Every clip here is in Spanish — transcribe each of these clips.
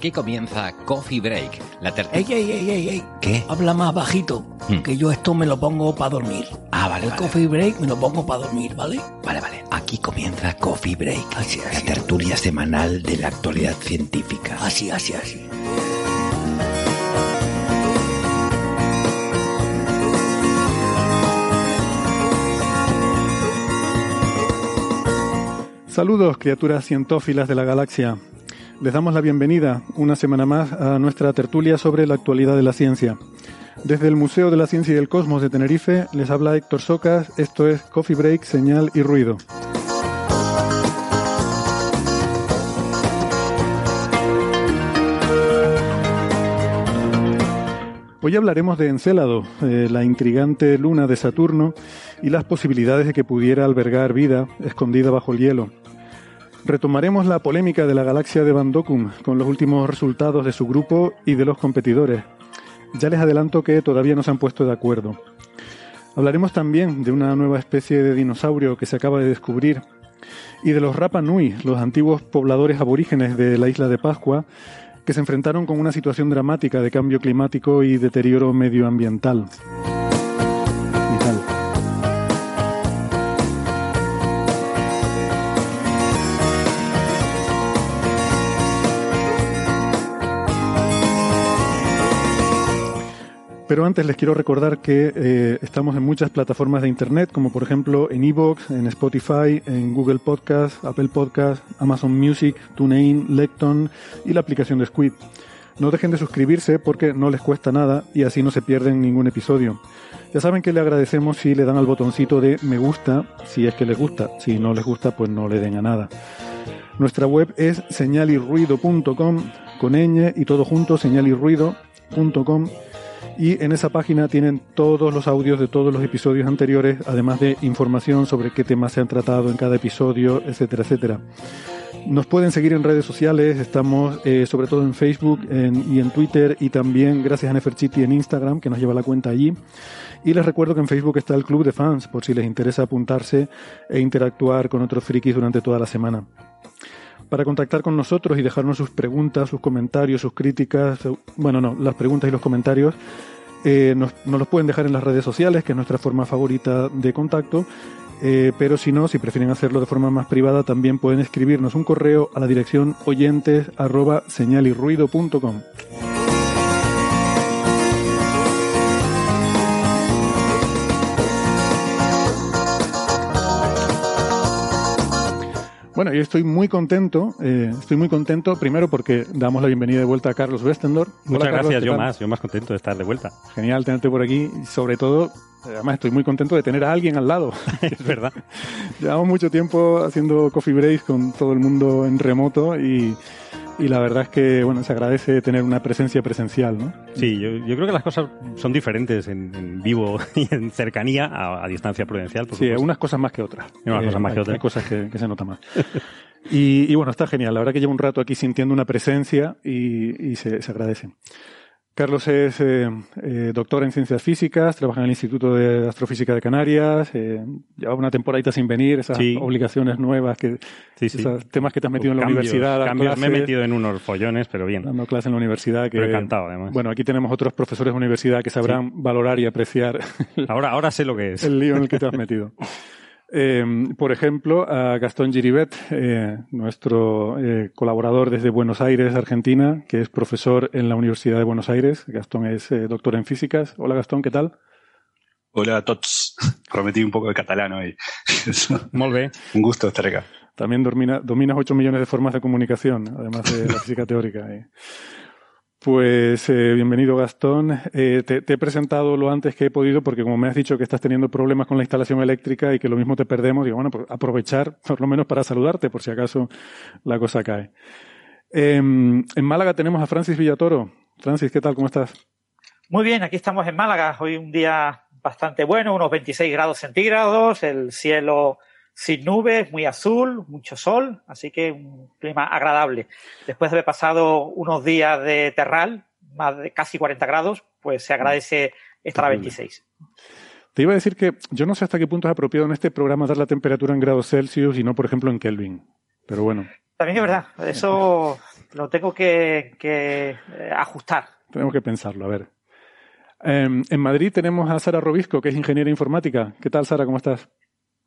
Aquí comienza Coffee Break, la Ey, tercera. ey, ey, ey, ey. ¿Qué? Habla más bajito, Hmm. que yo esto me lo pongo para dormir. Ah, vale, El vale. coffee break me lo pongo para dormir, ¿vale? Vale, vale. Aquí comienza Coffee Break, Así, la así. tertulia semanal de la actualidad científica. Así, así, así. Saludos, criaturas cientófilas de la galaxia. Les damos la bienvenida una semana más a nuestra tertulia sobre la actualidad de la ciencia. Desde el Museo de la Ciencia y el Cosmos de Tenerife les habla Héctor Socas. Esto es Coffee Break, Señal y Ruido. Hoy hablaremos de Encélado, eh, la intrigante luna de Saturno y las posibilidades de que pudiera albergar vida escondida bajo el hielo. Retomaremos la polémica de la galaxia de Van Dockum con los últimos resultados de su grupo y de los competidores. Ya les adelanto que todavía no se han puesto de acuerdo. Hablaremos también de una nueva especie de dinosaurio que se acaba de descubrir y de los Rapa Nui, los antiguos pobladores aborígenes de la isla de Pascua, que se enfrentaron con una situación dramática de cambio climático y deterioro medioambiental. Pero antes les quiero recordar que eh, estamos en muchas plataformas de internet, como por ejemplo en Evox, en Spotify, en Google Podcast, Apple Podcast, Amazon Music, TuneIn, Lecton y la aplicación de Squid. No dejen de suscribirse porque no les cuesta nada y así no se pierden ningún episodio. Ya saben que le agradecemos si le dan al botoncito de me gusta, si es que les gusta. Si no les gusta, pues no le den a nada. Nuestra web es señalirruido.com con ñ y todo junto, señalirruido.com y en esa página tienen todos los audios de todos los episodios anteriores, además de información sobre qué temas se han tratado en cada episodio, etcétera, etcétera. Nos pueden seguir en redes sociales, estamos eh, sobre todo en Facebook y en Twitter y también gracias a Neferchiti en Instagram, que nos lleva la cuenta allí. Y les recuerdo que en Facebook está el Club de Fans, por si les interesa apuntarse e interactuar con otros frikis durante toda la semana. Para contactar con nosotros y dejarnos sus preguntas, sus comentarios, sus críticas, bueno, no, las preguntas y los comentarios, eh, nos, los pueden dejar en las redes sociales, que es nuestra forma favorita de contacto. Eh, pero si no, si prefieren hacerlo de forma más privada, también pueden escribirnos un correo a la dirección oyentes arroba señalirruido.com. Bueno, yo estoy muy contento, eh, estoy muy contento primero porque damos la bienvenida de vuelta a Carlos Westendor. Muchas Carlos, gracias, ¿qué yo más, yo más contento de estar de vuelta. Genial tenerte por aquí y sobre todo, además estoy muy contento de tener a alguien al lado. es verdad. Llevamos mucho tiempo haciendo coffee breaks con todo el mundo en remoto y, y la verdad es que bueno se agradece tener una presencia presencial, ¿no? Sí, yo, yo creo que las cosas son diferentes en, en vivo y en cercanía a, a distancia prudencial. Por Sí, supuesto. unas cosas más que otras. Unas cosas más hay- que otras. Hay cosas que, que se nota más. Y, y bueno, está genial. La verdad que llevo un rato aquí sintiendo una presencia y, y se, se agradece. Carlos es eh, eh, doctor en ciencias físicas, trabaja en el Instituto de Astrofísica de Canarias, eh, lleva una temporadita sin venir, esas Sí. obligaciones nuevas, que, Sí, sí. esos temas que te has metido en la Cambios, universidad. cambios. Me he clases. metido en unos follones, pero bien. dando clases en la universidad. Que, Pero encantado, además. Bueno, aquí tenemos otros profesores de universidad que sabrán valorar y apreciar Ahora, ahora sé lo que es. el lío en el que te has metido. Eh, por ejemplo, a Gastón Giribet, eh, nuestro eh, colaborador desde Buenos Aires, Argentina, que es profesor en la Universidad de Buenos Aires. Gastón es eh, doctor en físicas. Hola Gastón, ¿qué tal? Hola a tots. Prometí un poco de catalán hoy. Molt bé. Un gusto estar acá. También domina, dominas 8 millones de formas de comunicación, además de la física teórica. Pues eh, bienvenido Gastón. Eh, te, te he presentado lo antes que he podido porque como me has dicho que estás teniendo problemas con la instalación eléctrica y que lo mismo te perdemos, digo, bueno, pues aprovechar por lo menos para saludarte por si acaso la cosa cae. Em, en Málaga tenemos a Francis Villatoro. Francis, ¿qué tal? ¿Cómo estás? Muy bien, aquí estamos en Málaga. Hoy un día bastante bueno, unos 26 grados centígrados, el cielo sin nubes, muy azul, mucho sol, así que un clima agradable. Después de haber pasado unos días de terral, más de casi 40 grados, pues se agradece estar a 26. Te iba a decir que yo no sé hasta qué punto es apropiado en este programa dar la temperatura en grados Celsius y no, por ejemplo, en Kelvin. Pero bueno, También es verdad, eso lo tengo que, que, eh, ajustar. tenemos que pensarlo. A ver. Em, en Madrid tenemos a Sara Robisco, que es ingeniera informática. ¿Qué tal, Sara? ¿Cómo estás?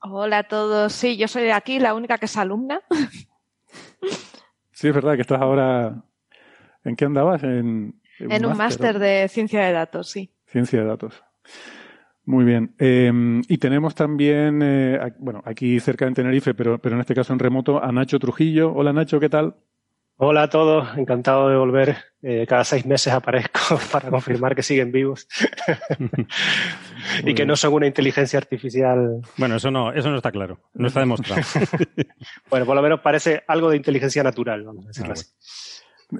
Hola a todos. Sí, yo soy de aquí, la única que es alumna. Sí, es verdad que estás ahora. ¿En qué andabas? En, En un máster de ciencia de datos, sí. Ciencia de datos. Muy bien. Eh, y tenemos también, eh, a- bueno, aquí cerca en Tenerife, pero, pero en este caso en remoto, a Nacho Trujillo. Hola Nacho, ¿qué tal? Hola a todos, encantado de volver. Eh, cada seis meses aparezco para confirmar que siguen vivos y que no son una inteligencia artificial. Bueno, eso no, eso no está claro. No está demostrado. Bueno, por lo menos parece algo de inteligencia natural, vamos a decirlo Ah, así.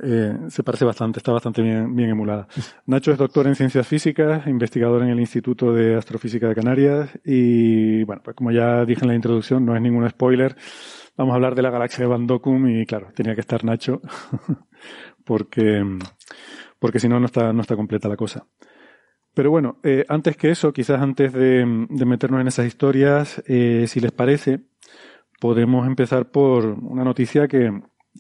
Eh, se parece bastante, está bastante bien, bien emulada. Nacho es doctor en ciencias físicas, investigador en el Instituto de Astrofísica de Canarias y, bueno, pues como ya dije en la introducción, no es ningún spoiler, vamos a hablar de la galaxia de Van Dockum y, claro, tenía que estar Nacho porque, porque si no, no está, no está completa la cosa. Pero bueno, eh, antes que eso, quizás antes de, meternos en esas historias, eh, si les parece, podemos empezar por una noticia que,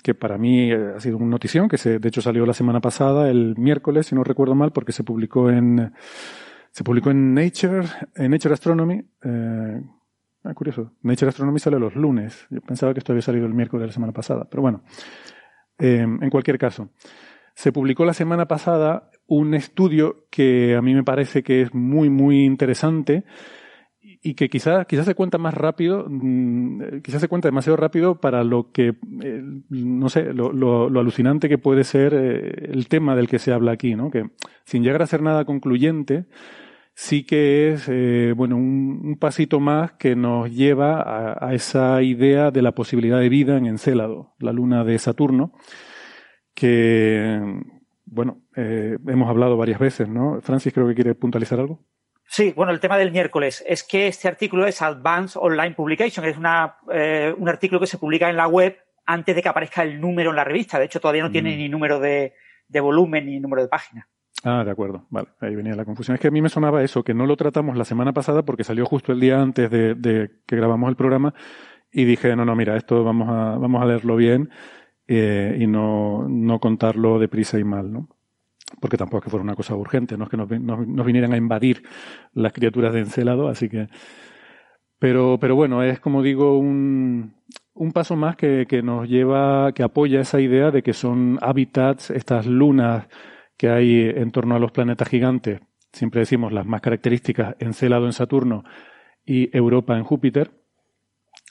que para mí eh, ha sido una notición, que se, de hecho salió la semana pasada, el miércoles, si no recuerdo mal, porque se publicó en, se publicó en Nature, en Nature Astronomy. Eh, ah, curioso, Nature Astronomy sale los lunes. Yo pensaba que esto había salido el miércoles de la semana pasada, pero bueno. Eh, en cualquier caso, se publicó la semana pasada un estudio que a mí me parece que es muy, muy interesante y que quizás quizás se cuenta más rápido, mm, quizás se cuenta demasiado rápido para lo que, eh, no sé, lo, alucinante que puede ser eh, el tema del que se habla aquí, ¿no? Que sin llegar a ser nada concluyente, sí que es, eh, bueno, un, un pasito más que nos lleva a, a esa idea de la posibilidad de vida en Encélado, la luna de Saturno, que, bueno, eh, hemos hablado varias veces, ¿no? Francis creo que quiere puntualizar algo. Sí, bueno, el tema del miércoles es que este artículo es Advanced Online Publication, es una, eh, un artículo que se publica en la web antes de que aparezca el número en la revista. De hecho, todavía no tiene Mm. ni número de, de volumen ni número de página. Ah, de acuerdo. Vale, ahí venía la confusión. Es que a mí me sonaba eso, que no lo tratamos la semana pasada porque salió justo el día antes de, de que grabamos el programa y dije, no, no, mira, esto vamos a, vamos a leerlo bien eh, y no, no contarlo deprisa y mal, ¿no? Porque tampoco es que fuera una cosa urgente, no es que nos, nos- vinieran a invadir las criaturas de Encelado, así que... Pero, pero bueno, es como digo, un, un paso más que, que nos lleva, que apoya esa idea de que son hábitats, estas lunas que hay en torno a los planetas gigantes, siempre decimos las más características, Encélado en Saturno y Europa en Júpiter,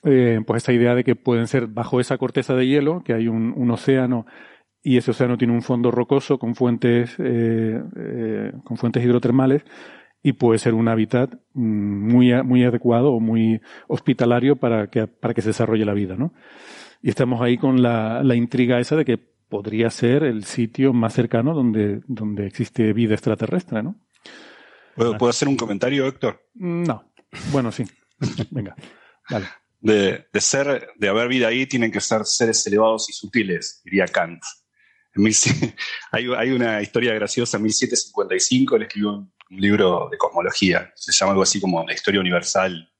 eh, pues esta idea de que pueden ser bajo esa corteza de hielo, que hay un, un océano y ese océano tiene un fondo rocoso con fuentes, eh, eh, con fuentes hidrotermales y puede ser un hábitat mm, muy, muy adecuado o muy hospitalario para que, para que se desarrolle la vida, ¿no? Y estamos ahí con la, la intriga esa de que podría ser el sitio más cercano donde, donde existe vida extraterrestre, ¿no? ¿Puedo, puedo hacer un comentario, Héctor? No. Bueno, sí. Venga. Vale. De, ser, de haber vida ahí, tienen que ser seres elevados y sutiles, diría Kant. Hay, una historia graciosa, en 1755 él escribió un, libro de cosmología, se llama algo así como la historia universal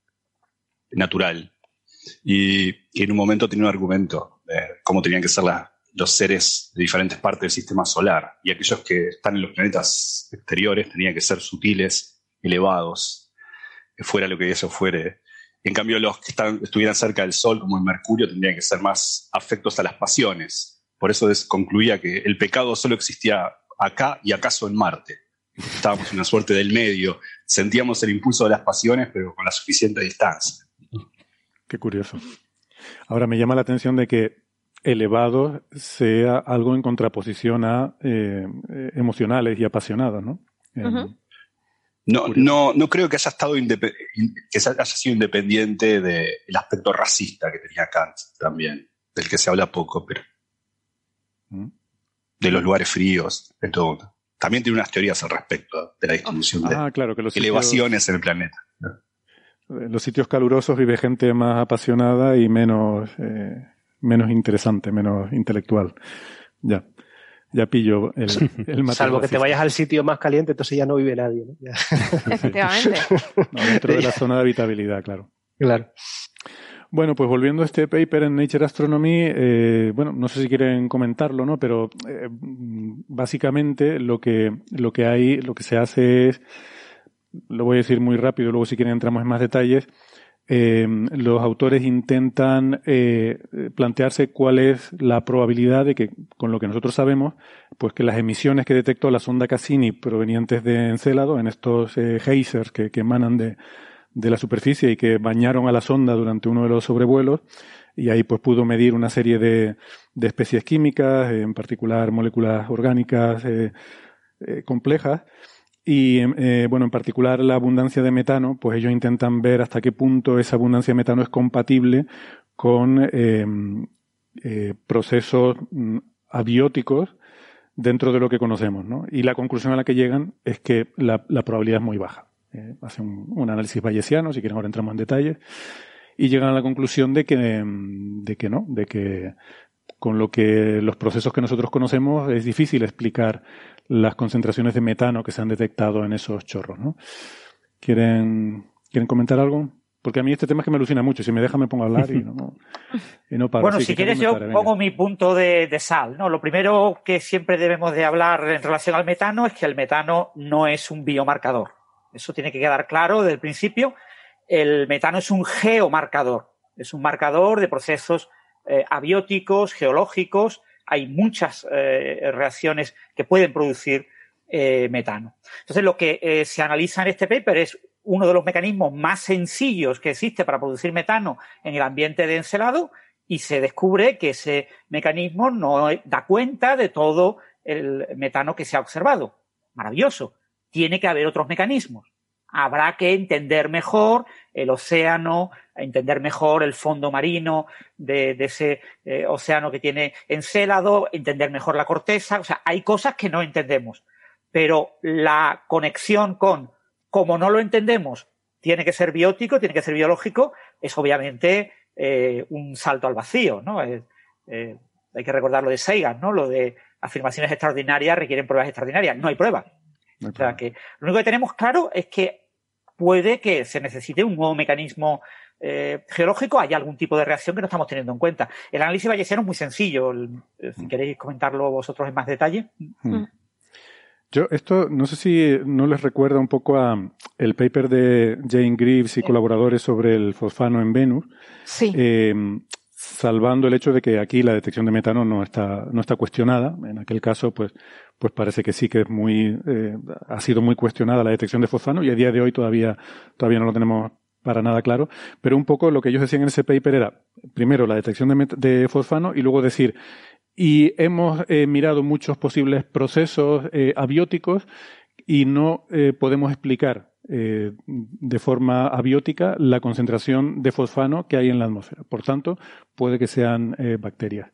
natural. Y, y en un momento tenía un argumento de cómo tenían que ser la- los seres de diferentes partes del sistema solar. Y aquellos que están en los planetas exteriores tenían que ser sutiles, elevados, que fuera lo que eso fuere. En cambio, los que están, estuvieran cerca del Sol, como el Mercurio, tendrían que ser más afectos a las pasiones. Por eso concluía que el pecado solo existía acá y acaso en Marte. Estábamos en una suerte del medio. Sentíamos el impulso de las pasiones, pero con la suficiente distancia. Qué curioso. Ahora me llama la atención de que elevado sea algo en contraposición a eh, emocionales y apasionados, ¿no? Uh no, no, no creo que haya, estado que haya sido independiente del aspecto racista que tenía Kant también, del que se habla poco, pero mm. de los lugares fríos, de todo. También tiene unas teorías al respecto de la distribución de ah, claro, que elevaciones en el planeta. En los sitios calurosos vive gente más apasionada y menos, eh, menos interesante, menos intelectual. Ya ya pillo el, el Salvo que te vayas al sitio más caliente, entonces ya no vive nadie. Efectivamente. dentro de la zona de habitabilidad, claro. Claro. Bueno, pues volviendo a este paper en Nature Astronomy, eh, bueno, no sé si quieren comentarlo, ¿no? Pero eh, básicamente lo que, lo que hay, lo que se hace es, lo voy a decir muy rápido, luego si quieren entramos en más detalles, eh, los autores intentan eh, plantearse cuál es la probabilidad de que, con lo que nosotros sabemos, pues que las emisiones que detectó la sonda Cassini provenientes de Encélado, en estos eh, geysers que, emanan de, de, la superficie y que bañaron a la sonda durante uno de los sobrevuelos, y ahí pues pudo medir una serie de, de especies químicas, en particular moléculas orgánicas eh, complejas, y eh, bueno, en particular la abundancia de metano, pues ellos intentan ver hasta qué punto esa abundancia de metano es compatible con eh, eh, procesos mm, abióticos dentro de lo que conocemos, ¿no? Y la conclusión a la que llegan es que la, la probabilidad es muy baja. Eh, hacen un, un, análisis bayesiano, si quieren ahora entramos en detalles, y llegan a la conclusión de que, de que no, de que con lo que los procesos que nosotros conocemos es difícil explicar las concentraciones de metano que se han detectado en esos chorros. ¿no? ¿Quieren, ¿Quieren comentar algo? Porque a mí este tema es que me alucina mucho. Si me deja, me pongo a hablar y no, y no paro. Bueno, si quieres, yo pongo mi punto de, de, sal. ¿no? Lo primero que siempre debemos de hablar en relación al metano es que el metano no es un biomarcador. Eso tiene que quedar claro desde el principio. El metano es un geomarcador. Es un marcador de procesos eh, abióticos, geológicos, hay muchas eh, reacciones que pueden producir eh, metano. Entonces, lo que se analiza en este paper es uno de los mecanismos más sencillos que existe para producir metano en el ambiente de encelado y se descubre que ese mecanismo no da cuenta de todo el metano que se ha observado. Maravilloso. Tiene que haber otros mecanismos habrá que entender mejor el océano, entender mejor el fondo marino de, de ese eh, océano que tiene Encélado, entender mejor la corteza. O sea, hay cosas que no entendemos. Pero la conexión con, como no lo entendemos, tiene que ser biótico, tiene que ser biológico, es obviamente eh, un salto al vacío, ¿no? Eh, hay que recordar lo de Sagan, ¿no? Lo de afirmaciones extraordinarias requieren pruebas extraordinarias. No hay pruebas. No o sea que lo único que tenemos claro es que puede que se necesite un nuevo mecanismo eh, geológico, hay algún tipo de reacción que no estamos teniendo en cuenta. El análisis bayesiano es muy sencillo. Eh, si queréis comentarlo vosotros en más detalle. Hmm. Hmm. Yo, esto, no sé si no les recuerda un poco a el paper de Jane Greaves y colaboradores sobre el fosfano en Venus. Sí. Eh, salvando el hecho de que aquí la detección de metano no está, no está cuestionada. En aquel caso, pues, pues parece que sí que es muy, eh, ha sido muy cuestionada la detección de fosfano y a día de hoy todavía, todavía no lo tenemos para nada claro. Pero un poco lo que ellos decían en ese paper era, primero, la detección de, fosfano y luego decir, y hemos eh, mirado muchos posibles procesos eh, abióticos y no eh, podemos explicar de forma abiótica la concentración de fosfano que hay en la atmósfera. Por tanto, puede que sean bacterias.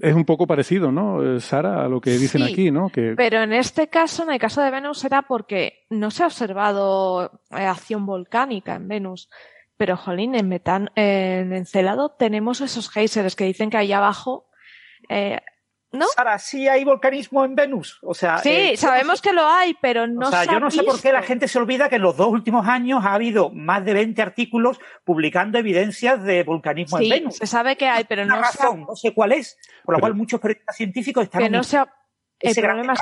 Es un poco parecido, ¿no, eh, Sara, a lo que dicen sí, aquí, ¿no? Que... Pero en este caso, en el caso de Venus, era porque no se ha observado acción volcánica en Venus. Pero, jolín, en, metan en Encelado tenemos esos geysers que dicen que ahí abajo eh, ¿No? Sara, sí hay volcanismo en Venus. O sea, sí, eh, sabemos que lo hay, pero no o sea, se yo no sé por qué la gente se olvida que en los dos últimos años ha habido más de 20 artículos publicando evidencias de volcanismo sí, en Venus. Se sabe que hay, pero Una no razón, se... no sé cuál es, por lo cual muchos periodistas científicos están que no se... El problema, es,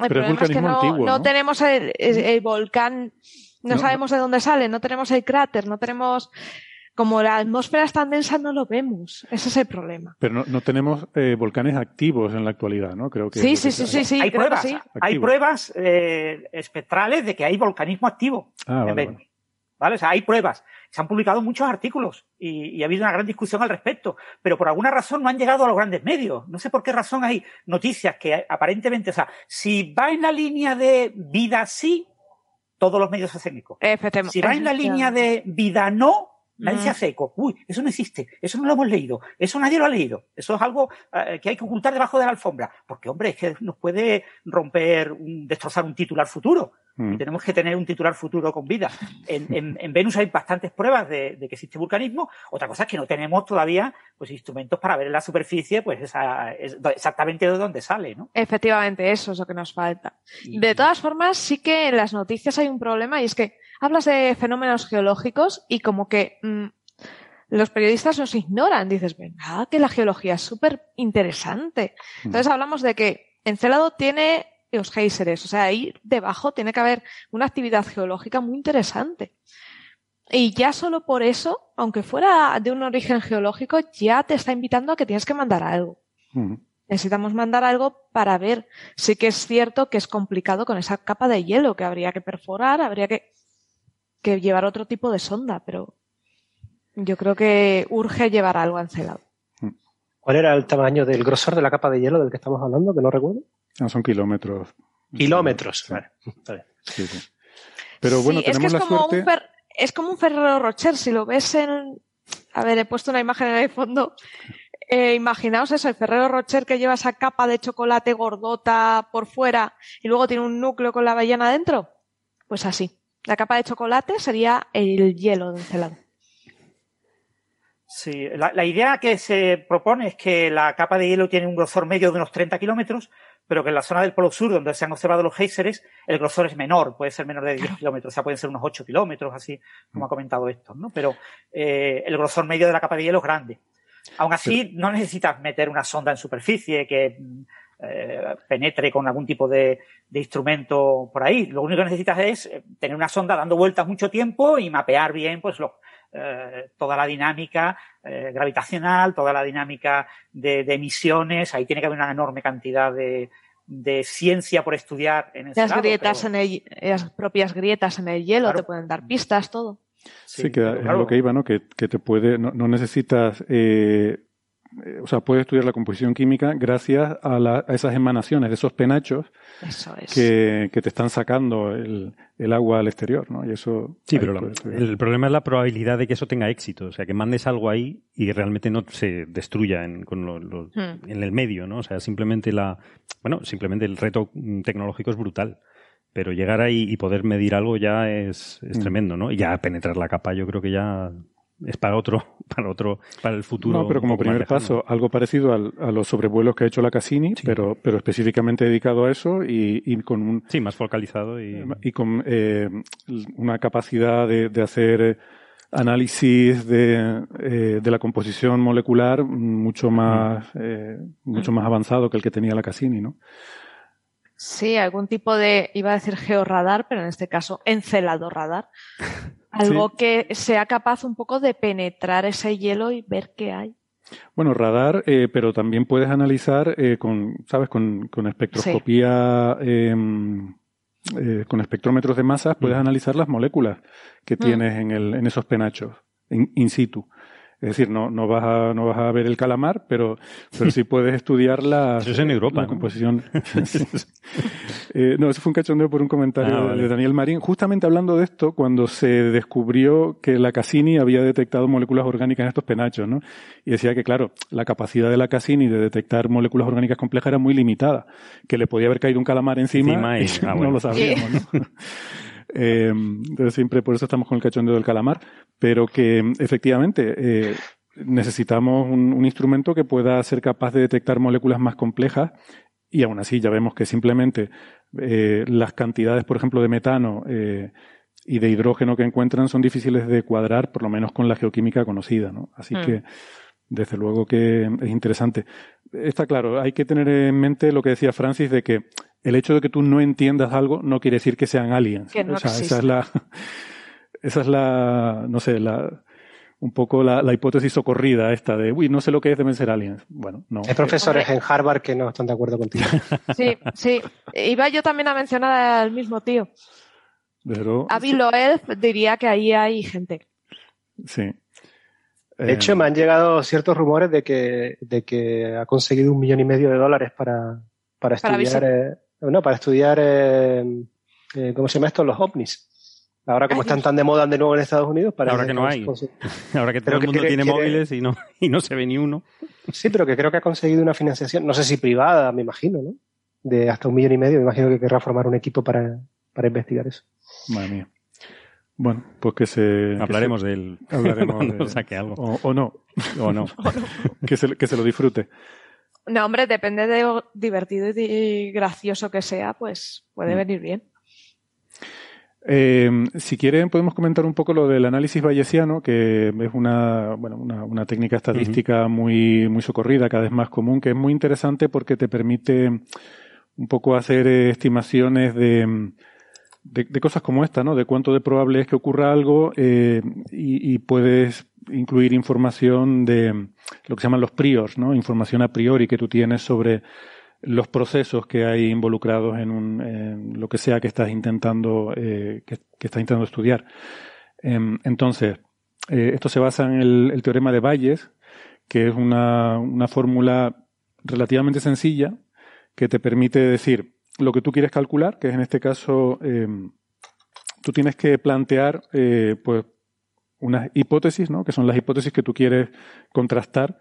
el problema es que no, antiguo, no, ¿no? tenemos el, el, el volcán, no, no, sabemos de dónde sale, no tenemos el cráter, no tenemos como la atmósfera es tan densa no lo vemos. Ese es el problema. Pero no, no tenemos eh, volcanes activos en la actualidad, ¿no? Creo que sí, sí, que sí, sí, sí, hay creo que pruebas, sí. hay pruebas eh, espectrales de que hay volcanismo activo Ah, en vale, vale. ¿Vale? O sea, hay pruebas. Se han publicado muchos artículos y, y ha habido una gran discusión al respecto, pero por alguna razón no han llegado a los grandes medios. No sé por qué razón hay noticias que aparentemente, o sea, si va en la línea de vida sí, todos los medios se hacen eco. Efecti- Si va en la línea de vida no, nadie Mm. se hace eco. Uy, eso no existe, eso no lo hemos leído, eso nadie lo ha leído. Eso es algo eh, que hay que ocultar debajo de la alfombra. Porque, hombre, es que nos puede romper, un- destrozar un titular futuro. Mm. Y tenemos que tener un titular futuro con vida. En, en- en Venus hay bastantes pruebas de, de que existe vulcanismo. Otra cosa es que no tenemos todavía pues, instrumentos para ver en la superficie pues, esa, es- exactamente de dónde sale. ¿no? Efectivamente, eso es lo que nos falta. Y- De todas formas, sí que en las noticias hay un problema y es que hablas de fenómenos geológicos y como que mm, los periodistas los ignoran. Dices, venga, que la geología es súper interesante. Entonces hablamos de que Encelado tiene los géiseres, o sea, ahí debajo tiene que haber una actividad geológica muy interesante. Y ya solo por eso, aunque fuera de un origen geológico, ya te está invitando a que tienes que mandar algo. Mm. Necesitamos mandar algo para ver. Sí que es cierto que es complicado con esa capa de hielo que habría que perforar, habría que, que llevar otro tipo de sonda, pero yo creo que urge llevar algo Encelado. ¿Cuál era el tamaño del grosor de la capa de hielo del que estamos hablando? Que no recuerdo. Ah, son kilómetros. Kilómetros. Sí, Vale, sí, sí. Pero bueno, Sí, es que tenemos es la como, suerte. un fer- es como un Ferrero Rocher, si lo ves en... A ver, he puesto una imagen en el fondo. Eh, imaginaos eso, el Ferrero Rocher que lleva esa capa de chocolate gordota por fuera y luego tiene un núcleo con la avellana dentro. Pues así. La capa de chocolate sería el hielo de Encelado. Sí, la, la idea que se propone es que la capa de hielo tiene un grosor medio de unos 30 kilómetros, pero que en la zona del Polo Sur, donde se han observado los géiseres, el grosor es menor, puede ser menor de 10 kilómetros, o sea, pueden ser unos 8 kilómetros, así como ha comentado esto, ¿no? Pero eh, el grosor medio de la capa de hielo es grande. Aún así, no necesitas meter una sonda en superficie que eh, penetre con algún tipo de, de instrumento por ahí. Lo único que necesitas es eh, tener una sonda dando vueltas mucho tiempo y mapear bien pues eh, toda la dinámica eh, gravitacional, toda la dinámica de, de emisiones. Ahí tiene que haber una enorme cantidad de, de ciencia por estudiar en ese Las lado, grietas pero- en el, las propias grietas en el hielo Claro. te pueden dar pistas, todo. Sí, que pero es claro, lo que iba, ¿no? Que, que te puede, no, no necesitas, eh, eh, o sea, puedes estudiar la composición química gracias a, la- a esas emanaciones de esos penachos Eso es. que, que te están sacando el, el agua al exterior, ¿no? Y eso. Sí, pero la- el problema es la probabilidad de que eso tenga éxito. O sea, que mandes algo ahí y realmente no se destruya en, con lo- lo- Hmm. en el medio, ¿no? O sea, simplemente la, bueno, simplemente el reto tecnológico es brutal. Pero llegar ahí y poder medir algo ya es, es Mm. tremendo, ¿no? Y ya penetrar la capa yo creo que ya es para otro, para otro, para el futuro. No, pero como primer paso, algo parecido al- a los sobrevuelos que ha hecho la Cassini, Sí. pero, pero específicamente dedicado a eso y, y con un, Sí, más focalizado y... y con eh, una capacidad de, de hacer eh, análisis de, eh, de la composición molecular mucho más eh, mucho más avanzado que el que tenía la Cassini, ¿no? Sí, algún tipo de, iba a decir georradar, pero en este caso encelado radar. Algo que sea capaz un poco de penetrar ese hielo y ver qué hay. Bueno, radar, eh, pero también puedes analizar eh, con, ¿sabes? Con, con espectroscopía, eh, eh, con espectrómetros de masas, puedes Mm. analizar las moléculas que Mm. tienes en, el, en esos penachos, in, in situ. Es decir, no, no, vas a, no vas a ver el calamar, pero, pero sí puedes estudiar la, Eso es en Europa, la ¿no? composición. Eh, no, eso fue un cachondeo por un comentario Ah, de- vale. de Daniel Marín. Justamente hablando de esto, cuando se descubrió que la Cassini había detectado moléculas orgánicas en estos penachos, ¿no? Y decía que, claro, la capacidad de la Cassini de detectar moléculas orgánicas complejas era muy limitada, que le podía haber caído un calamar encima, Encima y- y ah, no lo sabíamos, ¿no? Eh, entonces siempre por eso estamos con el cachondeo del calamar, pero que efectivamente eh, necesitamos un, un instrumento que pueda ser capaz de detectar moléculas más complejas y aún así ya vemos que simplemente eh, las cantidades, por ejemplo, de metano eh, y de hidrógeno que encuentran son difíciles de cuadrar, por lo menos con la geoquímica conocida, ¿no? Así Mm. que desde luego que es interesante. Está claro, hay que tener en mente lo que decía Francis de que el hecho de que tú no entiendas algo no quiere decir que sean aliens. Que no o sea, esa es la, esa es la, no sé, la, un poco la, hipótesis socorrida esta de, uy, no sé lo que es, deben ser aliens. Bueno, no. Hay profesores en Harvard que no están de acuerdo contigo. Sí, sí. Iba yo también a mencionar al mismo tío. Pero, Avi Loeb diría que ahí hay gente. Sí. De hecho, me han llegado ciertos rumores de que, de que ha conseguido un millón y medio de dólares para, para estudiar, eh, no, para estudiar, eh, eh, ¿cómo se llama esto? Los ovnis. Ahora como están tan de moda de nuevo en Estados Unidos, para ahora que no hay. Ahora que todo el mundo tiene móviles y no, y no se ve ni uno. Sí, pero que creo que ha conseguido una financiación, no sé si privada, me imagino, ¿no? De hasta un millón y medio. Me imagino que querrá formar un equipo para, para investigar eso. Madre mía. Bueno, pues que se... Hablaremos de él hablaremos cuando saque algo. O, no. O no. que, se, que se lo disfrute. No, hombre, depende de lo divertido y gracioso que sea, pues puede mm. venir bien. Eh, si quieren, podemos comentar un poco lo del análisis bayesiano, que es una, bueno, una, técnica estadística muy, muy socorrida, cada vez más común, que es muy interesante porque te permite un poco hacer estimaciones de, de, cosas como esta, ¿no? De cuánto de probable es que ocurra algo eh, y, puedes incluir información de lo que se llaman los priors, ¿no? Información a priori que tú tienes sobre los procesos que hay involucrados en, un, lo que sea que estás intentando, eh, que, estás intentando estudiar. Em, entonces, eh, esto se basa en el, teorema de Bayes, que es una, una fórmula relativamente sencilla que te permite decir lo que tú quieres calcular, que es en este caso, em, tú tienes que plantear eh, pues unas hipótesis, ¿no? que son las hipótesis que tú quieres contrastar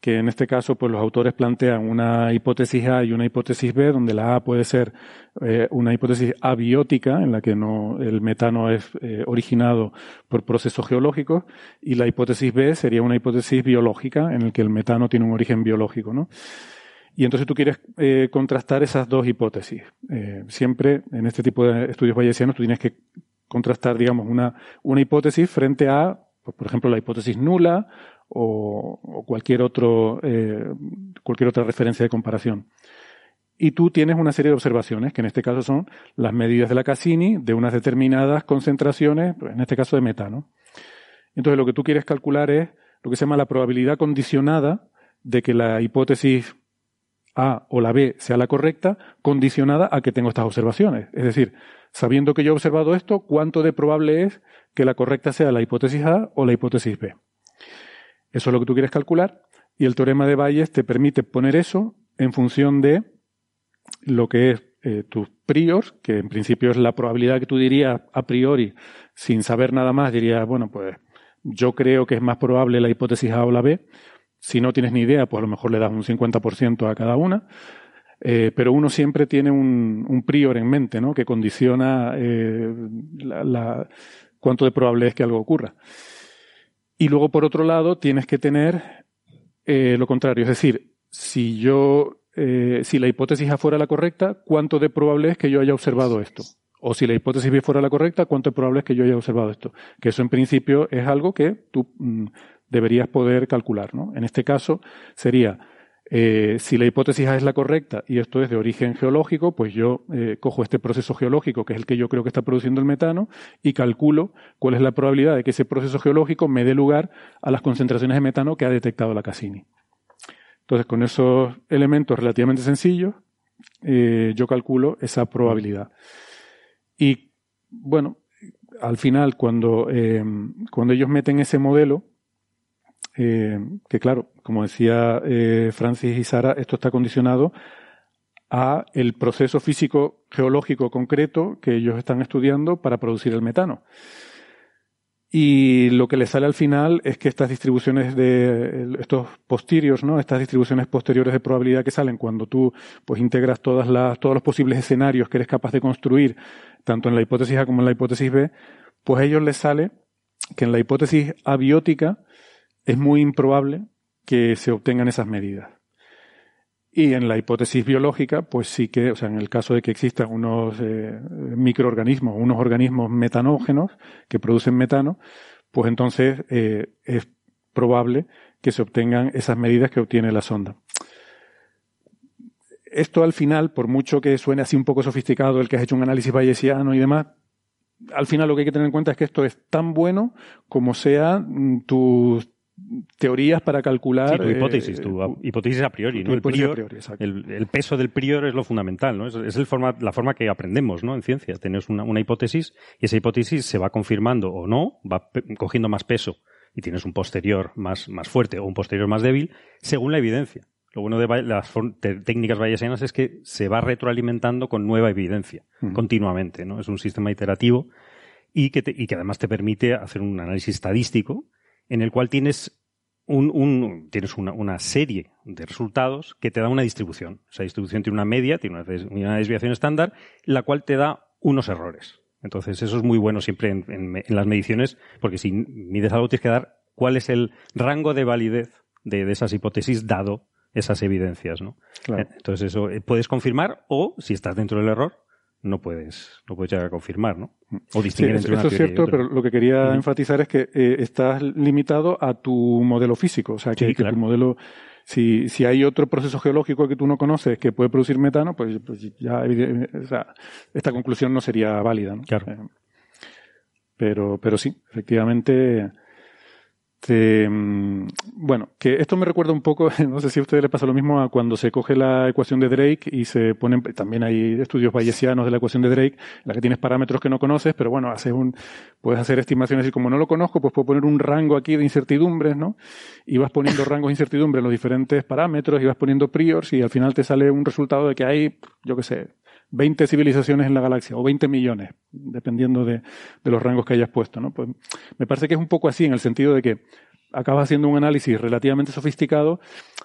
que en este caso pues los autores plantean una hipótesis A y una hipótesis B, donde la A puede ser eh, una hipótesis abiótica, en la que no el metano es eh, originado por procesos geológicos, y la hipótesis B sería una hipótesis biológica, en la que el metano tiene un origen biológico, ¿no? Y entonces tú quieres eh, contrastar esas dos hipótesis. siempre en este tipo de estudios bayesianos tú tienes que contrastar, digamos, una, una hipótesis frente a, pues, por ejemplo, la hipótesis nula o, cualquier, otro, eh, cualquier otra referencia de comparación. Y tú tienes una serie de observaciones, que en este caso son las medidas de la Cassini de unas determinadas concentraciones, pues, en este caso de metano. Entonces lo que tú quieres calcular es lo que se llama la probabilidad condicionada de que la hipótesis A o la B sea la correcta, condicionada a que tengo estas observaciones. Es decir, sabiendo que yo he observado esto, ¿cuánto de probable es que la correcta sea la hipótesis A o la hipótesis B? Eso es lo que tú quieres calcular y el teorema de Bayes te permite poner eso en función de lo que es eh, tus priors, que en principio es la probabilidad que tú dirías a priori, sin saber nada más, dirías, bueno, pues yo creo que es más probable la hipótesis A o la B. Si no tienes ni idea, pues a lo mejor le das un 50% a cada una. Eh, pero uno siempre tiene un, prior en mente, ¿no? Que condiciona eh, cuánto de probable es que algo ocurra. Y luego, por otro lado, tienes que tener eh, lo contrario. Es decir, si yo, si la hipótesis A fuera la correcta, ¿cuánto de probable es que yo haya observado esto? O si la hipótesis B fuera la correcta, ¿cuánto de probable es que yo haya observado esto? Que eso en principio es algo que tú mm, deberías poder calcular, ¿no? En este caso sería eh, si la hipótesis A es la correcta y esto es de origen geológico, pues yo eh, cojo este proceso geológico, que es el que yo creo que está produciendo el metano, y calculo cuál es la probabilidad de que ese proceso geológico me dé lugar a las concentraciones de metano que ha detectado la Cassini. Entonces, con esos elementos relativamente sencillos, eh, yo calculo esa probabilidad. Y bueno, al final, cuando, cuando ellos meten ese modelo, eh, que claro, como decía eh, Francis y Sara, esto está condicionado a el proceso físico geológico concreto que ellos están estudiando para producir el metano. Y lo que les sale al final es que estas distribuciones de estos posteriores, ¿no? Estas distribuciones posteriores de probabilidad que salen cuando tú pues integras todas las, todos los posibles escenarios que eres capaz de construir, tanto en la hipótesis A como en la hipótesis B, pues a ellos les sale que en la hipótesis abiótica es muy improbable que se obtengan esas medidas. Y en la hipótesis biológica, pues sí que, o sea, en el caso de que existan unos eh, microorganismos, unos organismos metanógenos que producen metano, pues entonces eh, es probable que se obtengan esas medidas que obtiene la sonda. Esto al final, por mucho que suene así un poco sofisticado el que has hecho un análisis bayesiano y demás, al final lo que hay que tener en cuenta es que esto es tan bueno como sean tus teorías para calcular. Sí, tu hipótesis, tu eh, hipótesis a priori, ¿no? El, prior, el, peso del prior es lo fundamental, ¿no? Es, el forma, la forma que aprendemos, ¿no? En ciencia. Tienes una, una, hipótesis y esa hipótesis se va confirmando o no, va cogiendo más peso y tienes un posterior más, más fuerte o un posterior más débil según la evidencia. Lo bueno de las técnicas bayesianas es que se va retroalimentando con nueva evidencia continuamente, ¿no? Es un sistema iterativo y que, y que además te permite hacer un análisis estadístico en el cual tienes un, un tienes una, una, serie de resultados que te da una distribución. Esa distribución tiene una media, tiene una, desviación estándar, la cual te da unos errores. Entonces, eso es muy bueno siempre en, en, las mediciones, porque si mides algo tienes que dar cuál es el rango de validez de, de esas hipótesis dado esas evidencias, ¿no? Entonces, eso eh, puedes confirmar o, si estás dentro del error, no puedes, no puedes llegar a confirmar, ¿no? O distinguir entre Eso es cierto, pero lo que quería enfatizar es que eh, estás limitado a tu modelo físico. O sea, que, tu modelo, si, si hay otro proceso geológico que tú no conoces que puede producir metano, pues, pues ya, o sea, esta conclusión no sería válida, ¿no? Claro. Eh, pero, pero sí, efectivamente, este, mm, bueno, que esto me recuerda un poco, no sé si a ustedes les pasa lo mismo a cuando se coge la ecuación de Drake y se ponen, también hay estudios bayesianos de la ecuación de Drake, en la que tienes parámetros que no conoces, pero bueno, haces un, puedes hacer estimaciones y como no lo conozco, pues puedo poner un rango aquí de incertidumbres, ¿no? Y vas poniendo rangos de incertidumbre en los diferentes parámetros y vas poniendo priors y al final te sale un resultado de que hay, yo qué sé, 20 civilizaciones en la galaxia o 20 millones, dependiendo de, de, los rangos que hayas puesto. ¿no? Pues me parece que es un poco así en el sentido de que acabas haciendo un análisis relativamente sofisticado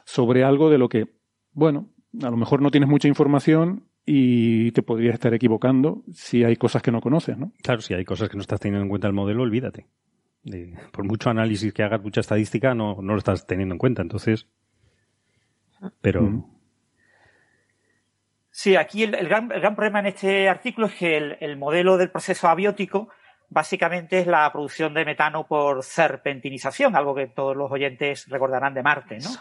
sobre algo de lo que, bueno, a lo mejor no tienes mucha información y te podrías estar equivocando si hay cosas que no conoces, ¿no? Claro, si hay cosas que no estás teniendo en cuenta el modelo, olvídate. por mucho análisis que hagas, mucha estadística, no, no lo estás teniendo en cuenta. Entonces, pero, Sí, aquí el, gran, problema en este artículo es que el, modelo del proceso abiótico básicamente es la producción de metano por serpentinización, algo que todos los oyentes recordarán de Marte, ¿no?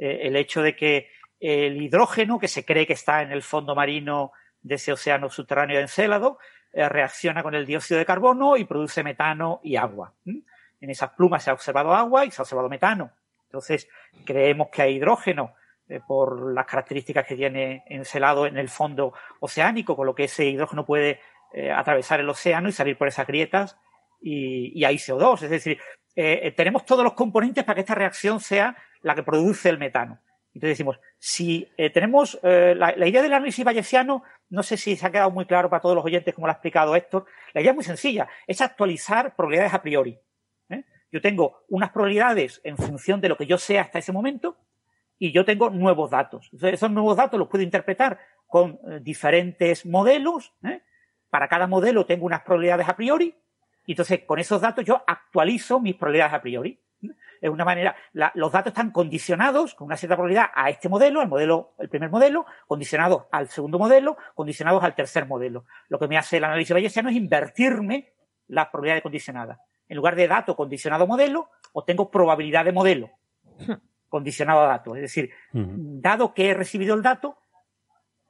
Eh, el hecho de que el hidrógeno, que se cree que está en el fondo marino de ese océano subterráneo de Encélado, eh, reacciona con el dióxido de carbono y produce metano y agua. En esas plumas se ha observado agua y se ha observado metano. Entonces, creemos que hay hidrógeno por las características que tiene encelado en el fondo oceánico, con lo que ese hidrógeno puede eh, atravesar el océano y salir por esas grietas y, hay CO2. Es decir, eh, tenemos todos los componentes para que esta reacción sea la que produce el metano. Entonces decimos, si tenemos la, idea del análisis bayesiano, no sé si se ha quedado muy claro para todos los oyentes como lo ha explicado Héctor, la idea es muy sencilla, es actualizar probabilidades a priori. Yo tengo unas probabilidades en función de lo que yo sé hasta ese momento, y yo tengo nuevos datos. esos nuevos datos los puedo interpretar con eh, diferentes modelos. ¿eh? Para cada modelo tengo unas probabilidades a priori. Y entonces, con esos datos yo actualizo mis probabilidades a priori. Es una manera, los datos están condicionados con una cierta probabilidad a este modelo, al modelo, el primer modelo, condicionados al segundo modelo, condicionados al tercer modelo. Lo que me hace el análisis bayesiano es invertirme las probabilidades condicionadas. En lugar de dato condicionado modelo, obtengo probabilidad de modelo. condicionado a datos. Es decir, dado que he recibido el dato,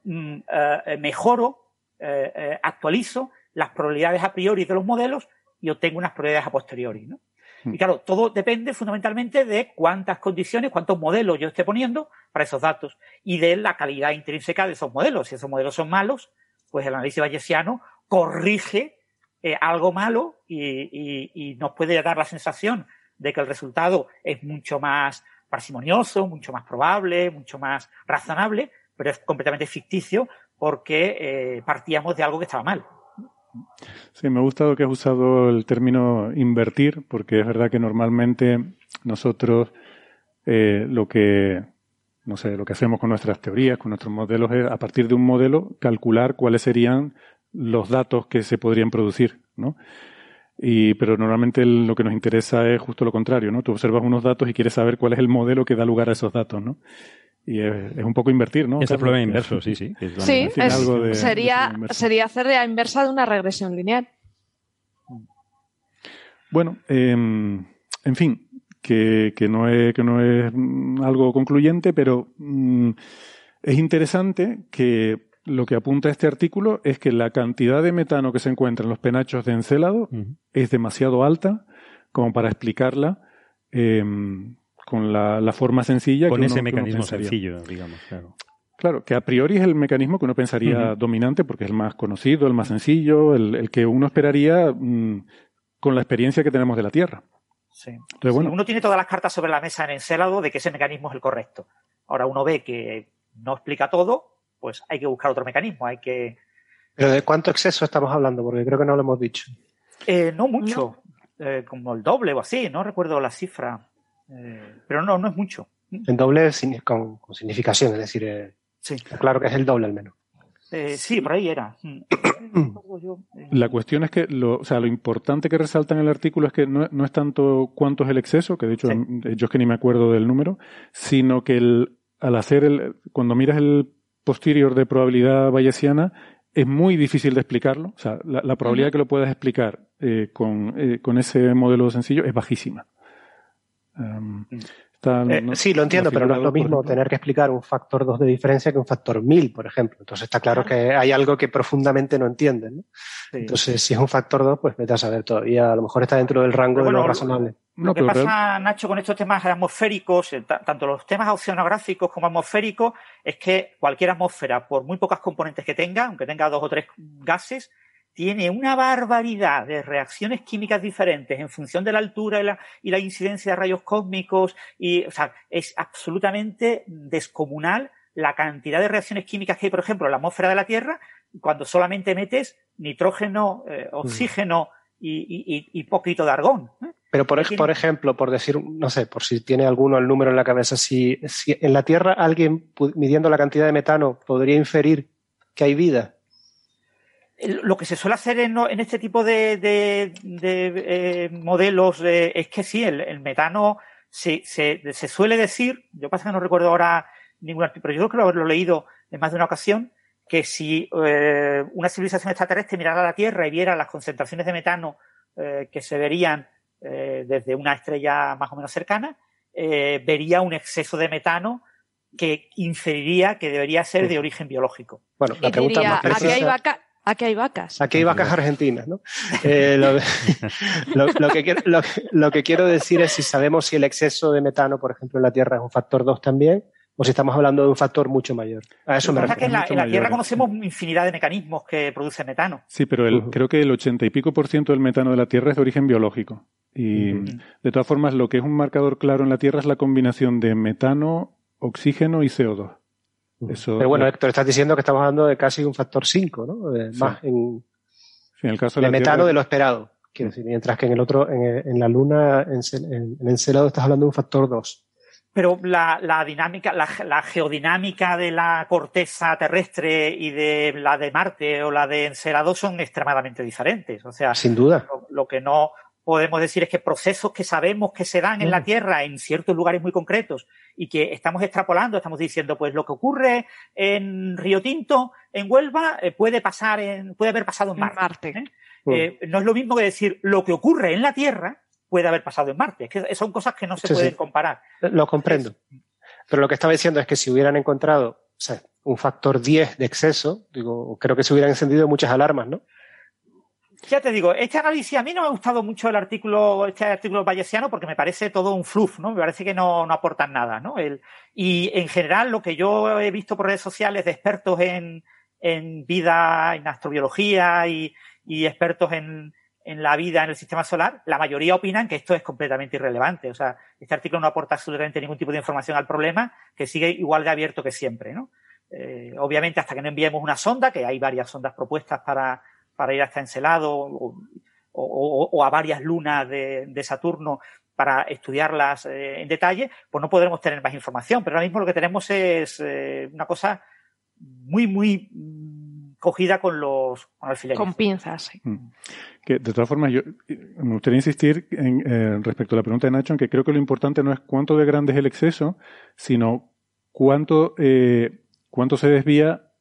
mm, eh, mejoro, eh, eh, actualizo las probabilidades a priori de los modelos y obtengo unas probabilidades a posteriori. ¿no? Y claro, todo depende fundamentalmente de cuántas condiciones, cuántos modelos yo esté poniendo para esos datos y de la calidad intrínseca de esos modelos. Si esos modelos son malos, pues el análisis bayesiano corrige algo malo y, y, nos puede dar la sensación de que el resultado es mucho más parsimonioso, mucho más probable, mucho más razonable, pero es completamente ficticio porque eh, partíamos de algo que estaba mal. Sí, me ha gustado que has usado el término invertir, porque es verdad que normalmente nosotros eh, lo que no sé, lo que hacemos con nuestras teorías, con nuestros modelos, es a partir de un modelo calcular cuáles serían los datos que se podrían producir, ¿no? Y, pero normalmente lo que nos interesa es justo lo contrario, ¿no? Tú observas unos datos y quieres saber cuál es el modelo que da lugar a esos datos, ¿no? Y es, un poco invertir, ¿no? Es el problema inverso, sí, sí. sí, sería, sería hacer la inversa de una regresión lineal. Bueno, em, en fin, que, que, no es, que no es algo concluyente, pero mm, es interesante que lo que apunta este artículo es que la cantidad de metano que se encuentra en los penachos de Encélado es demasiado alta como para explicarla em, con la, forma sencilla. Con ese mecanismo sencillo, digamos, claro. Claro, que a priori es el mecanismo que uno pensaría dominante porque es el más conocido, el más sencillo, el, que uno esperaría mm, con la experiencia que tenemos de la Tierra. Sí. Entonces, bueno. uno tiene todas las cartas sobre la mesa en Encélado de que ese mecanismo es el correcto. Ahora uno ve que no explica todo, pues hay que buscar otro mecanismo, hay que... ¿Pero de cuánto exceso estamos hablando? Porque creo que no lo hemos dicho. Eh, no mucho, eh, como el doble o así, no recuerdo la cifra, eh, pero no, no es mucho. En doble con, con significación, es decir, sí. claro que es el doble al menos. sí, por ahí era. La cuestión es que lo, o sea, lo importante que resalta en el artículo es que no, no, es tanto cuánto es el exceso, que de hecho yo es que ni me acuerdo del número, sino que el, al hacer el, cuando miras el posterior de probabilidad bayesiana, es muy difícil de explicarlo. O sea, la, probabilidad que lo puedas explicar eh, con, eh, con, ese modelo sencillo es bajísima. Um, eh, sí, lo entiendo, pero no es lo mismo tener que explicar un factor 2 de diferencia que un factor 1000, por ejemplo. Entonces está claro que hay algo que profundamente no entienden. ¿no? Entonces, si es un factor 2, pues vete a saber todavía. A lo mejor está dentro del rango de lo razonable. Lo que pasa, Nacho, con estos temas atmosféricos, eh, tanto los temas oceanográficos como atmosféricos, es que cualquier atmósfera, por muy pocas componentes que tenga, aunque tenga dos o tres gases, tiene una barbaridad de reacciones químicas diferentes en función de la altura y la, incidencia de rayos cósmicos. Y, o sea, es absolutamente descomunal la cantidad de reacciones químicas que hay, por ejemplo, en la atmósfera de la Tierra, cuando solamente metes nitrógeno, eh, oxígeno y, poquito de argón. ¿eh? Pero por, por, ejemplo, por decir, no sé, por si tiene alguno el número en la cabeza, si, si en la Tierra alguien midiendo la cantidad de metano podría inferir que hay vida, lo que se suele hacer en, este tipo de, eh, modelos eh, es que sí, el, metano se, suele decir, yo pasa que no recuerdo ahora ningún artículo, pero yo creo que haberlo leído en más de una ocasión, que si eh, una civilización extraterrestre mirara a la Tierra y viera las concentraciones de metano que se verían desde una estrella más o menos cercana, vería un exceso de metano que inferiría que debería ser de origen biológico. Bueno, la pregunta más precisa... Aquí hay vacas. Aquí hay vacas argentinas, ¿no? Eh, lo, que quiero, lo, que quiero decir es si sabemos si el exceso de metano, por ejemplo, en la Tierra es un factor 2 también, o si estamos hablando de un factor mucho mayor. A eso me refiero. Que en la, en la Tierra conocemos infinidad de mecanismos que producen metano. Sí, pero el, creo que el ochenta y pico por ciento del metano de la Tierra es de origen biológico. Y de todas formas, lo que es un marcador claro en la Tierra es la combinación de metano, oxígeno y CO2. Pero bueno, Héctor, estás diciendo que estamos hablando de casi un factor 5, ¿no? Más en, el caso de, metano de lo esperado. Quiero decir, mientras que en el otro, en, la Luna, en, en, Encelado, estás hablando de un factor 2. Pero la, dinámica, la, geodinámica de la corteza terrestre y de la de Marte o la de Encelado son extremadamente diferentes. O sea, sin duda. lo que no, podemos decir es que procesos que sabemos que se dan en la Tierra en ciertos lugares muy concretos y que estamos extrapolando, estamos diciendo, pues lo que ocurre en Río Tinto, en Huelva, eh, puede pasar en, puede haber pasado en Marte. ¿eh? Eh, no es lo mismo que decir lo que ocurre en la Tierra puede haber pasado en Marte. Es que son cosas que no se pueden comparar. Lo comprendo. Pero lo que estaba diciendo es que si hubieran encontrado un factor 10 de exceso, digo, creo que se hubieran encendido muchas alarmas, ¿no? Ya te digo, este análisis a mí no me ha gustado mucho el artículo, este artículo bayesiano porque me parece todo un fluff, ¿no? Me parece que no, no aportan nada, ¿no? Y en general lo que yo he visto por redes sociales de expertos en, en vida, en astrobiología y, y expertos en, en la vida en el sistema solar, la mayoría opinan que esto es completamente irrelevante. O sea, este artículo no aporta absolutamente ningún tipo de información al problema, que sigue igual de abierto que siempre, ¿no? Eh, obviamente hasta que no enviemos una sonda, que hay varias sondas propuestas para para ir hasta Encelado o, o, a varias lunas de, de Saturno para estudiarlas eh, en detalle, pues no podremos tener más información. Pero ahora mismo lo que tenemos es eh, una cosa muy, muy mm, cogida con los con alfileres. Con pinzas. Mm. Que, de todas formas, yo me gustaría insistir en, eh, respecto a la pregunta de Nacho, en que creo que lo importante no es cuánto de grande es el exceso, sino cuánto, cuánto se desvía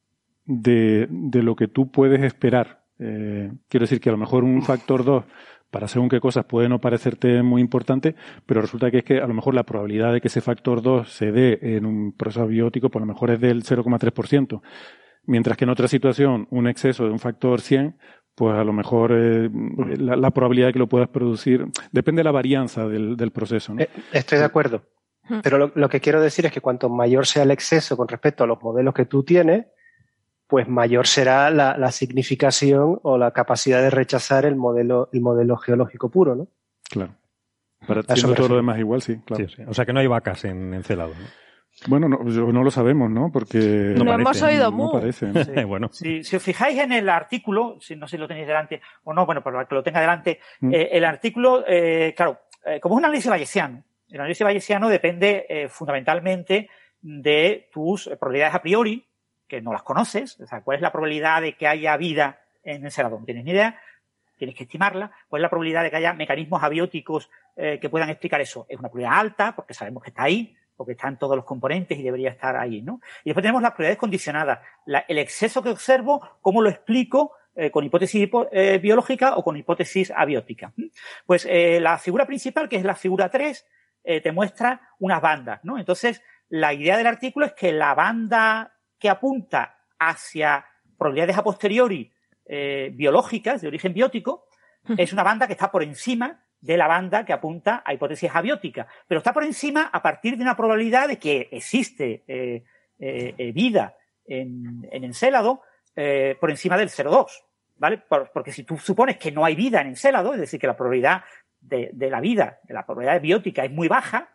de, de lo que tú puedes esperar eh, quiero decir que a lo mejor un factor 2 para según qué cosas puede no parecerte muy importante, pero resulta que es que a lo mejor la probabilidad de que ese factor 2 se dé en un proceso biótico, por lo mejor es del 0,3%. Mientras que en otra situación, un exceso de un factor 100, pues a lo mejor eh, la, probabilidad de que lo puedas producir depende de la varianza del, proceso. ¿no? Eh, estoy de acuerdo. Pero lo, que quiero decir es que cuanto mayor sea el exceso con respecto a los modelos que tú tienes, pues mayor será la, significación o la capacidad de rechazar el modelo, el modelo geológico puro, ¿no? Claro. Para siendo todo lo demás igual, sí, claro. O sea que no hay vacas en Encelado, ¿no? Bueno, no, no lo sabemos, ¿no? Porque no, hemos oído no parece. bueno. Si, os fijáis en el artículo, si no sé si lo tenéis delante o no, bueno, para que lo tenga delante, mm. eh, el artículo, eh, claro, eh, como es un análisis bayesiano, el análisis bayesiano depende fundamentalmente de tus probabilidades a priori, que no las conoces, o sea, cuál es la probabilidad de que haya vida en lado, no tienes ni idea, tienes que estimarla, cuál es la probabilidad de que haya mecanismos abióticos eh, que puedan explicar eso. Es una probabilidad alta, porque sabemos que está ahí, porque están todos los componentes y debería estar ahí, ¿no? Y después tenemos las probabilidades condicionadas, el exceso que observo, cómo lo explico eh, con hipótesis eh, biológica o con hipótesis abiótica. Pues la figura principal, que es la figura 3, te muestra unas bandas, ¿no? Entonces, la idea del artículo es que la banda que apunta hacia probabilidades a posteriori eh, biológicas de origen biótico es una banda que está por encima de la banda que apunta a hipótesis abióticas, pero está por encima a partir de una probabilidad de que existe eh, eh, vida en, en Encélado por encima del 0,2, ¿vale? porque si tú supones que no hay vida en Encélado, es decir, que la probabilidad de, de la vida, de la probabilidad biótica es muy baja,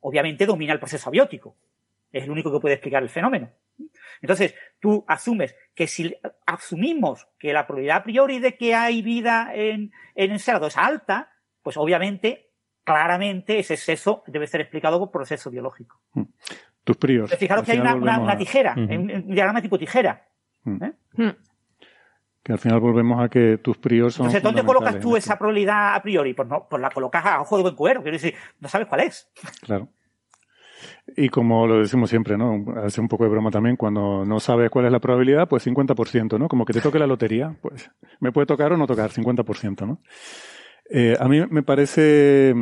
obviamente domina el proceso abiótico. Es el único que puede explicar el fenómeno. Entonces, tú asumes que si asumimos que la probabilidad a priori de que hay vida en, en Encelado es alta, pues obviamente, claramente, ese exceso debe ser explicado por proceso biológico. Mm. Tus prios. Fijaros que hay una, tijera, un, diagrama tipo tijera. Mm. ¿eh? Mm. Que al final volvemos a que tus prios son. Entonces, ¿dónde colocas tú esa probabilidad a priori? Pues no, pues la colocas a ojo de buen cuero. Quiero decir, no sabes cuál es. Claro. Y como lo decimos siempre, ¿no? Hace un poco de broma también, cuando no sabes cuál es la probabilidad, pues 50%, ¿no? Como que te toque la lotería, pues me puede tocar o no tocar, 50%, ¿no? Eh, a mí me parece eh,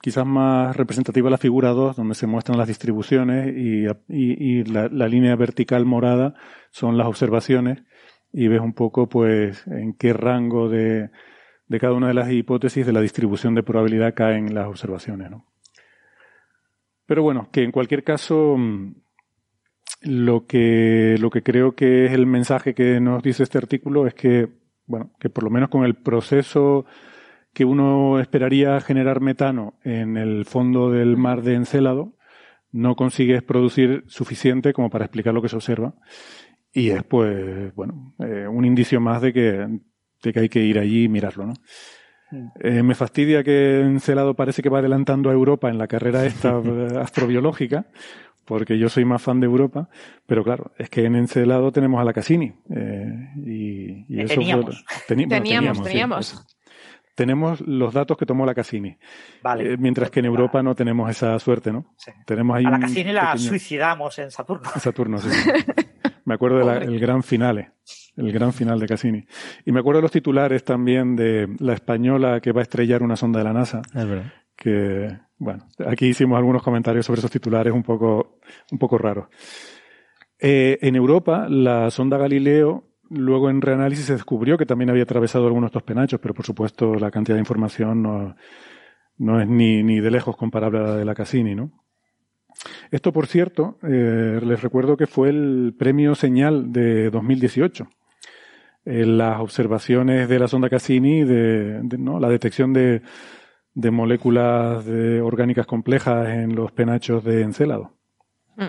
quizás más representativa la figura 2, donde se muestran las distribuciones y, y, la, la, línea vertical morada son las observaciones y ves un poco pues en qué rango de, de cada una de las hipótesis de la distribución de probabilidad caen las observaciones. ¿no? Pero bueno, que en cualquier caso, mm, lo que, lo que creo que es el mensaje que nos dice este artículo es que, bueno, que por lo menos con el proceso que uno esperaría generar metano en el fondo del mar de Encélado, no consigues producir suficiente como para explicar lo que se observa. Y es, pues, bueno, eh, un indicio más de que, de que hay que ir allí y mirarlo, ¿no? Eh, me fastidia que Encelado parece que va adelantando a Europa en la carrera esta astrobiológica, porque yo soy más fan de Europa, pero claro, es que en Encelado tenemos a la Cassini. Eh, y, eso teníamos. teníamos, teníamos. tenemos los datos que tomó la Cassini. Vale. Eh, mientras que en Europa no tenemos esa suerte, ¿no? Tenemos ahí a la Cassini la suicidamos en Saturno. En Saturno, sí. Me acuerdo del gran finale el gran final de Cassini. Y me acuerdo de los titulares también de la española que va a estrellar una sonda de la NASA. Es verdad. Que, bueno, aquí hicimos algunos comentarios sobre esos titulares un poco, un poco raros. Eh, en Europa, la sonda Galileo, luego en reanálisis se descubrió que también había atravesado algunos de estos penachos, pero por supuesto la cantidad de información no, no es ni, ni de lejos comparable a la de la Cassini, ¿no? Esto, por cierto, eh, les recuerdo que fue el premio Señal de 2018 las observaciones de la sonda Cassini, de, ¿no? la detección de, de moléculas de orgánicas complejas en los penachos de Encélado. Mm.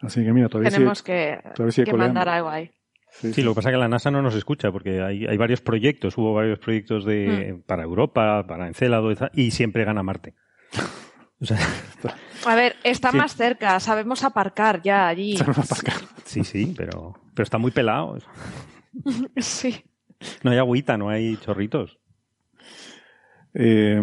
Así que mira, todavía Tenemos que, que mandar algo ahí. Sí, lo que pasa es que la NASA no nos escucha porque hay, hay varios proyectos, hubo varios proyectos de, mm. para Europa, para Encélado y siempre gana Marte. a ver, está más cerca, sabemos aparcar ya allí. Sí, sí, pero, pero está muy pelado. sí. No hay agüita, no hay chorritos. Eh,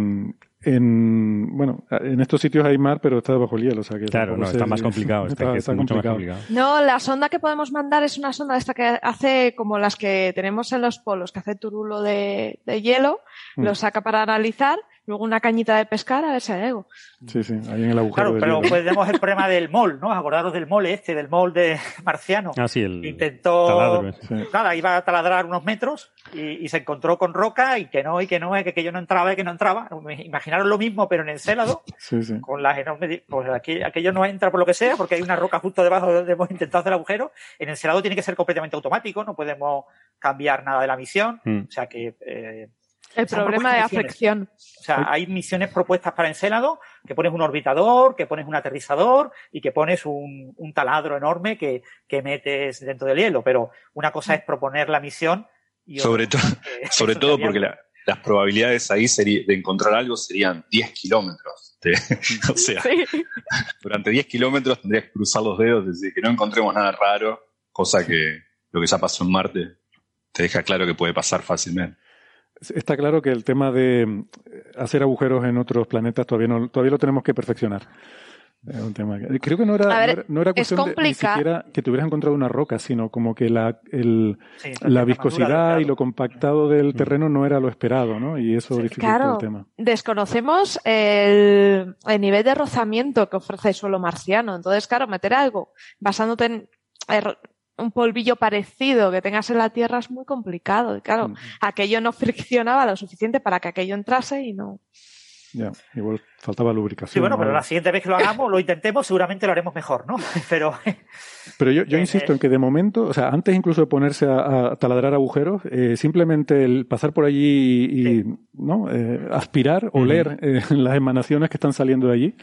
en, bueno, en estos sitios hay mar, pero está bajo el hielo. O sea que claro, no, está más complicado. Está, complicado. No, la sonda que podemos mandar es una sonda esta que hace como las que tenemos en los polos, que hace turulo de, hielo, mm. lo saca para analizar luego una cañita de pescar a ver si hay algo. Sí, sí, ahí en el agujero. Claro, pero tenemos el problema del mol, ¿no? Acordaros del mol este, del mol de marciano. Ah, sí, el Intentó. taladro, Nada, iba a taladrar unos metros y, se encontró con roca y que no, y que no, y que, que yo no entraba y que no entraba. Imaginaros lo mismo, pero en el célado, sí, sí. con las enormes. Pues aquí, aquello no entra por lo que sea, porque hay una roca justo debajo de donde hemos intentado hacer el agujero. En el celado tiene que ser completamente automático, no podemos cambiar nada de la misión. Mm. O sea que. Eh, el problema de afección. O sea, hay misiones propuestas para Encélado que pones un orbitador, que pones un aterrizador y que pones un, taladro enorme que, metes dentro del hielo. Pero una cosa es proponer la misión y Sobre, todo sobre todo porque las probabilidades ahí de encontrar algo serían 10 kilómetros. o sea, durante 10 kilómetros tendrías que cruzar los dedos, decir que no encontremos nada raro, cosa que lo que ya pasó en Marte te deja claro que puede pasar fácilmente. Está claro que el tema de eh, hacer agujeros en otros planetas todavía no, todavía lo tenemos que perfeccionar. un tema creo que no era, no, era, cuestión de ni siquiera que te hubieras encontrado una roca, sino como que la, el, la viscosidad y lo compactado del mm. terreno no era lo esperado, ¿no? Y eso dificulta el tema. Desconocemos el, el, nivel de rozamiento que ofrece el suelo marciano. Entonces, claro, meter algo basándote en un polvillo parecido que tengas en la Tierra es muy complicado. Y claro, aquello no friccionaba lo suficiente para que aquello entrase y no. Ya, igual faltaba lubricación. Sí, bueno, pero la siguiente vez que lo hagamos, lo intentemos, seguramente lo haremos mejor, ¿no? Pero. Pero yo, yo eh, insisto en que de momento, o sea, antes incluso de ponerse a, taladrar agujeros, eh, simplemente el pasar por allí y, ¿no? Eh, aspirar, oler las emanaciones que están saliendo de allí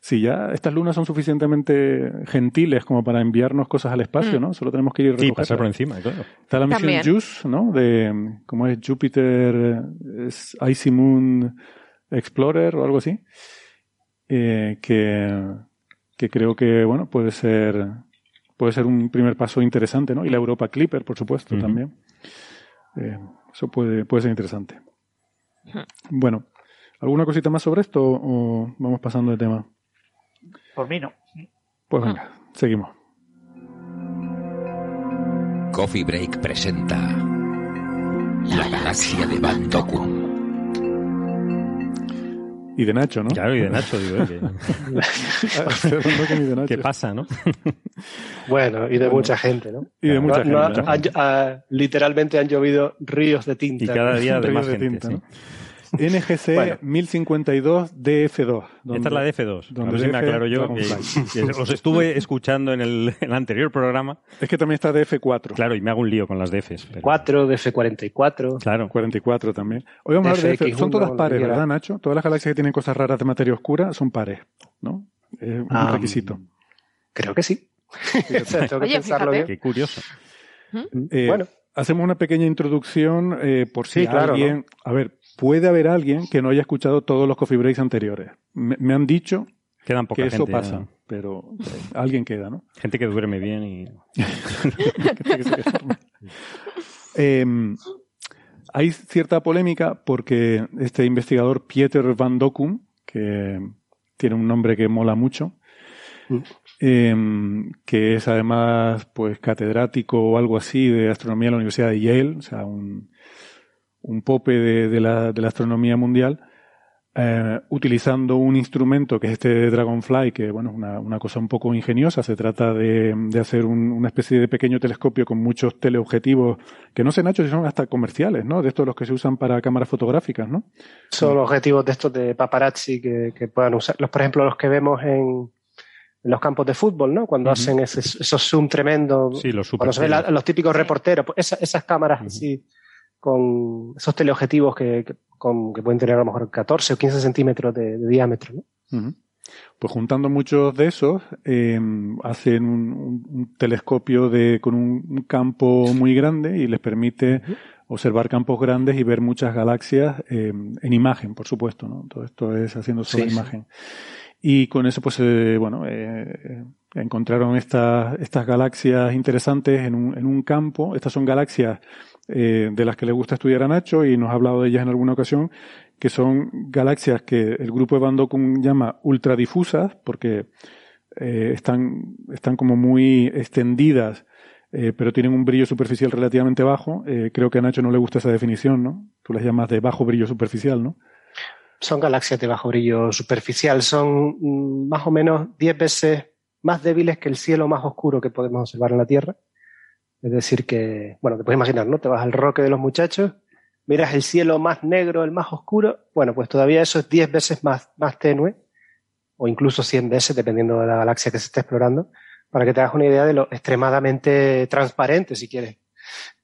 si ya estas lunas son suficientemente gentiles como para enviarnos cosas al espacio, mm. ¿no? Solo tenemos que ir Sí, pasar por encima, claro. Está la misión JUICE, ¿no? De, ¿cómo es? Jupiter es Icy Moon Explorer o algo así. Eh, que, que creo que, bueno, puede ser, puede ser un primer paso interesante, ¿no? Y la Europa Clipper, por supuesto, también. Eh, eso puede, puede ser interesante. Bueno, ¿alguna cosita más sobre esto o vamos pasando de tema? Por mí no. Pues venga, seguimos. Coffee Break presenta La galaxia de Van Y de Nacho, ¿no? Claro, y de Nacho, digo. ¿Qué pasa, no? bueno, y de mucha gente, ¿no? Y de mucha gente. literalmente han llovido ríos de tinta. Y cada día de más gente, tinta, ¿no? NGC 1052 DF2. Esta es la DF2. Donde me aclaro yo. os estuve escuchando en el, anterior programa. Es que también está DF4. Claro, y me hago un lío con las DFs. 4, DF44. Claro. 44 también. Hoy vamos a hablar de Son todas pares, ¿verdad, Nacho? Todas las galaxias que tienen cosas raras de materia oscura son pares, ¿no? Es un ah, requisito. Creo que sí. tengo que pensarlo bien. Qué curioso. Eh, bueno. Hacemos una pequeña introducción eh, por si alguien. A ver, puede haber alguien que no haya escuchado todos los coffee breaks anteriores. Me, han dicho que eso pasa, pero eh, alguien queda, ¿no? Gente que duerme bien y... Em, hay cierta polémica porque este investigador Pieter van Dokkum, que tiene un nombre que mola mucho, mm. em, que es además pues catedrático o algo así de astronomía en la Universidad de Yale, o sea, un, un pope de, la, de la, astronomía mundial, eh, utilizando un instrumento que es este Dragonfly, que bueno, es una, una, cosa un poco ingeniosa. Se trata de, de hacer una especie de pequeño telescopio con muchos teleobjetivos, que no sé, Nacho, si son hasta comerciales, ¿no? De estos los que se usan para cámaras fotográficas, ¿no? Son objetivos de estos de paparazzi que, que puedan usar. Los, por ejemplo, los que vemos en, los campos de fútbol, ¿no? Cuando hacen esos zoom tremendos. Sí, los Cuando se ven los típicos reporteros. Pues esas, cámaras así con esos teleobjetivos que, que, que, pueden tener a lo mejor 14 o 15 centímetros de, diámetro. ¿no? Pues juntando muchos de esos, eh, hacen un, telescopio de, con un, campo muy grande y les permite observar campos grandes y ver muchas galaxias eh, en imagen, por supuesto. ¿no? Todo esto es haciendo solo imagen. Y con eso, pues, eh, bueno, eh, encontraron estas, estas galaxias interesantes en un, en un campo. Estas son galaxias eh, de las que le gusta estudiar a Nacho y nos ha hablado de ellas en alguna ocasión, que son galaxias que el grupo de Van Dokkum llama ultradifusas porque eh, están, están como muy extendidas, eh, pero tienen un brillo superficial relativamente bajo. creo que a Nacho no le gusta esa definición, ¿no? Tú las llamas de bajo brillo superficial, ¿no? son galaxias de bajo brillo superficial, son mm, más o menos 10 veces más débiles que el cielo más oscuro que podemos observar en la Tierra. Es decir, que, bueno, te puedes imaginar, ¿no? Te vas al roque de los muchachos, miras el cielo más negro, el más oscuro, bueno, pues todavía eso es 10 veces más, más tenue, o incluso 100 veces, dependiendo de la galaxia que se esté explorando, para que te hagas una idea de lo extremadamente transparente, si quieres,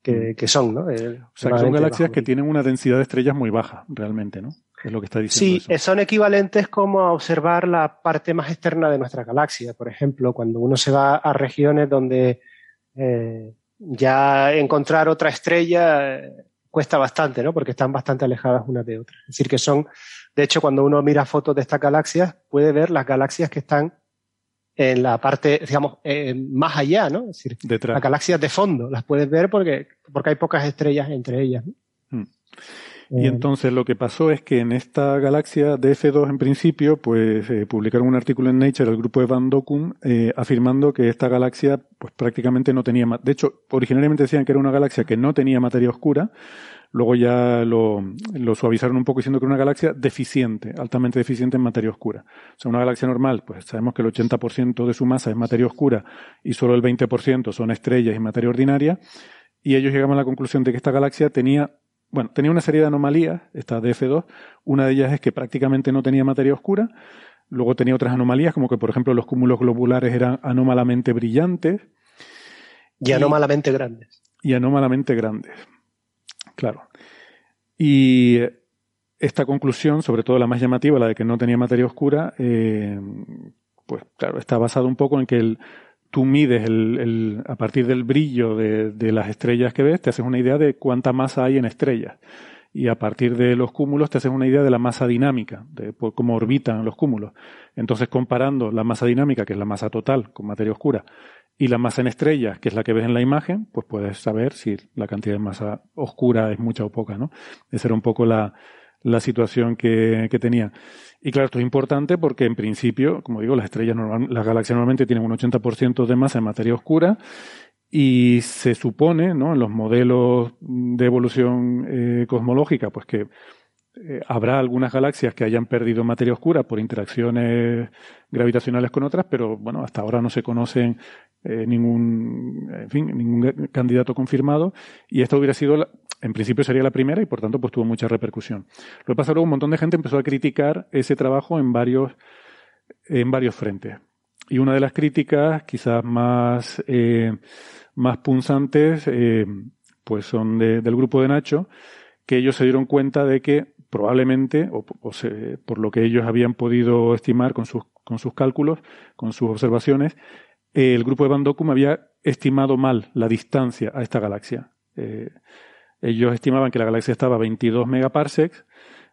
que, mm. son, ¿no? o sea, que son galaxias que tienen una densidad de estrellas muy baja, realmente, ¿no? Es lo que está diciendo. Sí, son equivalentes como a observar la parte más externa de nuestra galaxia. Por ejemplo, cuando uno se va a regiones donde eh, ya encontrar otra estrella eh, cuesta bastante, ¿no? Porque están bastante alejadas unas de otras. Es decir, que son, de hecho, cuando uno mira fotos de estas galaxias, puede ver las galaxias que están en la parte, digamos, eh, más allá, ¿no? Es decir, las galaxias de fondo, las puedes ver porque, porque hay pocas estrellas entre ellas. Hmm. Y entonces lo que pasó es que en esta galaxia DF2 en principio, pues eh, publicaron un artículo en Nature, el grupo de Van Dokum, eh, afirmando que esta galaxia pues prácticamente no tenía, de hecho, originalmente decían que era una galaxia que no tenía materia oscura, luego ya lo, lo suavizaron un poco diciendo que era una galaxia deficiente, altamente deficiente en materia oscura. O sea, una galaxia normal, pues sabemos que el 80% de su masa es materia oscura y solo el 20% son estrellas y materia ordinaria. Y ellos llegaban a la conclusión de que esta galaxia tenía bueno, tenía una serie de anomalías, esta DF2. Una de ellas es que prácticamente no tenía materia oscura. Luego tenía otras anomalías, como que, por ejemplo, los cúmulos globulares eran anómalamente brillantes. Y, anómalamente grandes. Y anómalamente grandes. Claro. Y esta conclusión, sobre todo la más llamativa, la de que no tenía materia oscura, eh, pues claro, está basada un poco en que el, tú mides el, a partir del brillo de, las estrellas que ves, te haces una idea de cuánta masa hay en estrellas. Y a partir de los cúmulos te haces una idea de la masa dinámica, de cómo orbitan los cúmulos. Entonces, comparando la masa dinámica, que es la masa total con materia oscura, y la masa en estrellas, que es la que ves en la imagen, pues puedes saber si la cantidad de masa oscura es mucha o poca, ¿no? Esa era un poco la, la situación que, que tenía. Y claro, esto es importante porque en principio, como digo, las estrellas las galaxias normalmente tienen un 80% de masa en materia oscura y se supone, ¿no? En los modelos de evolución eh, cosmológica, pues que eh, habrá algunas galaxias que hayan perdido materia oscura por interacciones gravitacionales con otras, pero bueno, hasta ahora no se conocen eh, ningún, en fin, ningún candidato confirmado y esto hubiera sido en principio sería la primera y por tanto pues tuvo mucha repercusión. Lo que pasa luego un montón de gente empezó a criticar ese trabajo en varios, en varios frentes. Y una de las críticas quizás más, eh, más punzantes eh, pues son del grupo de Nacho, que ellos se dieron cuenta de que probablemente, o, por lo que ellos habían podido estimar con sus, con sus cálculos, con sus observaciones, el grupo de Van Dokum había estimado mal la distancia a esta galaxia. Eh, ellos estimaban que la galaxia estaba a 22 megaparsecs,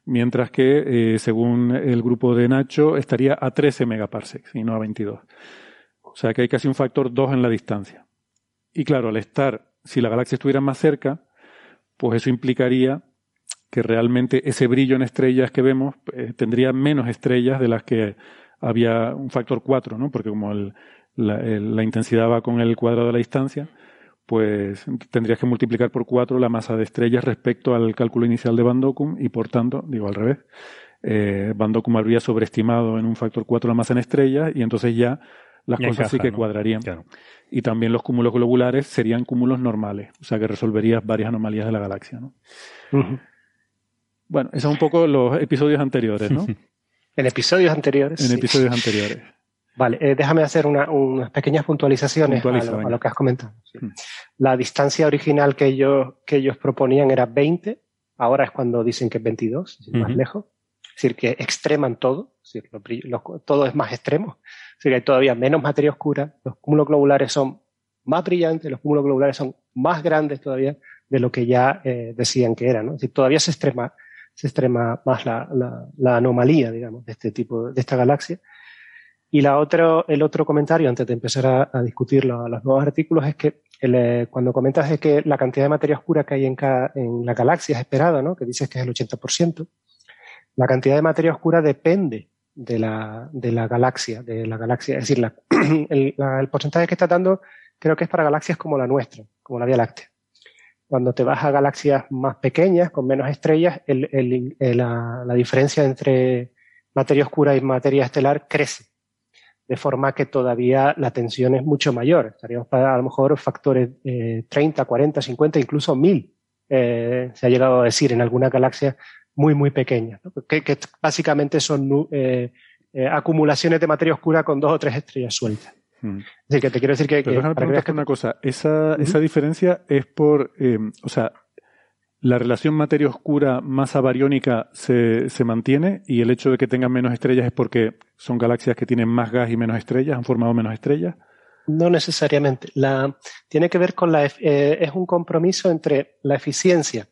mientras que, eh, según el grupo de Nacho, estaría a 13 megaparsecs y no a 22. O sea que hay casi un factor 2 en la distancia. Y claro, al estar, si la galaxia estuviera más cerca, pues eso implicaría que realmente ese brillo en estrellas que vemos eh, tendría menos estrellas de las que había un factor 4, ¿no? Porque como la intensidad va con el cuadrado de la distancia, pues tendrías que multiplicar por cuatro la masa de estrellas respecto al cálculo inicial de Van Dokum y por tanto, digo al revés, eh, Van Dokum habría sobreestimado en un factor 4 la masa en estrellas y entonces ya las cosas sí que cuadrarían. Y también los cúmulos globulares serían cúmulos normales, o sea que resolverías varias anomalías de la galaxia. ¿no? Bueno, esos son un poco los episodios anteriores, ¿no? en episodios anteriores. En episodios anteriores. Vale, eh, déjame hacer unas pequeñas puntualizaciones a, lo, que has comentado. Mm. La distancia original que ellos, que ellos proponían era 20, ahora es cuando dicen que es 22, es más lejos. Es decir, que extreman todo, es decir, todo es más extremo. Es decir, hay todavía menos materia oscura, los cúmulos globulares son más brillantes, los cúmulos globulares son más grandes todavía de lo que ya eh, decían que eran. ¿no? Es decir, todavía se extrema, se extrema más la, la anomalía, digamos, de este tipo, de esta galaxia. Y la otro, el otro comentario, antes de empezar a, discutir los, nuevos artículos, es que eh, cuando comentas de que la cantidad de materia oscura que hay en, en la galaxia es esperada, ¿no? que dices que es el 80%, la cantidad de materia oscura depende de la, de la galaxia, de la galaxia. Es decir, el, porcentaje que está dando creo que es para galaxias como la nuestra, como la Vía Láctea. Cuando te vas a galaxias más pequeñas, con menos estrellas, la, la diferencia entre materia oscura y materia estelar crece de forma que todavía la tensión es mucho mayor. Estaríamos para a lo mejor factores 30, 40, 50, incluso 1000. Eh, se ha llegado a decir en alguna galaxia muy, muy pequeña, que, básicamente son eh, eh, acumulaciones de materia oscura con dos o tres estrellas sueltas. Hmm. Decir, que te quiero decir que... Pero que, para que una cosa, esa, esa diferencia es por, o sea, la relación materia oscura masa bariónica se, se, mantiene y el hecho de que tengan menos estrellas es porque son galaxias que tienen más gas y menos estrellas, han formado menos estrellas. No necesariamente. La, tiene que ver con la, eh, es un compromiso entre la eficiencia,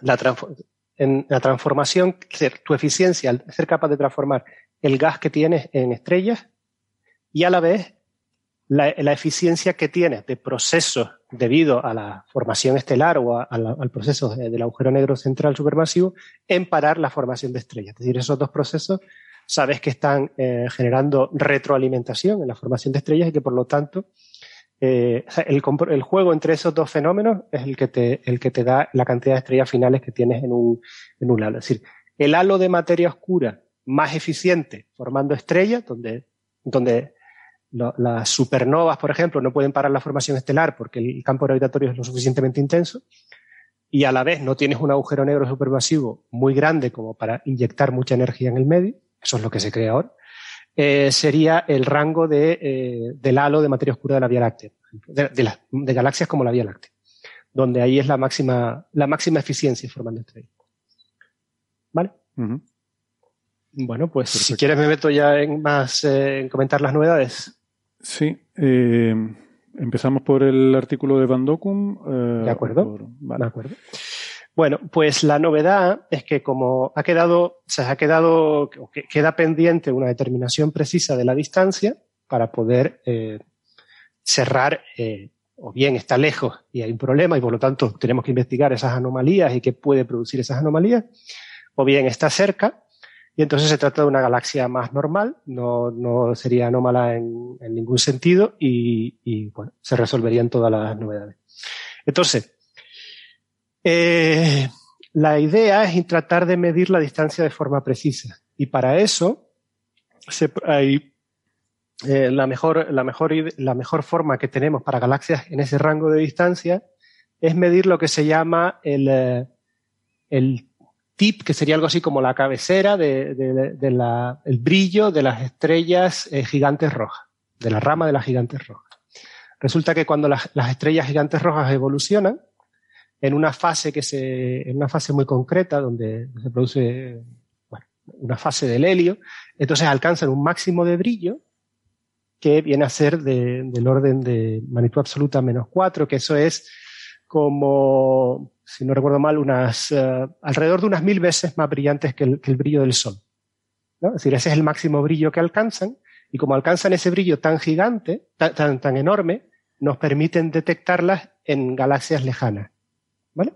la, en la transformación, tu eficiencia ser capaz de transformar el gas que tienes en estrellas y a la vez la, eficiencia que tienes de procesos debido a la formación estelar o al proceso del agujero negro central supermasivo en parar la formación de estrellas. Es decir, esos dos procesos sabes que están eh, generando retroalimentación en la formación de estrellas y que por lo tanto eh, el, el, juego entre esos dos fenómenos es el que, te, el que te da la cantidad de estrellas finales que tienes en un, en un halo. Es decir, el halo de materia oscura más eficiente formando estrellas, donde, donde las supernovas, por ejemplo, no pueden parar la formación estelar porque el campo gravitatorio es lo suficientemente intenso, y a la vez no tienes un agujero negro supermasivo muy grande como para inyectar mucha energía en el medio, eso es lo que se cree ahora, eh, sería el rango de, eh, del halo de materia oscura de la Vía Láctea, de, de, galaxias como la Vía Láctea, donde ahí es la máxima, la máxima eficiencia formando estrellas. ¿Vale? Bueno, pues si quieres me meto ya en más eh, en comentar las novedades. Sí. empezamos por el artículo de Van Docum. de acuerdo. De acuerdo. Bueno, pues la novedad es que como ha quedado, se ha quedado, queda pendiente una determinación precisa de la distancia para poder eh, cerrar, eh, o bien está lejos y hay un problema y por lo tanto tenemos que investigar esas anomalías y qué puede producir esas anomalías, o bien está cerca y entonces se trata de una galaxia más normal, no, no sería anómala en, en ningún sentido y, bueno, se resolverían todas las novedades. Entonces, eh, la idea es tratar de medir la distancia de forma precisa. Y para eso eh, la, mejor, la, mejor, la mejor forma que tenemos para galaxias en ese rango de distancia es medir lo que se llama el, eh, el tip, que sería algo así como la cabecera del de, brillo de las estrellas gigantes rojas, de la rama de las gigantes rojas. Resulta que cuando las, las estrellas gigantes rojas evolucionan, en una fase que se, en una fase muy concreta donde se produce una fase del helio, entonces alcanzan un máximo de brillo que viene a ser de, del orden de magnitud absoluta menos 4, que eso es como, si no recuerdo mal, unas, uh, alrededor de unas mil veces más brillantes que el, que el brillo del Sol. ¿no? Es decir, ese es el máximo brillo que alcanzan, y como alcanzan ese brillo tan gigante, tan, tan, tan enorme, nos permiten detectarlas en galaxias lejanas. ¿Vale?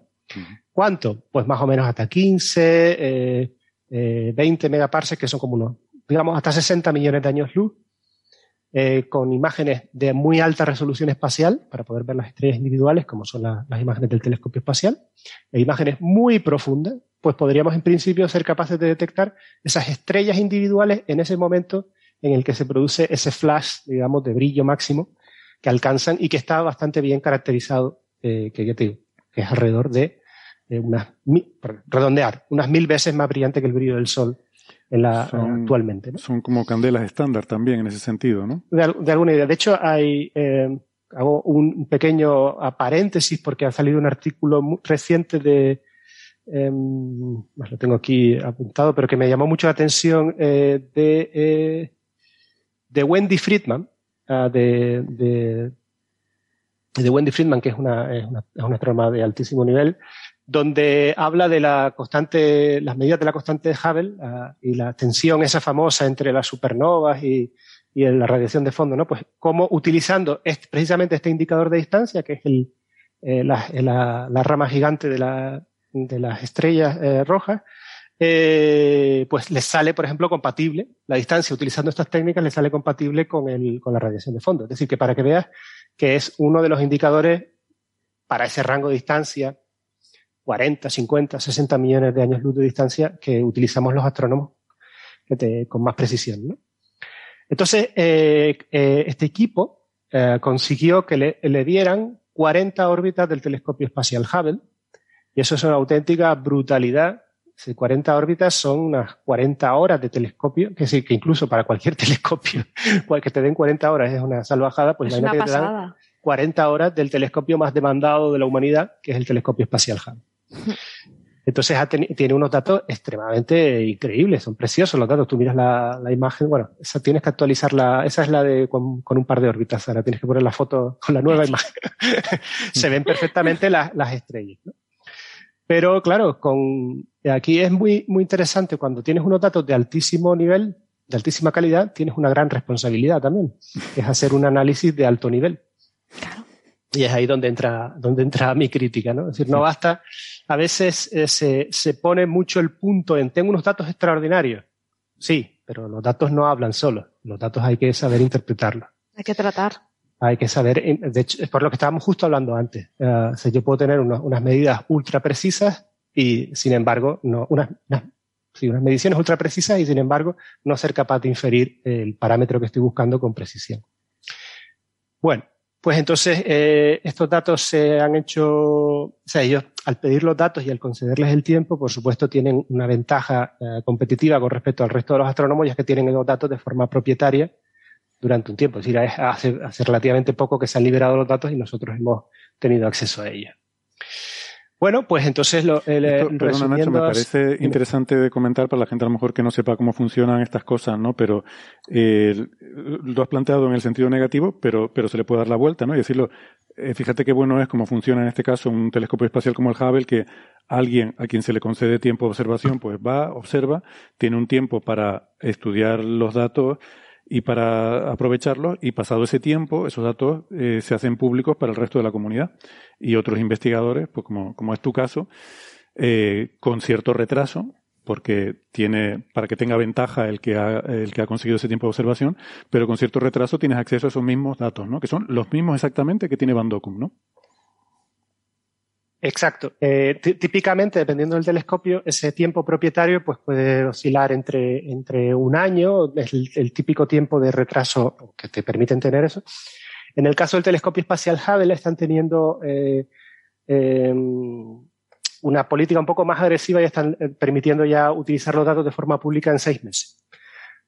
¿Cuánto? Pues más o menos hasta 15, eh, eh, 20 megaparsecs, que son como unos, digamos, hasta 60 millones de años luz, eh, con imágenes de muy alta resolución espacial para poder ver las estrellas individuales, como son las imágenes del telescopio espacial, e imágenes muy profundas, pues podríamos en principio ser capaces de detectar esas estrellas individuales en ese momento en el que se produce ese flash, digamos, de brillo máximo que alcanzan y que está bastante bien caracterizado, eh, que ya te digo, que es alrededor de unas, redondear, unas mil veces más brillante que el brillo del Sol en la, actualmente. Son como candelas estándar también en ese sentido, ¿no? De, alguna idea. De hecho, hay, eh, hago un pequeño paréntesis porque ha salido un artículo muy reciente de, eh, lo tengo aquí apuntado, pero que me llamó mucho la atención eh, de, eh, de Wendy Friedman, uh, de, de, de Wendy Friedman, que es una, es una, es una astrónoma de altísimo nivel, donde habla de la constante, las medidas de la constante de Hubble uh, y la tensión esa famosa entre las supernovas y, la radiación de fondo, ¿no? Pues cómo utilizando precisamente este indicador de distancia, que es eh, la, rama gigante de, la, las estrellas eh, rojas, eh, pues les sale, por ejemplo, compatible, la distancia utilizando estas técnicas les sale compatible con, con la radiación de fondo. Es decir, que para que veas que es uno de los indicadores para ese rango de distancia, 40, 50, 60 millones de años luz de distancia que utilizamos los astrónomos con más precisión. ¿no? Entonces, eh, eh, este equipo eh, consiguió que le, le, dieran 40 órbitas del telescopio espacial Hubble, y eso es una auténtica brutalidad. 40 órbitas son unas 40 horas de telescopio, que sí, que incluso para cualquier telescopio, que te den 40 horas es una salvajada, pues es imagínate que te dan 40 horas del telescopio más demandado de la humanidad, que es el telescopio espacial Hubble. Entonces tiene unos datos extremadamente increíbles, son preciosos los datos. Tú miras la, imagen, bueno, esa tienes que actualizarla, esa es la de con, un par de órbitas, ahora tienes que poner la foto con la nueva imagen. Se ven perfectamente las estrellas. Pero claro, con, aquí es muy, muy interesante cuando tienes unos datos de altísimo nivel, de altísima calidad, tienes una gran responsabilidad también, que es hacer un análisis de alto nivel. Y es ahí donde entra, donde entra mi crítica, ¿no? Es decir, no basta, a veces eh, se, se pone mucho el punto en tengo unos datos extraordinarios. Sí, pero los datos no hablan solos. Los datos hay que saber interpretarlos. Hay que tratar. Hay que saber, de hecho, es por lo que estábamos justo hablando antes. Uh, o sea, yo puedo tener unas, unas medidas ultra precisas y, sin embargo, no, unas, unas, sí, unas mediciones ultra precisas y, sin embargo, no ser capaz de inferir el parámetro que estoy buscando con precisión. Bueno, pues entonces eh, estos datos se han hecho, o sea, ellos al pedir los datos y al concederles el tiempo, por supuesto, tienen una ventaja eh, competitiva con respecto al resto de los astrónomos, ya que tienen los datos de forma propietaria durante un tiempo. Es decir, hace, hace relativamente poco que se han liberado los datos y nosotros hemos tenido acceso a ellos. Bueno, pues entonces lo, el, Esto, perdona, Nacho, me parece interesante de comentar para la gente a lo mejor que no sepa cómo funcionan estas cosas, ¿no? Pero eh, lo has planteado en el sentido negativo, pero, pero se le puede dar la vuelta, ¿no? Y decirlo, eh, fíjate qué bueno es cómo funciona en este caso un telescopio espacial como el Hubble, que alguien a quien se le concede tiempo de observación, pues va, observa, tiene un tiempo para estudiar los datos, y para aprovecharlo y pasado ese tiempo esos datos eh, se hacen públicos para el resto de la comunidad y otros investigadores, pues como, como es tu caso, eh, con cierto retraso, porque tiene, para que tenga ventaja el que, ha, el que ha conseguido ese tiempo de observación, pero con cierto retraso tienes acceso a esos mismos datos, ¿no? Que son los mismos exactamente que tiene Van ¿no? Exacto. Eh, típicamente, dependiendo del telescopio, ese tiempo propietario pues, puede oscilar entre, entre un año, es el, típico tiempo de retraso que te permiten tener eso. En el caso del telescopio espacial Hubble están teniendo eh, em, una política un poco más agresiva y están eh, permitiendo ya utilizar los datos de forma pública en seis meses.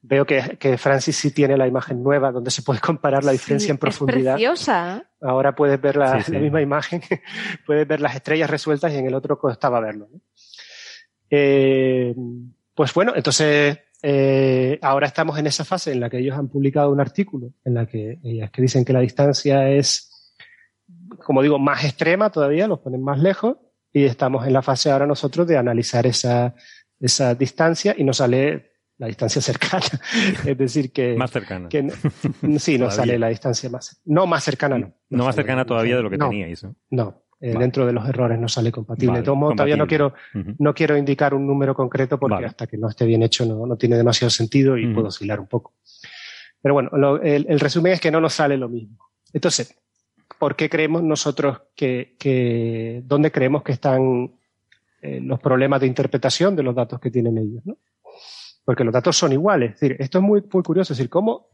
Veo que, que, Francis sí tiene la imagen nueva donde se puede comparar la diferencia en profundidad. Es preciosa. Ahora puedes ver la, la, misma imagen, puedes ver las estrellas resueltas y en el otro costaba verlo. Eh, pues bueno, entonces eh, ahora estamos en esa fase en la que ellos han publicado un artículo en la que ellas que dicen que la distancia es, como digo, más extrema todavía, los ponen más lejos y estamos en la fase ahora nosotros de analizar esa, esa distancia y nos sale la distancia cercana. es decir, que. Más cercana. Que, sí, no sale la distancia más. No, más cercana no. No, más cercana todavía de lo que teníais. No, no eh, dentro de los errores no sale compatible. de todo modo, todavía no quiero, no quiero indicar un número concreto porque hasta que no esté bien hecho no, no tiene demasiado sentido y puedo oscilar un poco. Pero bueno, lo, el, el, resumen es que no nos sale lo mismo. Entonces, ¿por qué creemos nosotros que, que dónde creemos que están eh, los problemas de interpretación de los datos que tienen ellos? ¿no? Porque los datos son iguales. Es decir, esto es muy, muy curioso. Es decir, ¿cómo,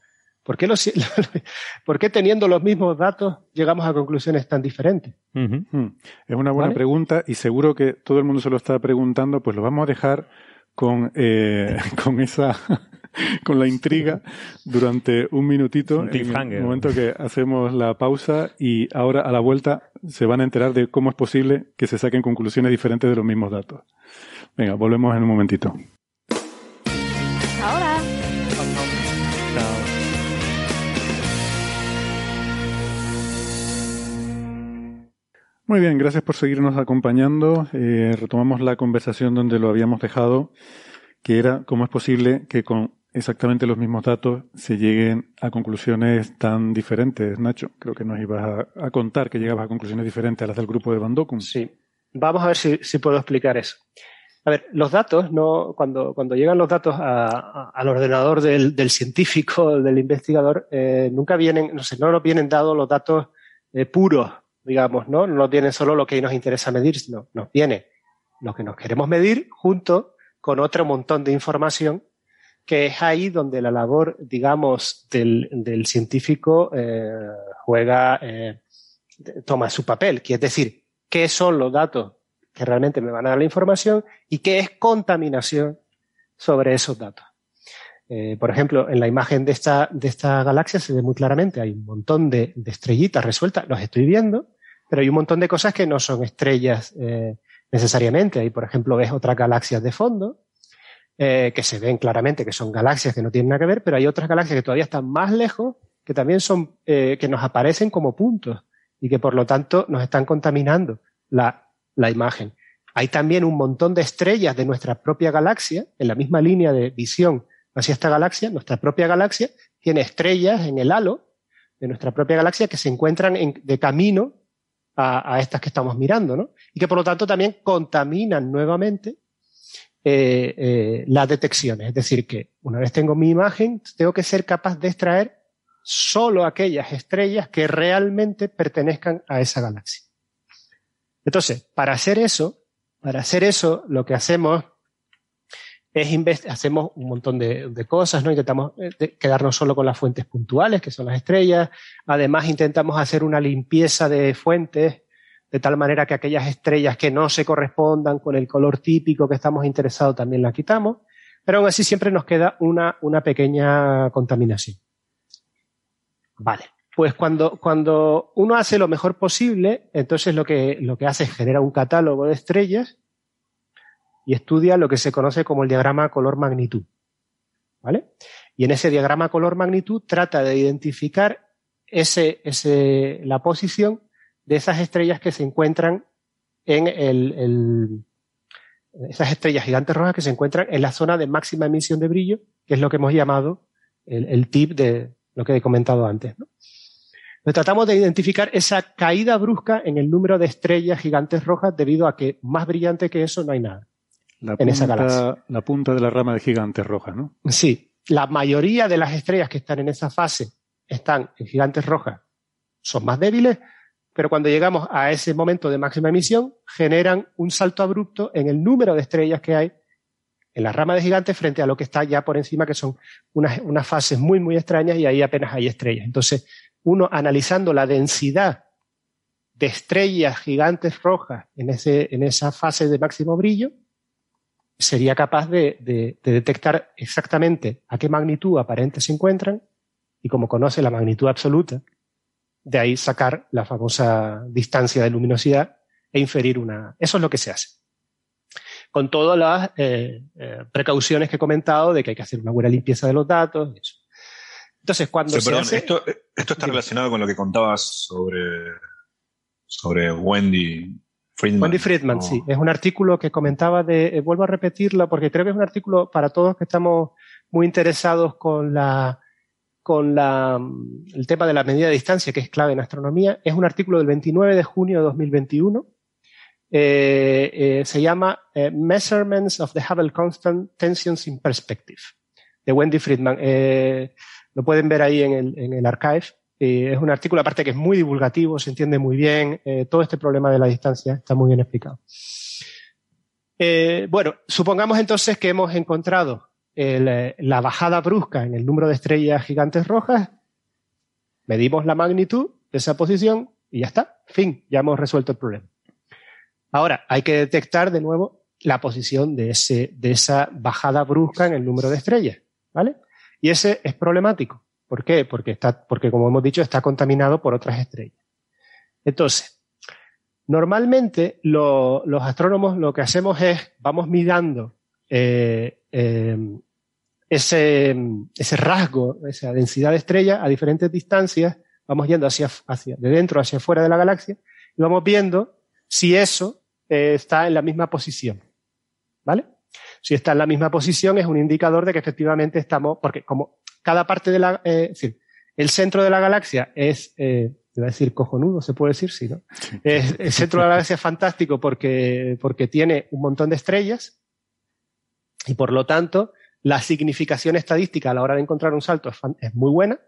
por, qué los, ¿por qué teniendo los mismos datos llegamos a conclusiones tan diferentes? Hmm. Es una buena pregunta y seguro que todo el mundo se lo está preguntando, pues lo vamos a dejar con, eh, con esa con la intriga durante un minutito un en el momento que hacemos la pausa y ahora a la vuelta se van a enterar de cómo es posible que se saquen conclusiones diferentes de los mismos datos. Venga, volvemos en un momentito. Muy bien, gracias por seguirnos acompañando. Eh, retomamos la conversación donde lo habíamos dejado, que era cómo es posible que con exactamente los mismos datos se lleguen a conclusiones tan diferentes. Nacho, creo que nos ibas a, contar que llegabas a conclusiones diferentes a las del grupo de Van Sí, vamos a ver si, puedo explicar eso. A ver, los datos, no, cuando, cuando llegan los datos al ordenador del, del, científico, del investigador, eh, nunca vienen, no sé, no nos vienen dados los datos eh, puros digamos, ¿no? No tiene solo lo que nos interesa medir, sino nos viene lo que nos queremos medir junto con otro montón de información que es ahí donde la labor, digamos, del, científico eh, juega, eh, toma su papel, que es decir, qué son los datos que realmente me van a dar la información y qué es contaminación sobre esos datos. Eh, por ejemplo, en la imagen de esta, de esta galaxia se ve muy claramente, hay un montón de, estrellitas resueltas, los estoy viendo, pero hay un montón de cosas que no son estrellas eh, necesariamente. Ahí, por ejemplo, ves otras galaxias de fondo, eh, que se ven claramente que son galaxias que no tienen nada que ver, pero hay otras galaxias que todavía están más lejos, que también son, que nos aparecen como puntos y que por lo tanto nos están contaminando la, la imagen. Hay también un montón de estrellas de nuestra propia galaxia, en la misma línea de visión hacia esta galaxia, nuestra propia galaxia tiene estrellas en el halo de nuestra propia galaxia que se encuentran en, de camino a, estas que estamos mirando, ¿no? Y que por lo tanto también contaminan nuevamente eh, eh, las detecciones. Es decir, que una vez tengo mi imagen, tengo que ser capaz de extraer solo aquellas estrellas que realmente pertenezcan a esa galaxia. Entonces, para hacer eso, para hacer eso, lo que hacemos es hacemos un montón de, de cosas, ¿no? Intentamos eh, quedarnos solo con las fuentes puntuales, que son las estrellas. Además, intentamos hacer una limpieza de fuentes, de tal manera que aquellas estrellas que no se correspondan con el color típico que estamos interesados también las quitamos. Pero aún así siempre nos queda una, una pequeña contaminación. Vale. Pues cuando, cuando uno hace lo mejor posible, entonces lo que, lo que hace es generar un catálogo de estrellas y estudia lo que se conoce como el diagrama color-magnitud. ¿Vale? Y en ese diagrama color-magnitud trata de identificar ese, ese, la posición de esas estrellas que se encuentran en el, el, esas estrellas gigantes rojas que se encuentran en la zona de máxima emisión de brillo, que es lo que hemos llamado el, tip de lo que he comentado antes. ¿no? Tratamos de identificar esa caída brusca en el número de estrellas gigantes rojas debido a que más brillante que eso no hay nada. La en punta, esa galaxia. La punta de la rama de gigantes rojas, ¿no? Sí. La mayoría de las estrellas que están en esa fase están en gigantes rojas, son más débiles, pero cuando llegamos a ese momento de máxima emisión, generan un salto abrupto en el número de estrellas que hay en la rama de gigantes frente a lo que está ya por encima, que son unas, unas fases muy, muy extrañas y ahí apenas hay estrellas. Entonces, uno analizando la densidad de estrellas gigantes rojas en, ese, en esa fase de máximo brillo, sería capaz de, de, de, detectar exactamente a qué magnitud aparente se encuentran y como conoce la magnitud absoluta, de ahí sacar la famosa distancia de luminosidad e inferir una... Eso es lo que se hace. Con todas las eh, eh, precauciones que he comentado de que hay que hacer una buena limpieza de los datos. Eso. Entonces, cuando sí, se perdón, hace... esto, esto está relacionado con lo que contabas sobre, sobre Wendy Friedman. Wendy Friedman, sí. Es un artículo que comentaba de, eh, vuelvo a repetirlo porque creo que es un artículo para todos que estamos muy interesados con la, con la, el tema de la medida de distancia, que es clave en astronomía. Es un artículo del 29 de junio de 2021. Eh, eh, se llama Measurements of the Hubble Constant Tensions in Perspective, de Wendy Friedman. Lo pueden ver ahí en el, en el archive. Eh, es un artículo, aparte que es muy divulgativo, se entiende muy bien, eh, todo este problema de la distancia está muy bien explicado. Eh, bueno, supongamos entonces que hemos encontrado el, la bajada brusca en el número de estrellas gigantes rojas, medimos la magnitud de esa posición y ya está, fin, ya hemos resuelto el problema. Ahora, hay que detectar de nuevo la posición de, ese, de esa bajada brusca en el número de estrellas, ¿vale? Y ese es problemático. ¿Por qué? Porque, está, porque como hemos dicho, está contaminado por otras estrellas. Entonces, normalmente lo, los astrónomos lo que hacemos es, vamos mirando eh, eh, ese, rasgo, esa densidad de estrella a diferentes distancias, vamos yendo hacia, hacia, de dentro hacia afuera de la galaxia, y vamos viendo si eso eh, está en la misma posición. ¿Vale? Si está en la misma posición es un indicador de que efectivamente estamos, porque como cada parte de la, eh, es decir, el centro de la galaxia es, eh, iba a decir cojonudo, se puede decir, sí, ¿no? Es, el centro de la galaxia es fantástico porque, porque tiene un montón de estrellas y por lo tanto la significación estadística a la hora de encontrar un salto es, es muy buena.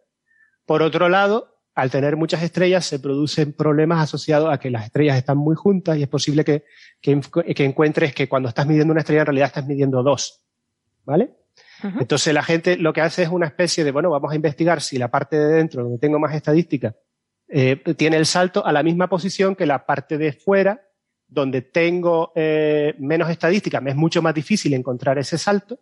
Por otro lado, al tener muchas estrellas se producen problemas asociados a que las estrellas están muy juntas y es posible que, que, encuentres que cuando estás midiendo una estrella en realidad estás midiendo dos. ¿Vale? Entonces la gente lo que hace es una especie de, bueno, vamos a investigar si la parte de dentro, donde tengo más estadística, eh, tiene el salto a la misma posición que la parte de fuera, donde tengo eh, menos estadística. Me es mucho más difícil encontrar ese salto,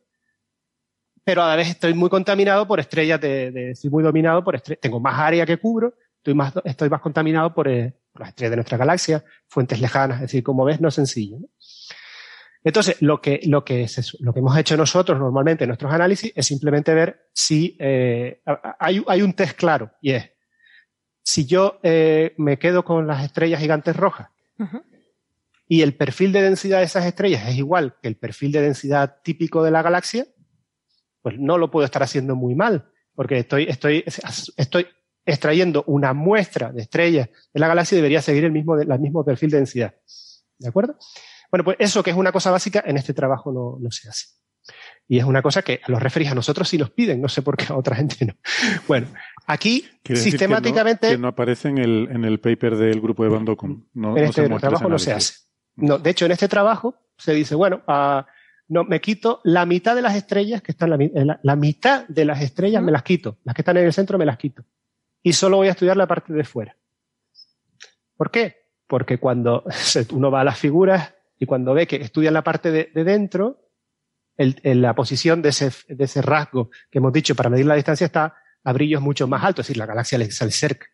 pero a la vez estoy muy contaminado por estrellas de, estoy muy dominado por estrellas, tengo más área que cubro, estoy más, estoy más contaminado por, eh, las estrellas de nuestra galaxia, fuentes lejanas, es decir, como ves, no es sencillo. Entonces, lo que, lo, que lo que hemos hecho nosotros normalmente en nuestros análisis es simplemente ver si eh, hay, hay, un test claro y es, si yo eh, me quedo con las estrellas gigantes rojas y el perfil de densidad de esas estrellas es igual que el perfil de densidad típico de la galaxia, pues no lo puedo estar haciendo muy mal, porque estoy, estoy, estoy extrayendo una muestra de estrellas de la galaxia y debería seguir el mismo, el mismo perfil de densidad. ¿De acuerdo? Bueno, pues eso que es una cosa básica, en este trabajo no, no se hace. Y es una cosa que a los referís a nosotros sí nos piden, no sé por qué a otra gente no. Bueno, aquí sistemáticamente. Que no, aparece en el, en el paper del grupo de Bandocom. No, en este trabajo no se hace. No, de hecho, en este trabajo se dice, bueno, uh, no, me quito la mitad de las estrellas que están, la, la, mitad de las estrellas me las quito. Las que están en el centro me las quito. Y solo voy a estudiar la parte de fuera. ¿Por qué? Porque cuando uno va a las figuras, y cuando ve que estudia la parte de, dentro, la posición de ese, de ese, rasgo que hemos dicho para medir la distancia está a brillos mucho más altos, es decir, la galaxia le sale cerca.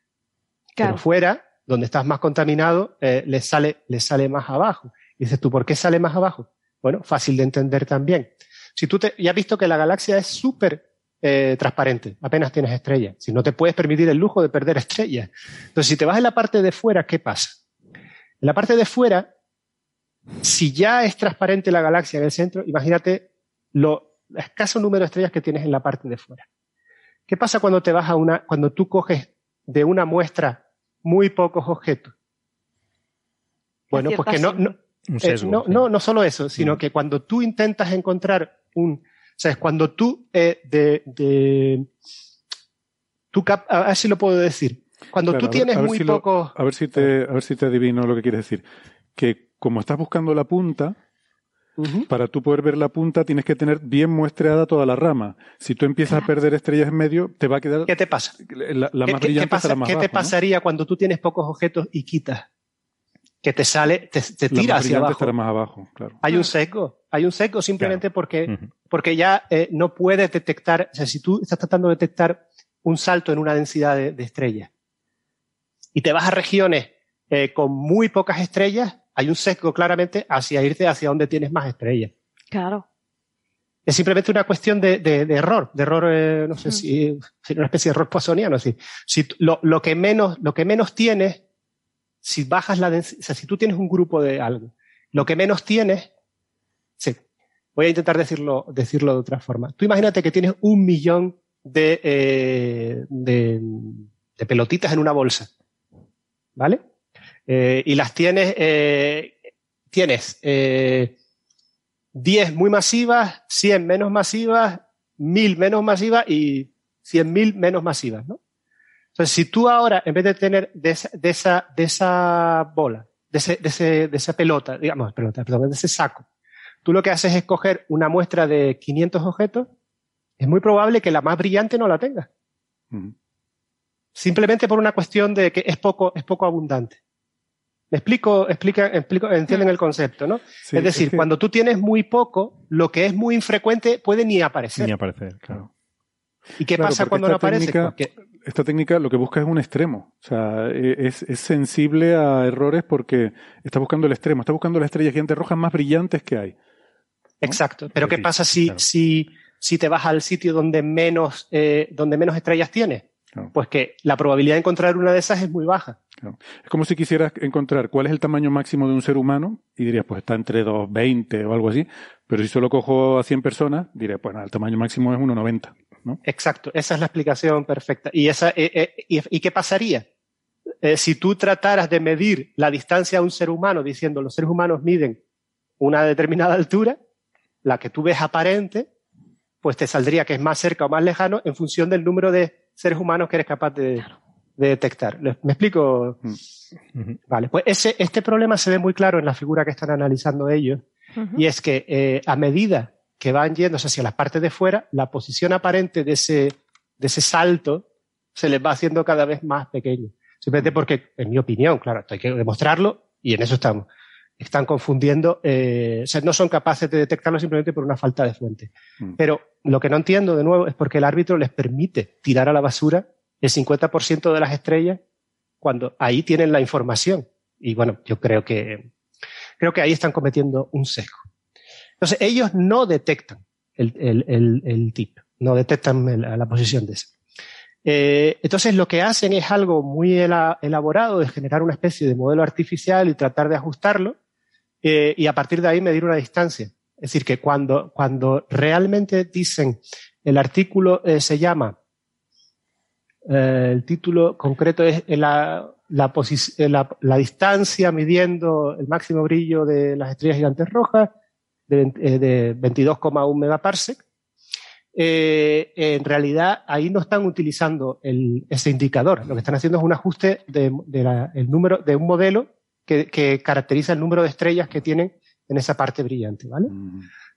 Pero fuera, donde estás más contaminado, eh, le, sale, le sale más abajo. Y dices tú, ¿por qué sale más abajo? Bueno, fácil de entender también. Si tú te, ya has visto que la galaxia es súper eh, transparente, apenas tienes estrellas. Si no te puedes permitir el lujo de perder estrellas. Entonces, si te vas en la parte de fuera, ¿qué pasa? En la parte de fuera, si ya es transparente la galaxia en el centro, imagínate lo escaso número de estrellas que tienes en la parte de fuera. ¿Qué pasa cuando te vas a una, cuando tú coges de una muestra muy pocos objetos? Bueno, pues que no, no, eh, no, no, no, solo eso, sino mm. que cuando tú intentas encontrar un, o sea, es cuando tú eh, de, de tú cap, a ver si lo puedo decir. Cuando tú tienes muy pocos. A ver si te, a ver si te adivino lo que quieres decir. Que como estás buscando la punta, para tú poder ver la punta tienes que tener bien muestreada toda la rama. Si tú empiezas a perder estrellas en medio, te va a quedar... ¿Qué te pasa? La, más ¿Qué, ¿qué, te pasaría cuando tú tienes pocos objetos y quitas? Que te sale, te, te tira hacia abajo. más abajo, claro. Hay un seco. Hay un seco simplemente porque, porque ya eh, no puedes detectar, o sea, si tú estás tratando de detectar un salto en una densidad de, estrellas y te vas a regiones eh, con muy pocas estrellas, hay un sesgo claramente hacia irte hacia donde tienes más estrellas. Claro. Es simplemente una cuestión de, error, de error, eh, no sé mm. si, una especie de error poissoniano. Si, si lo, que menos, lo que menos tienes, si bajas la densidad, o sea, si tú tienes un grupo de algo, lo que menos tienes, sí, voy a intentar decirlo, decirlo de otra forma. Tú imagínate que tienes un millón de, eh, de, de pelotitas en una bolsa, ¿vale? Eh, y las tienes, eh, tienes eh, 10 muy masivas, 100 menos masivas, 1000 menos masivas y 100.000 menos masivas, ¿no? Entonces, si tú ahora, en vez de tener de esa, de esa, de esa bola, de, ese, de, ese, de esa pelota, digamos, pelota, perdón, de ese saco, tú lo que haces es coger una muestra de 500 objetos, es muy probable que la más brillante no la tenga. Simplemente por una cuestión de que es poco, es poco abundante. Me explico, explica, explico, entienden el concepto, ¿no? es decir, cuando tú tienes muy poco, lo que es muy infrecuente puede ni aparecer. Ni aparecer, claro. ¿Y qué pasa cuando no aparece? Esta técnica lo que busca es un extremo. O sea, e, es, es, sensible a errores porque está buscando el extremo, está buscando las estrellas gigantes rojas más brillantes que hay. Exacto. Pero ¿qué pasa si, si, si te vas al sitio donde menos, eh, donde menos estrellas tienes? Pues que la probabilidad de encontrar una de esas es muy baja. Es como si quisieras encontrar cuál es el tamaño máximo de un ser humano y dirías, pues está entre 2,20 o algo así. Pero si solo cojo a 100 personas, diré, pues el tamaño máximo es 1,90. ¿no? Exacto, esa es la explicación perfecta. ¿Y, esa, eh, eh, y, qué pasaría? Eh, si tú trataras de medir la distancia a un ser humano diciendo los seres humanos miden una determinada altura, la que tú ves aparente, pues te saldría que es más cerca o más lejano en función del número de seres humanos que eres capaz de, de detectar. ¿Me explico? Mm. Vale, pues ese, este problema se ve muy claro en la figura que están analizando ellos, y es que eh, a medida que van yendo hacia las partes de fuera, la posición aparente de ese, de ese salto se les va haciendo cada vez más pequeño. Simplemente porque, en mi opinión, claro, esto hay que demostrarlo y en eso estamos. Están confundiendo, eh, o sea, no son capaces de detectarlo simplemente por una falta de fuente. Mm. Pero lo que no entiendo, de nuevo, es porque el árbitro les permite tirar a la basura el 50% de las estrellas cuando ahí tienen la información. Y bueno, yo creo que, creo que ahí están cometiendo un sesgo. Entonces, ellos no detectan el, el, el, tip, no detectan la, posición de ese. Eh, entonces, lo que hacen es algo muy elaborado de generar una especie de modelo artificial y tratar de ajustarlo eh, y a partir de ahí medir una distancia. Es decir, que cuando, cuando realmente dicen el artículo eh, se llama, el título concreto es la, la, la, la, distancia midiendo el máximo brillo de las estrellas gigantes rojas de, 22,1 eh, megaparsec. Eh, en realidad ahí no están utilizando ese indicador. Lo que están haciendo es un ajuste de, el número, de un modelo que, caracteriza el número de estrellas que tienen en esa parte brillante, ¿vale?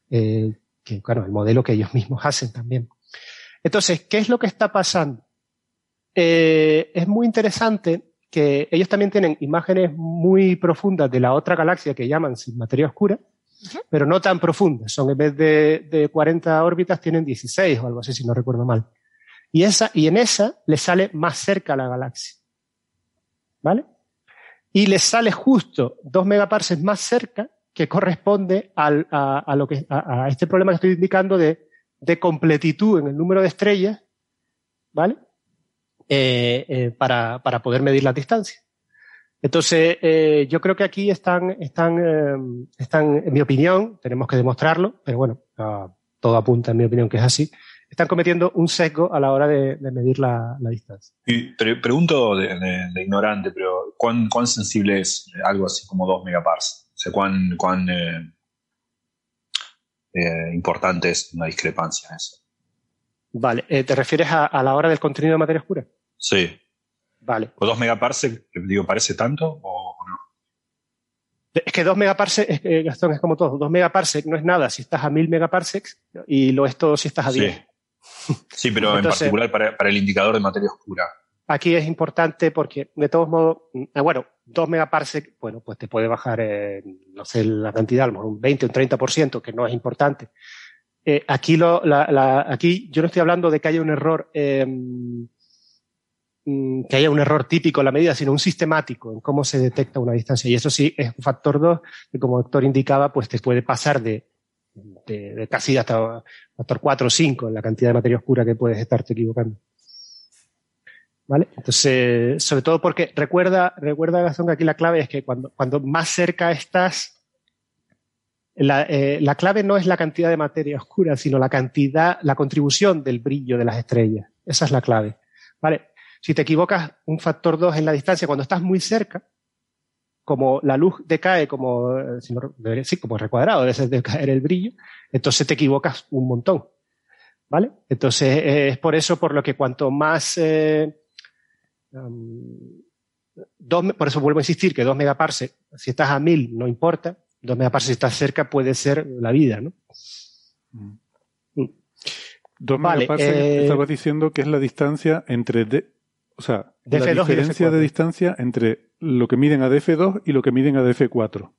Eh, que, claro, el modelo que ellos mismos hacen también. Entonces, ¿qué es lo que está pasando? Es muy interesante que ellos también tienen imágenes muy profundas de la otra galaxia que llaman sin materia oscura, pero no tan profundas. Son en vez de, de 40 órbitas, tienen 16 o algo así, si no recuerdo mal. Y, esa, y en esa le sale más cerca la galaxia. ¿Vale? Y le sale justo 2 megaparsecs más cerca que corresponde al, a, a, lo que, a, a, este problema que estoy indicando de, de completitud en el número de estrellas, ¿vale? Eh, eh, para, para poder medir la distancia. Entonces, eh, yo creo que aquí están, están, eh, están, en mi opinión, tenemos que demostrarlo, pero bueno, todo apunta en mi opinión que es así, están cometiendo un sesgo a la hora de, medir la, distancia. Y pregunto de, ignorante, pero ¿cuán, ¿cuán, sensible es algo así como 2 megaparsecs? O sea, ¿cuán, cuán eh, importante es una discrepancia eso? Vale, ¿te refieres a, a la hora del contenido de materia oscura? Sí. Vale. ¿O 2 megaparsec, digo, parece tanto o no? Es que 2 megaparsec, es, Gastón, es como todo. 2 megaparsec no es nada si estás a 1000 megaparsecs y lo es todo si estás a 10. Sí, sí pero en particular para, para, el indicador de materia oscura. Aquí es importante porque, de todos modos, eh, bueno, 2 megaparsec, bueno, pues te puede bajar, eh, no sé, la cantidad, a lo mejor un 20 o un 30%, que no es importante. Eh, aquí, lo, la, la, aquí yo no estoy hablando de que haya un error eh, Mm, que haya un error típico en la medida, sino un sistemático en cómo se detecta una distancia. Y eso sí es un factor 2 que, como el doctor indicaba, pues te puede pasar de, de, de casi hasta factor 4 o 5 en la cantidad de materia oscura que puedes estarte equivocando. ¿Vale? Entonces, sobre todo porque recuerda, recuerda Gastón que aquí la clave es que cuando, cuando más cerca estás, la, eh, la clave no es la cantidad de materia oscura, sino la cantidad, la contribución del brillo de las estrellas. Esa es la clave. ¿Vale? Si te equivocas un factor 2 en la distancia cuando estás muy cerca, como la luz decae como, eh, sí, como recuadrado, debe decaer el brillo, entonces te equivocas un montón. ¿Vale? Entonces eh, es por eso por lo que cuanto más eh, dos, por eso vuelvo a insistir que 2 megaparsecs, si estás a 1000 no importa, 2 megaparsecs si estás cerca puede ser la vida, ¿no? Mm. 2 mm. megaparsecs estabas diciendo que es la distancia entre o sea, la diferencia de distancia entre lo que miden a DF2 y lo que miden a DF4.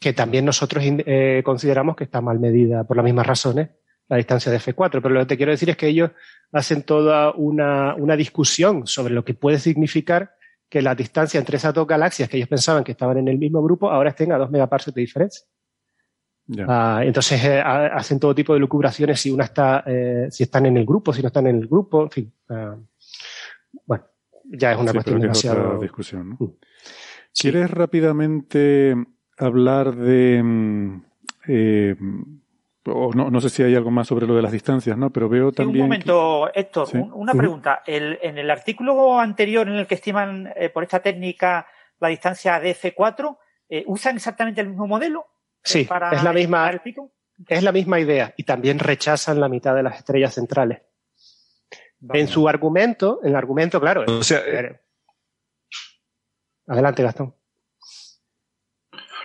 Que también nosotros eh, consideramos que está mal medida por las mismas razones la distancia de F4. Pero lo que te quiero decir es que ellos hacen toda una, una discusión sobre lo que puede significar que la distancia entre esas dos galaxias que ellos pensaban que estaban en el mismo grupo ahora estén a dos megaparsecs de diferencia. Ah, entonces eh, hacen todo tipo de lucubraciones si una está, eh, si están en el grupo, si no están en el grupo, en fin. Ah, bueno, ya es una cuestión demasiado... discusión. ¿no? Mm. ¿Quieres rápidamente hablar de... Mm, eh, o no, no, sé si hay algo más sobre lo de las distancias, ¿no? Pero veo también. un momento, Héctor, una pregunta. El, en el artículo anterior en el que estiman eh, por esta técnica la distancia de F4, eh, ¿usan exactamente el mismo modelo? Sí, es la misma. Es la misma idea y también rechazan la mitad de las estrellas centrales. En su argumento, en el argumento, claro. O sea, eh, Adelante, Gastón.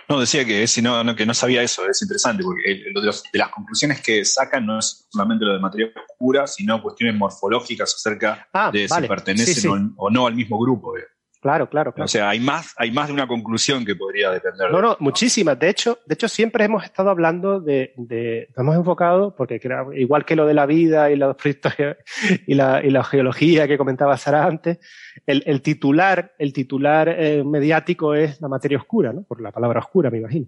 No, decía que, si no, que no sabía eso, es interesante, porque lo de, las conclusiones que sacan no es solamente lo de materia oscura, sino cuestiones morfológicas acerca ah, de si pertenecen O, no al mismo grupo. Claro, claro, claro. O sea, hay más, hay más de una conclusión que podría depender. No, no, muchísimas. De hecho, de hecho, siempre hemos estado hablando de, de hemos enfocado, porque igual que lo de la vida y la, y la, y la geología que comentaba Sara antes, el, el titular, el titular eh, mediático es la materia oscura, ¿no? Por la palabra oscura, me imagino.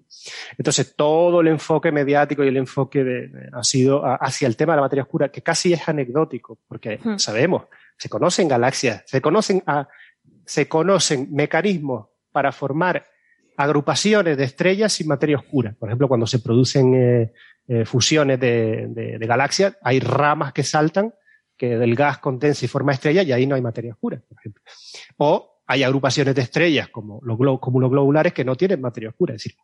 Entonces, todo el enfoque mediático y el enfoque de, ha sido hacia el tema de la materia oscura, que casi es anecdótico, porque hmm. sabemos, se conocen galaxias, se conocen a se conocen mecanismos para formar agrupaciones de estrellas sin materia oscura. Por ejemplo, cuando se producen eh, eh, fusiones de, galaxias, hay ramas que saltan que del gas condensa y forma estrella y ahí no hay materia oscura, por ejemplo. O hay agrupaciones de estrellas como los cúmulos globulares que no tienen materia oscura. Es decir,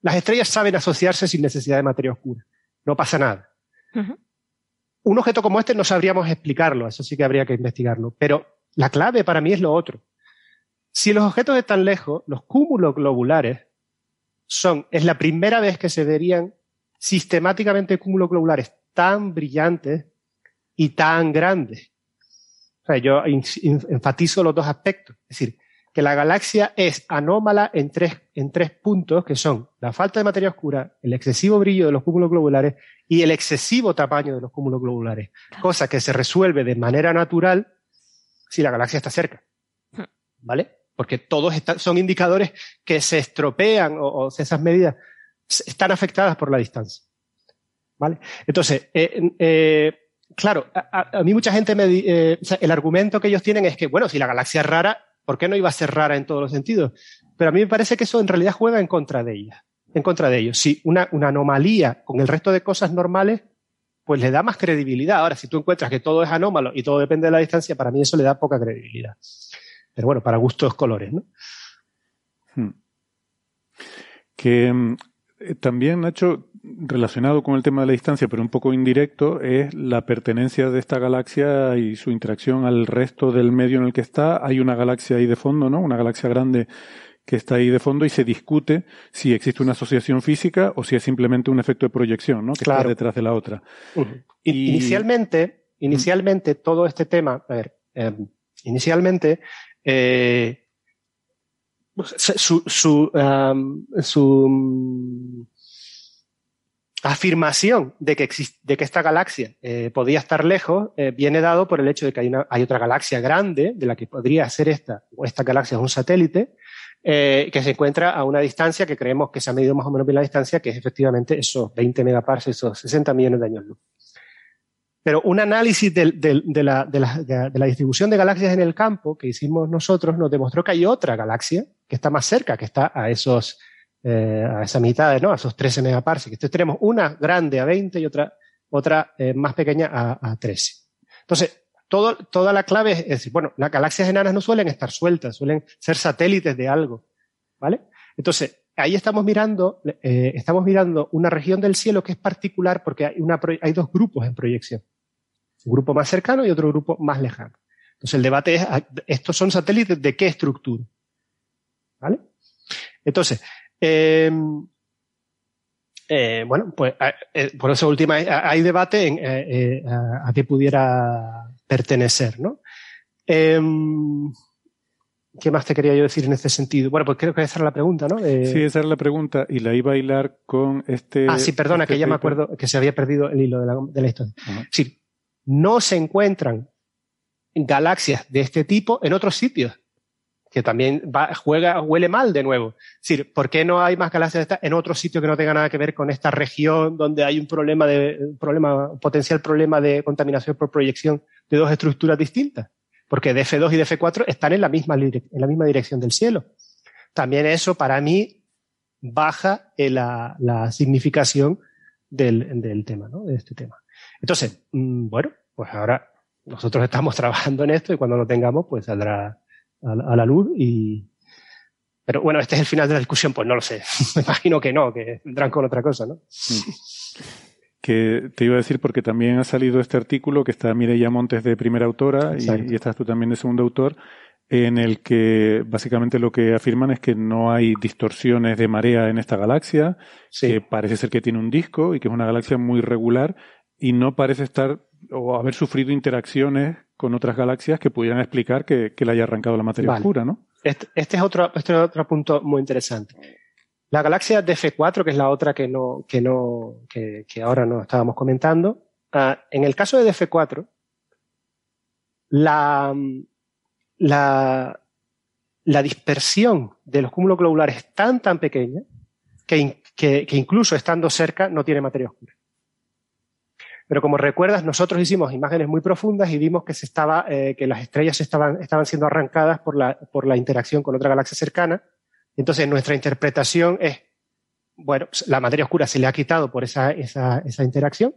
las estrellas saben asociarse sin necesidad de materia oscura. No pasa nada. Un objeto como este no sabríamos explicarlo, eso sí que habría que investigarlo. Pero la clave para mí es lo otro. Si los objetos están lejos, los cúmulos globulares son, es la primera vez que se verían sistemáticamente cúmulos globulares tan brillantes y tan grandes. O sea, yo enfatizo los dos aspectos. Es decir, que la galaxia es anómala en tres, en tres puntos, que son la falta de materia oscura, el excesivo brillo de los cúmulos globulares y el excesivo tamaño de los cúmulos globulares. Cosa que se resuelve de manera natural si la galaxia está cerca. Hmm. ¿Vale? Porque todos son indicadores que se estropean o, esas medidas están afectadas por la distancia. ¿Vale? Entonces, eh, eh, claro, a, mí mucha gente me eh, el argumento que ellos tienen es que, bueno, si la galaxia es rara, ¿por qué no iba a ser rara en todos los sentidos? Pero a mí me parece que eso en realidad juega en contra de ella, en contra de ellos. Si una, una anomalía con el resto de cosas normales, pues le da más credibilidad. Ahora, si tú encuentras que todo es anómalo y todo depende de la distancia, para mí eso le da poca credibilidad. Pero bueno, para gustos colores, ¿no? Hmm. Que mm, eh, también, Nacho, relacionado con el tema de la distancia, pero un poco indirecto, es la pertenencia de esta galaxia y su interacción al resto del medio en el que está. Hay una galaxia ahí de fondo, ¿no? Una galaxia grande que está ahí de fondo y se discute si existe una asociación física o si es simplemente un efecto de proyección, ¿no? Que está detrás de la otra. Inicialmente, inicialmente todo este tema, a ver, em, inicialmente eh, su, su, su afirmación de que, de que esta galaxia eh, podía estar lejos eh, viene dado por el hecho de que hay, una, hay otra galaxia grande de la que podría ser esta, o esta galaxia es un satélite, que se encuentra a una distancia que creemos que se ha medido más o menos bien la distancia, que es efectivamente esos 20 megaparsecs, esos 60 millones de años luz. Pero un análisis de, la, distribución de galaxias en el campo que hicimos nosotros nos demostró que hay otra galaxia que está más cerca, que está a esos, eh, a esa mitad, ¿no? A esos 13 megaparsecs. Entonces tenemos una grande a 20 y otra, otra eh, más pequeña a, 13. Entonces, todo, toda la clave es, decir, bueno, las galaxias enanas no suelen estar sueltas, suelen ser satélites de algo, ¿vale? Entonces, ahí estamos mirando, eh, estamos mirando una región del cielo que es particular porque hay, una, hay dos grupos en proyección un grupo más cercano y otro grupo más lejano. Entonces el debate es, ¿estos son satélites de qué estructura? ¿Vale? Entonces, em, eh, bueno, pues eh, por eso última hay debate en eh, a, qué pudiera pertenecer, ¿no? Em, ¿Qué más te quería yo decir en este sentido? Bueno, pues creo que esa era la pregunta, ¿no? sí, esa era la pregunta y la iba a hilar con este. Ah, sí, perdona, este que ya me acuerdo que se había perdido el hilo de la, de la historia. Sí, no se encuentran galaxias de este tipo en otros sitios, que también juega, huele mal de nuevo. Es decir, ¿por qué no hay más galaxias de estas en otros sitios que no tengan nada que ver con esta región donde hay un problema de, un problema, potencial problema de contaminación por proyección de dos estructuras distintas? Porque DF2 y DF4 están en la misma, en la misma dirección del cielo. También eso, para mí, baja la, la significación del, del tema, ¿no? De este tema. Entonces, mm, bueno, pues ahora nosotros estamos trabajando en esto y cuando lo tengamos, pues saldrá a, la luz y, pero bueno, este es el final de la discusión, pues no lo sé. Me imagino que no, que vendrán con otra cosa, ¿no? que te iba a decir porque también ha salido este artículo que está Mireia Montes de primera autora y, y, estás tú también de segundo autor, en el que básicamente lo que afirman es que no hay distorsiones de marea en esta galaxia, que parece ser que tiene un disco y que es una galaxia muy regular y no parece estar o haber sufrido interacciones con otras galaxias que pudieran explicar que, le haya arrancado la materia oscura, ¿no? Este, este, es otro, este es otro punto muy interesante. La galaxia DF4, que es la otra que no, que no, que, ahora no estábamos comentando, ah, en el caso de DF4, la, la, la, dispersión de los cúmulos globulares es tan, tan pequeña que, que, incluso estando cerca no tiene materia oscura. Pero como recuerdas, nosotros hicimos imágenes muy profundas y vimos que se estaba, eh, que las estrellas estaban, estaban siendo arrancadas por la, por la interacción con otra galaxia cercana entonces, nuestra interpretación es, bueno, la materia oscura se le ha quitado por esa, esa, esa interacción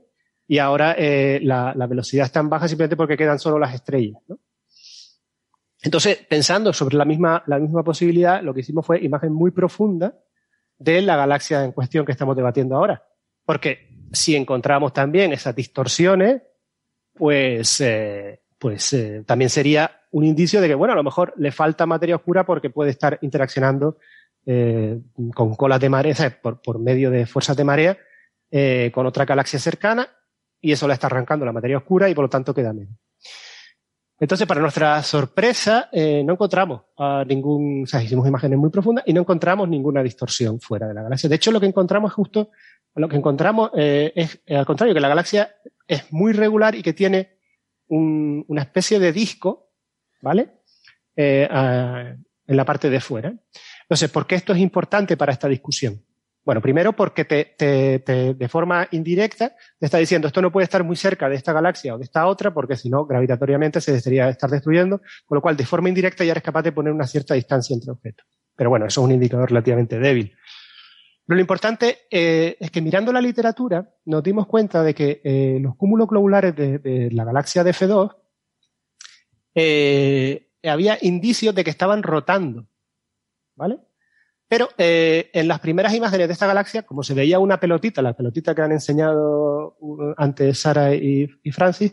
y ahora eh, la, velocidad es tan baja simplemente porque quedan solo las estrellas. Entonces, pensando sobre la misma, la misma posibilidad, lo que hicimos fue imagen muy profunda de la galaxia en cuestión que estamos debatiendo ahora. Porque si encontramos también esas distorsiones, pues, eh, pues eh, también sería un indicio de que, bueno, a lo mejor le falta materia oscura porque puede estar interaccionando eh, con colas de marea, por, por, medio de fuerzas de marea, con otra galaxia cercana, y eso le está arrancando la materia oscura y por lo tanto queda menos. Entonces, para nuestra sorpresa, eh, no encontramos ningún, o sea, hicimos imágenes muy profundas y no encontramos ninguna distorsión fuera de la galaxia. De hecho, lo que encontramos justo, lo que encontramos es, al contrario, que la galaxia es muy regular y que tiene una especie de disco ¿vale? Eh, en la parte de fuera. Entonces, ¿por qué esto es importante para esta discusión? Bueno, primero porque te, te, de forma indirecta te está diciendo esto no puede estar muy cerca de esta galaxia o de esta otra porque si no, gravitatoriamente se debería estar destruyendo, con lo cual de forma indirecta ya eres capaz de poner una cierta distancia entre objetos. Pero bueno, eso es un indicador relativamente débil. Pero lo importante eh, es que mirando la literatura nos dimos cuenta de que eh, los cúmulos globulares de, de la galaxia de F2 eh, había indicios de que estaban rotando. ¿Vale? Pero eh, en las primeras imágenes de esta galaxia, como se veía una pelotita, la pelotita que han enseñado uh, antes Sara y, Francis,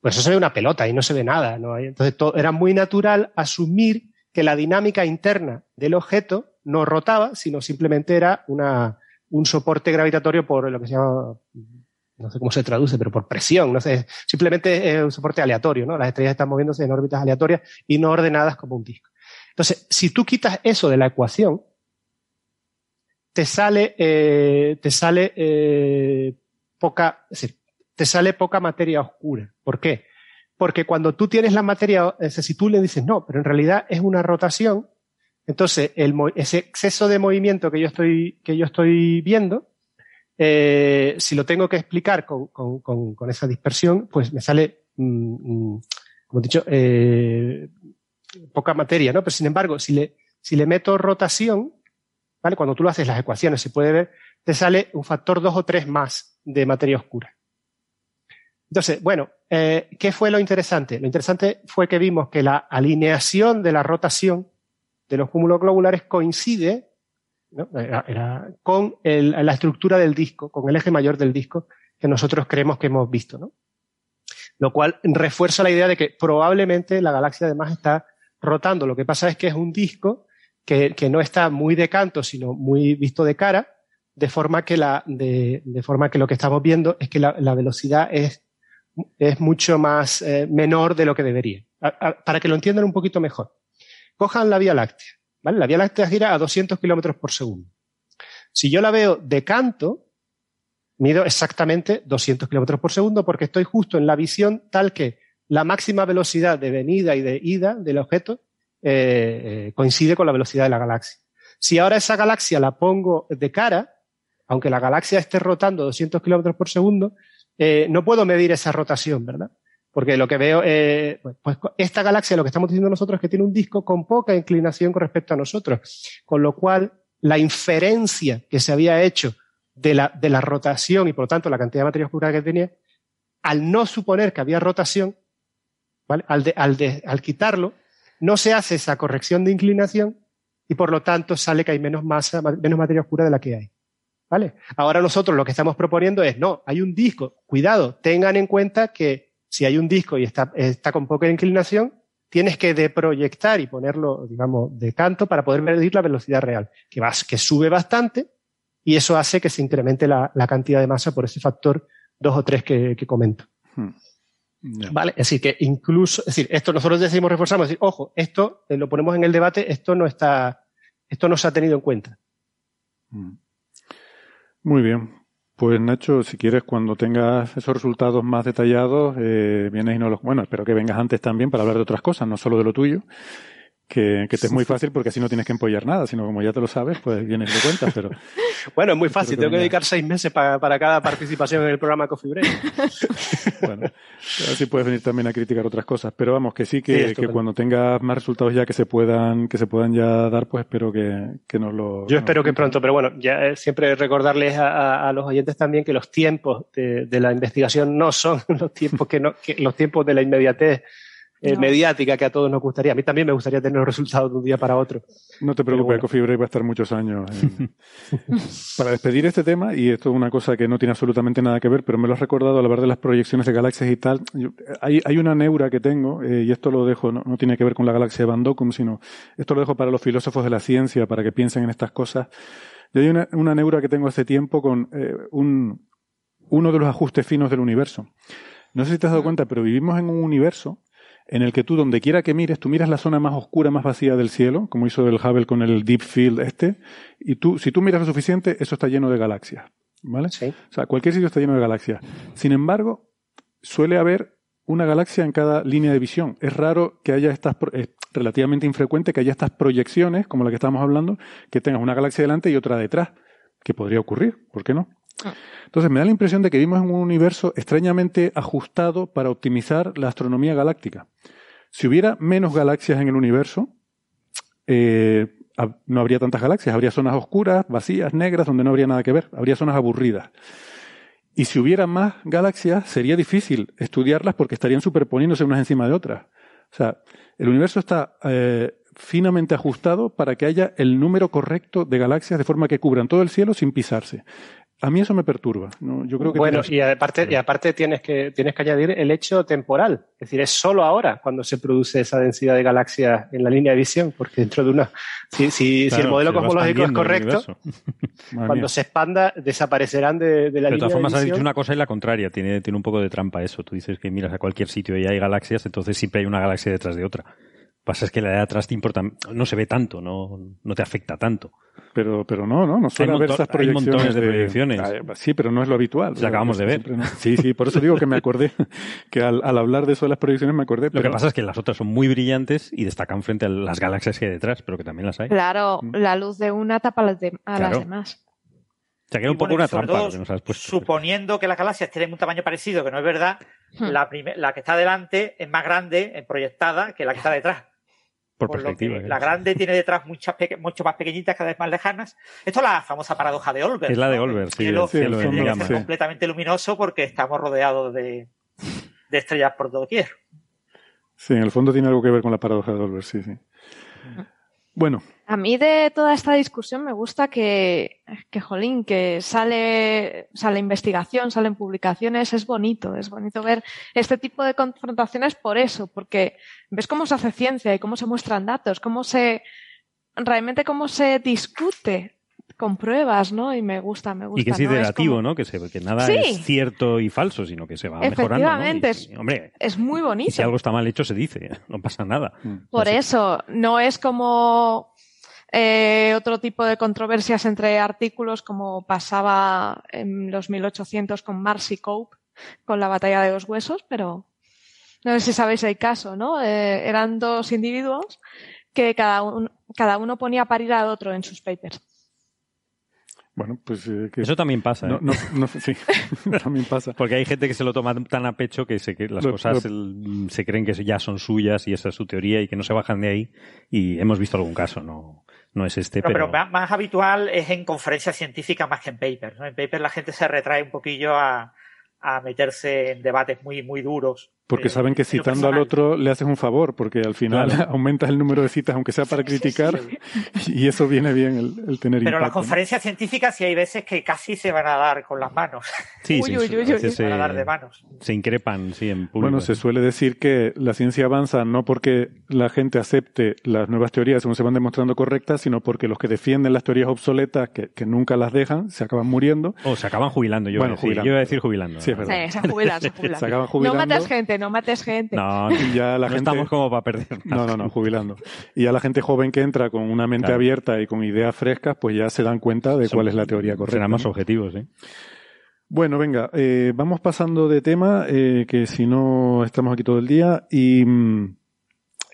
pues eso se ve una pelota y no se ve nada. ¿no? Entonces era muy natural asumir que la dinámica interna del objeto no rotaba, sino simplemente era una, un soporte gravitatorio por lo que se llama no sé cómo se traduce, pero por presión, no simplemente es un soporte aleatorio, ¿no? Las estrellas están moviéndose en órbitas aleatorias y no ordenadas como un disco. Entonces, si tú quitas eso de la ecuación, te sale, eh, te sale eh, poca, es decir, te sale poca materia oscura. ¿Por qué? Porque cuando tú tienes la materia, es si tú le dices no, pero en realidad es una rotación, entonces el, ese exceso de movimiento que yo estoy, que yo estoy viendo, eh, si lo tengo que explicar con, con, con, esa dispersión, pues me sale, mm, mm, como he dicho, eh, poca materia, ¿no? Pero sin embargo, si le, si le meto rotación, Cuando tú lo haces las ecuaciones, se puede ver, te sale un factor 2 o 3 más de materia oscura. Entonces, bueno, eh, ¿qué fue lo interesante? Lo interesante fue que vimos que la alineación de la rotación de los cúmulos globulares coincide con la estructura del disco, con el eje mayor del disco que nosotros creemos que hemos visto. ¿no? Lo cual refuerza la idea de que probablemente la galaxia además está rotando. Lo que pasa es que es un disco que, que no está muy de canto, sino muy visto de cara, de forma que, la, de, de forma que lo que estamos viendo es que la, la velocidad es, es mucho más eh, menor de lo que debería. para que lo entiendan un poquito mejor. Cojan la Vía Láctea. La Vía Láctea gira a 200 kilómetros por segundo. Si yo la veo de canto, mido exactamente 200 kilómetros por segundo porque estoy justo en la visión tal que la máxima velocidad de venida y de ida del objeto eh, coincide con la velocidad de la galaxia. Si ahora esa galaxia la pongo de cara, aunque la galaxia esté rotando 200 kilómetros por segundo, eh, no puedo medir esa rotación, ¿verdad? Porque lo que veo, eh, pues, esta galaxia, lo que estamos diciendo nosotros es que tiene un disco con poca inclinación con respecto a nosotros. Con lo cual, la inferencia que se había hecho de la, de la rotación y por lo tanto la cantidad de materia oscura que tenía, al no suponer que había rotación, ¿vale? al, al, al quitarlo, no se hace esa corrección de inclinación y por lo tanto sale que hay menos masa, menos materia oscura de la que hay. ¿Vale? Ahora nosotros lo que estamos proponiendo es, no, hay un disco, cuidado, tengan en cuenta que si hay un disco y está, con poca inclinación, tienes que deproyectar y ponerlo, digamos, de canto para poder medir la velocidad real, que, vas, que sube bastante y eso hace que se incremente la, cantidad de masa por ese factor 2 o 3 que, comento. Hmm. Vale, es decir, que incluso, es decir, esto nosotros decimos, reforzamos, decir, ojo, esto eh, lo ponemos en el debate, esto no está, esto no se ha tenido en cuenta. Hmm. Muy bien. Pues Nacho, si quieres, cuando tengas esos resultados más detallados, eh, vienes y no los... Bueno, espero que vengas antes también para hablar de otras cosas, no solo de lo tuyo que, que te es muy fácil porque así no tienes que empollar nada, sino como ya te lo sabes, pues vienes de cuenta, pero... bueno, es muy fácil, tengo que dedicar seis meses para, para cada participación en el programa Coffee Break. bueno, así puedes venir también a criticar otras cosas, pero vamos, que sí que, que cuando tengas más resultados ya que se puedan, que se puedan ya dar, pues espero que, que nos lo... Yo espero que pronto, pero bueno, ya siempre recordarles a, a, los oyentes también que los tiempos de, de, la investigación no son los tiempos que, no, que los tiempos de la inmediatez eh, mediática que a todos nos gustaría. A mí también me gustaría tener los resultados de un día para otro. No te preocupes, Coffee Break va a estar muchos años. para despedir este tema, y esto es una cosa que no tiene absolutamente nada que ver, pero me lo has recordado al hablar de las proyecciones de galaxias y tal. hay, hay, una neura que tengo, eh, y esto lo dejo, no, tiene que ver con la galaxia de Van Dokum, sino esto lo dejo para los filósofos de la ciencia, para que piensen en estas cosas. Y hay una, una neura que tengo hace tiempo con eh, un, uno de los ajustes finos del universo. No sé si te has dado cuenta, pero vivimos en un universo en el que tú, donde quiera que mires, tú miras la zona más oscura, más vacía del cielo, como hizo el Hubble con el Deep Field este, y tú, si tú miras lo suficiente, eso está lleno de galaxias. ¿Vale? Sí. O sea, cualquier sitio está lleno de galaxias. Sin embargo, suele haber una galaxia en cada línea de visión. Es raro que haya estas, es relativamente infrecuente que haya estas proyecciones, como la que estamos hablando, que tengas una galaxia delante y otra detrás, que podría ocurrir, ¿por qué no? Ah. Entonces me da la impresión de que vivimos en un universo extrañamente ajustado para optimizar la astronomía galáctica. Si hubiera menos galaxias en el universo, eh, no habría tantas galaxias, habría zonas oscuras, vacías, negras, donde no habría nada que ver, habría zonas aburridas. Y si hubiera más galaxias, sería difícil estudiarlas porque estarían superponiéndose unas encima de otras. O sea, el universo está eh, finamente ajustado para que haya el número correcto de galaxias de forma que cubran todo el cielo sin pisarse. A mí eso me perturba. ¿no? Yo creo que bueno, y aparte, y aparte tienes, que, tienes que añadir el hecho temporal. Es decir, es solo ahora cuando se produce esa densidad de galaxias en la línea de visión, porque dentro de una. Si, si, si el modelo cosmológico es correcto, cuando se expanda, desaparecerán de, de la línea de visión. De todas formas, has dicho una cosa y la contraria. Tiene, tiene un poco de trampa eso. Tú dices que miras a cualquier sitio y hay galaxias, entonces siempre hay una galaxia detrás de otra pasa es que la de atrás te importa, no se ve tanto, no, no te afecta tanto. Pero, pero no, no, no suele haber esas proyecciones. montones de, proyecciones. sí, pero no es lo habitual. Lo acabamos de ver. Sí, sí, por eso digo que me acordé, que al, hablar de eso de las proyecciones me acordé. Lo que pasa es que las otras son muy brillantes y destacan frente a las galaxias que hay detrás, pero que también las hay. Claro, mm. la luz de una tapa a las, demás. O sea, que un poco una trampa. que nos has puesto. Suponiendo que las galaxias tienen un tamaño parecido, que no es verdad, hmm. la, la que está delante es más grande, proyectada, que la que está detrás. Por, perspectiva. la grande tiene detrás muchas mucho más pequeñitas, cada vez más lejanas. Esto es la famosa paradoja de Olbers. Es la de Olbers, sí. El cielo, es completamente luminoso porque estamos rodeados de, de estrellas por doquier. Sí, en el fondo tiene algo que ver con la paradoja de Olbers, sí, sí. Bueno. A mí de toda esta discusión me gusta que, que jolín, que sale, sale investigación, salen publicaciones, es bonito, es bonito ver este tipo de confrontaciones por eso, porque ves cómo se hace ciencia y cómo se muestran datos, cómo se, realmente cómo se discute con pruebas, ¿no? Y me gusta, me gusta. Y que es iterativo, ¿no? Que, se, que nada es cierto y falso, sino que se va mejorando. Efectivamente, hombre, es muy bonito. si algo está mal hecho, se dice, no pasa nada. Mm. Por eso, no es como eh, otro tipo de controversias entre artículos como pasaba en los 1800 con Marcy Cope, con la batalla de los huesos, pero no sé si sabéis el caso, ¿no? Eh, eran dos individuos que cada, cada uno ponía a parir al otro en sus papers. Bueno, pues eh, eso también pasa. ¿eh? sí, también pasa. Porque hay gente que se lo toma tan a pecho que, se, que las cosas se creen que ya son suyas y esa es su teoría y que no se bajan de ahí. Y hemos visto algún caso, no, no es este. pero, más habitual es en conferencias científicas más que en papers. En papers la gente se retrae un poquillo a, a meterse en debates muy, muy duros Porque saben que citando al otro le haces un favor, porque al final aumentas el número de citas, aunque sea para criticar, y eso viene bien el, el tener Pero las conferencias científicas sí hay veces que casi se van a dar con las manos. Sí, sí, se van a dar de manos. Se increpan, sí, en público. Bueno, se suele decir que la ciencia avanza no porque la gente acepte las nuevas teorías según se van demostrando correctas, sino porque los que defienden las teorías obsoletas, que, que nunca las dejan, se acaban muriendo. O se acaban jubilando, yo, bueno, Yo iba a decir jubilando. Sí, es verdad. se jubilan, se jubilan. se acaban jubilando. No mates gente no mates gente. No, ya la gente... estamos como para perder. No, no, no, jubilando. Y ya la gente joven que entra con una mente abierta y con ideas frescas, pues ya se dan cuenta de cuál es la teoría correcta. Serán más objetivos, ¿eh? Bueno, venga, eh, vamos pasando de tema, eh, que si no estamos aquí todo el día, y,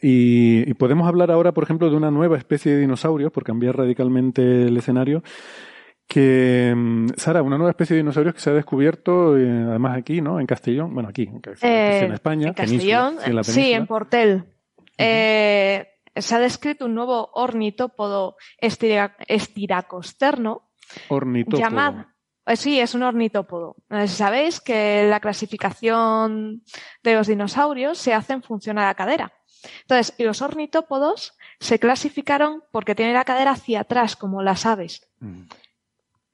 y, y, podemos hablar ahora, por ejemplo, de una nueva especie de dinosaurios, por cambiar radicalmente el escenario, que, mm, Sara, una nueva especie de dinosaurios que se ha descubierto, eh, además aquí, ¿no? En Castellón, bueno, aquí, en, eh, España. En Castellón, sí, en Portel. Eh, se ha descrito un nuevo ornitópodo estiracosterno. Ornitópodo. Llamado, sí, es un ornitópodo. Sabéis que la clasificación de los dinosaurios se hace en función a la cadera. Entonces, los ornitópodos se clasificaron porque tienen la cadera hacia atrás, como las aves.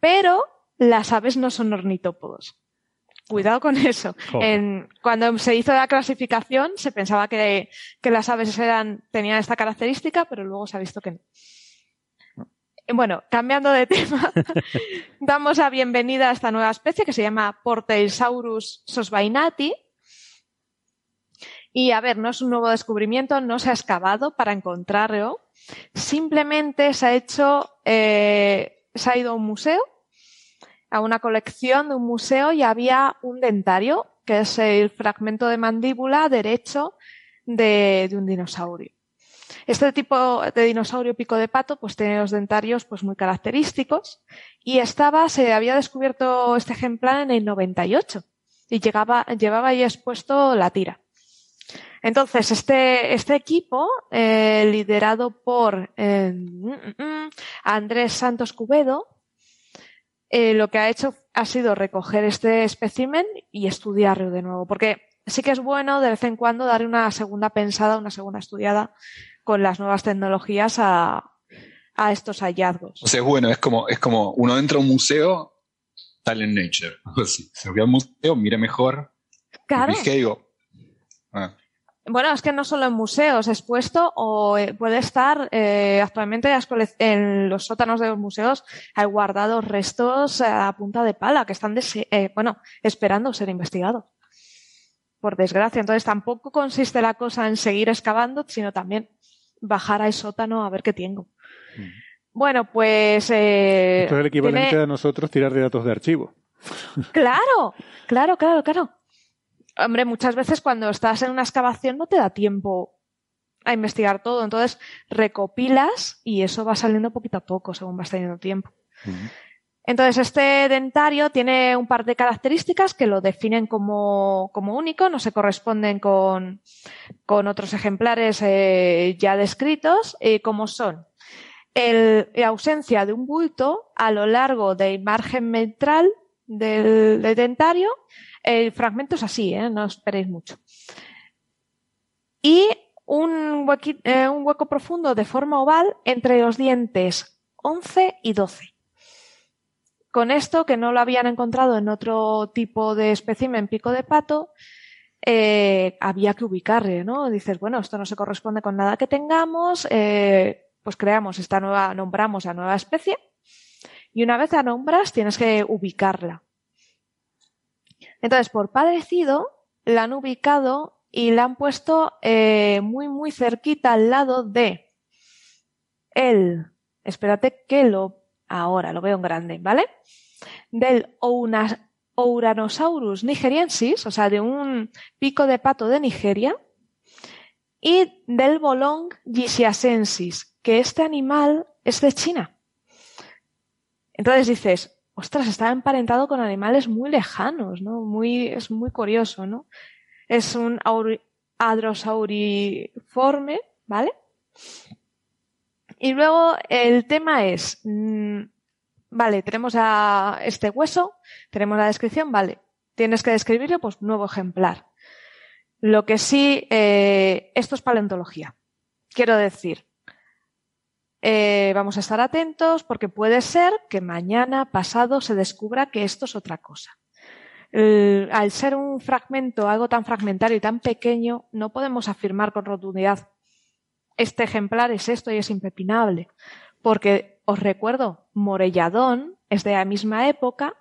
Pero las aves no son ornitópodos. Cuidado con eso. cuando se hizo la clasificación se pensaba que, las aves eran, tenían esta característica, pero luego se ha visto que no. Bueno, cambiando de tema, damos la bienvenida a esta nueva especie que se llama Portailsaurus sosbainati. Y a ver, no es un nuevo descubrimiento, no se ha excavado para encontrarlo. Simplemente se ha hecho eh, se ha ido a un museo, a una colección de un museo y había un dentario, que es el fragmento de mandíbula derecho de, un dinosaurio. Este tipo de dinosaurio pico de pato pues tiene los dentarios pues muy característicos y estaba, se había descubierto este ejemplar en el 98 y llegaba, llevaba ahí expuesto la tira. Entonces, este, este equipo, eh, liderado por eh, Andrés Santos Cubedo, eh, lo que ha hecho ha sido recoger este espécimen y estudiarlo de nuevo, porque sí que es bueno de vez en cuando dar una segunda pensada, una segunda estudiada con las nuevas tecnologías a, a estos hallazgos. O sea, es bueno, es como, es como uno entra a un museo, tal en Nature. Si se ve al museo, mire mejor. Claro. Y digo, ah. Bueno, es que no solo en museos expuesto o eh, puede estar eh, actualmente en los sótanos de los museos hay guardados restos a punta de pala que están, eh, bueno, esperando ser investigados. Por desgracia. Entonces tampoco consiste la cosa en seguir excavando, sino también bajar al sótano a ver qué tengo. Mm. Bueno, pues. Eh, Esto es el equivalente a nosotros tirar de datos de archivo. Claro, claro, claro, claro. Hombre, muchas veces cuando estás en una excavación no te da tiempo a investigar todo, entonces recopilas y eso va saliendo poquito a poco según vas teniendo tiempo. Entonces, este dentario tiene un par de características que lo definen como, único, no se corresponden con, otros ejemplares eh, ya descritos, eh, como son la ausencia de un bulto a lo largo del margen ventral del dentario el fragmento es así, ¿eh? no esperéis mucho. Y un, eh, un hueco profundo de forma oval entre los dientes 11 y 12. Con esto, que no lo habían encontrado en otro tipo de espécimen pico de pato, eh, había que ubicarle, ¿no? Dices, bueno, esto no se corresponde con nada que tengamos, pues creamos esta nueva, nombramos la nueva especie, y una vez la nombras, tienes que ubicarla. Entonces, por padecido, la han ubicado y la han puesto eh, muy, muy cerquita al lado de el, espérate que lo, ahora lo veo en grande, ¿vale? Del Ouranosaurus nigeriensis, o sea, de un pico de pato de Nigeria, y del Bolong gisiasensis, que este animal es de China. Entonces dices, ostras, está emparentado con animales muy lejanos, ¿no? Muy, es muy curioso, ¿no? Es un adrosauriforme, ¿vale? Y luego el tema es, mm, vale, tenemos a este hueso, tenemos la descripción, vale, tienes que describirlo, pues nuevo ejemplar. Lo que sí, eh, esto es paleontología. Quiero decir, eh, vamos a estar atentos porque puede ser que mañana, pasado, se descubra que esto es otra cosa. al ser un fragmento, algo tan fragmentario y tan pequeño, no podemos afirmar con rotundidad este ejemplar es esto y es impepinable. Porque os recuerdo, Morelladón es de la misma época,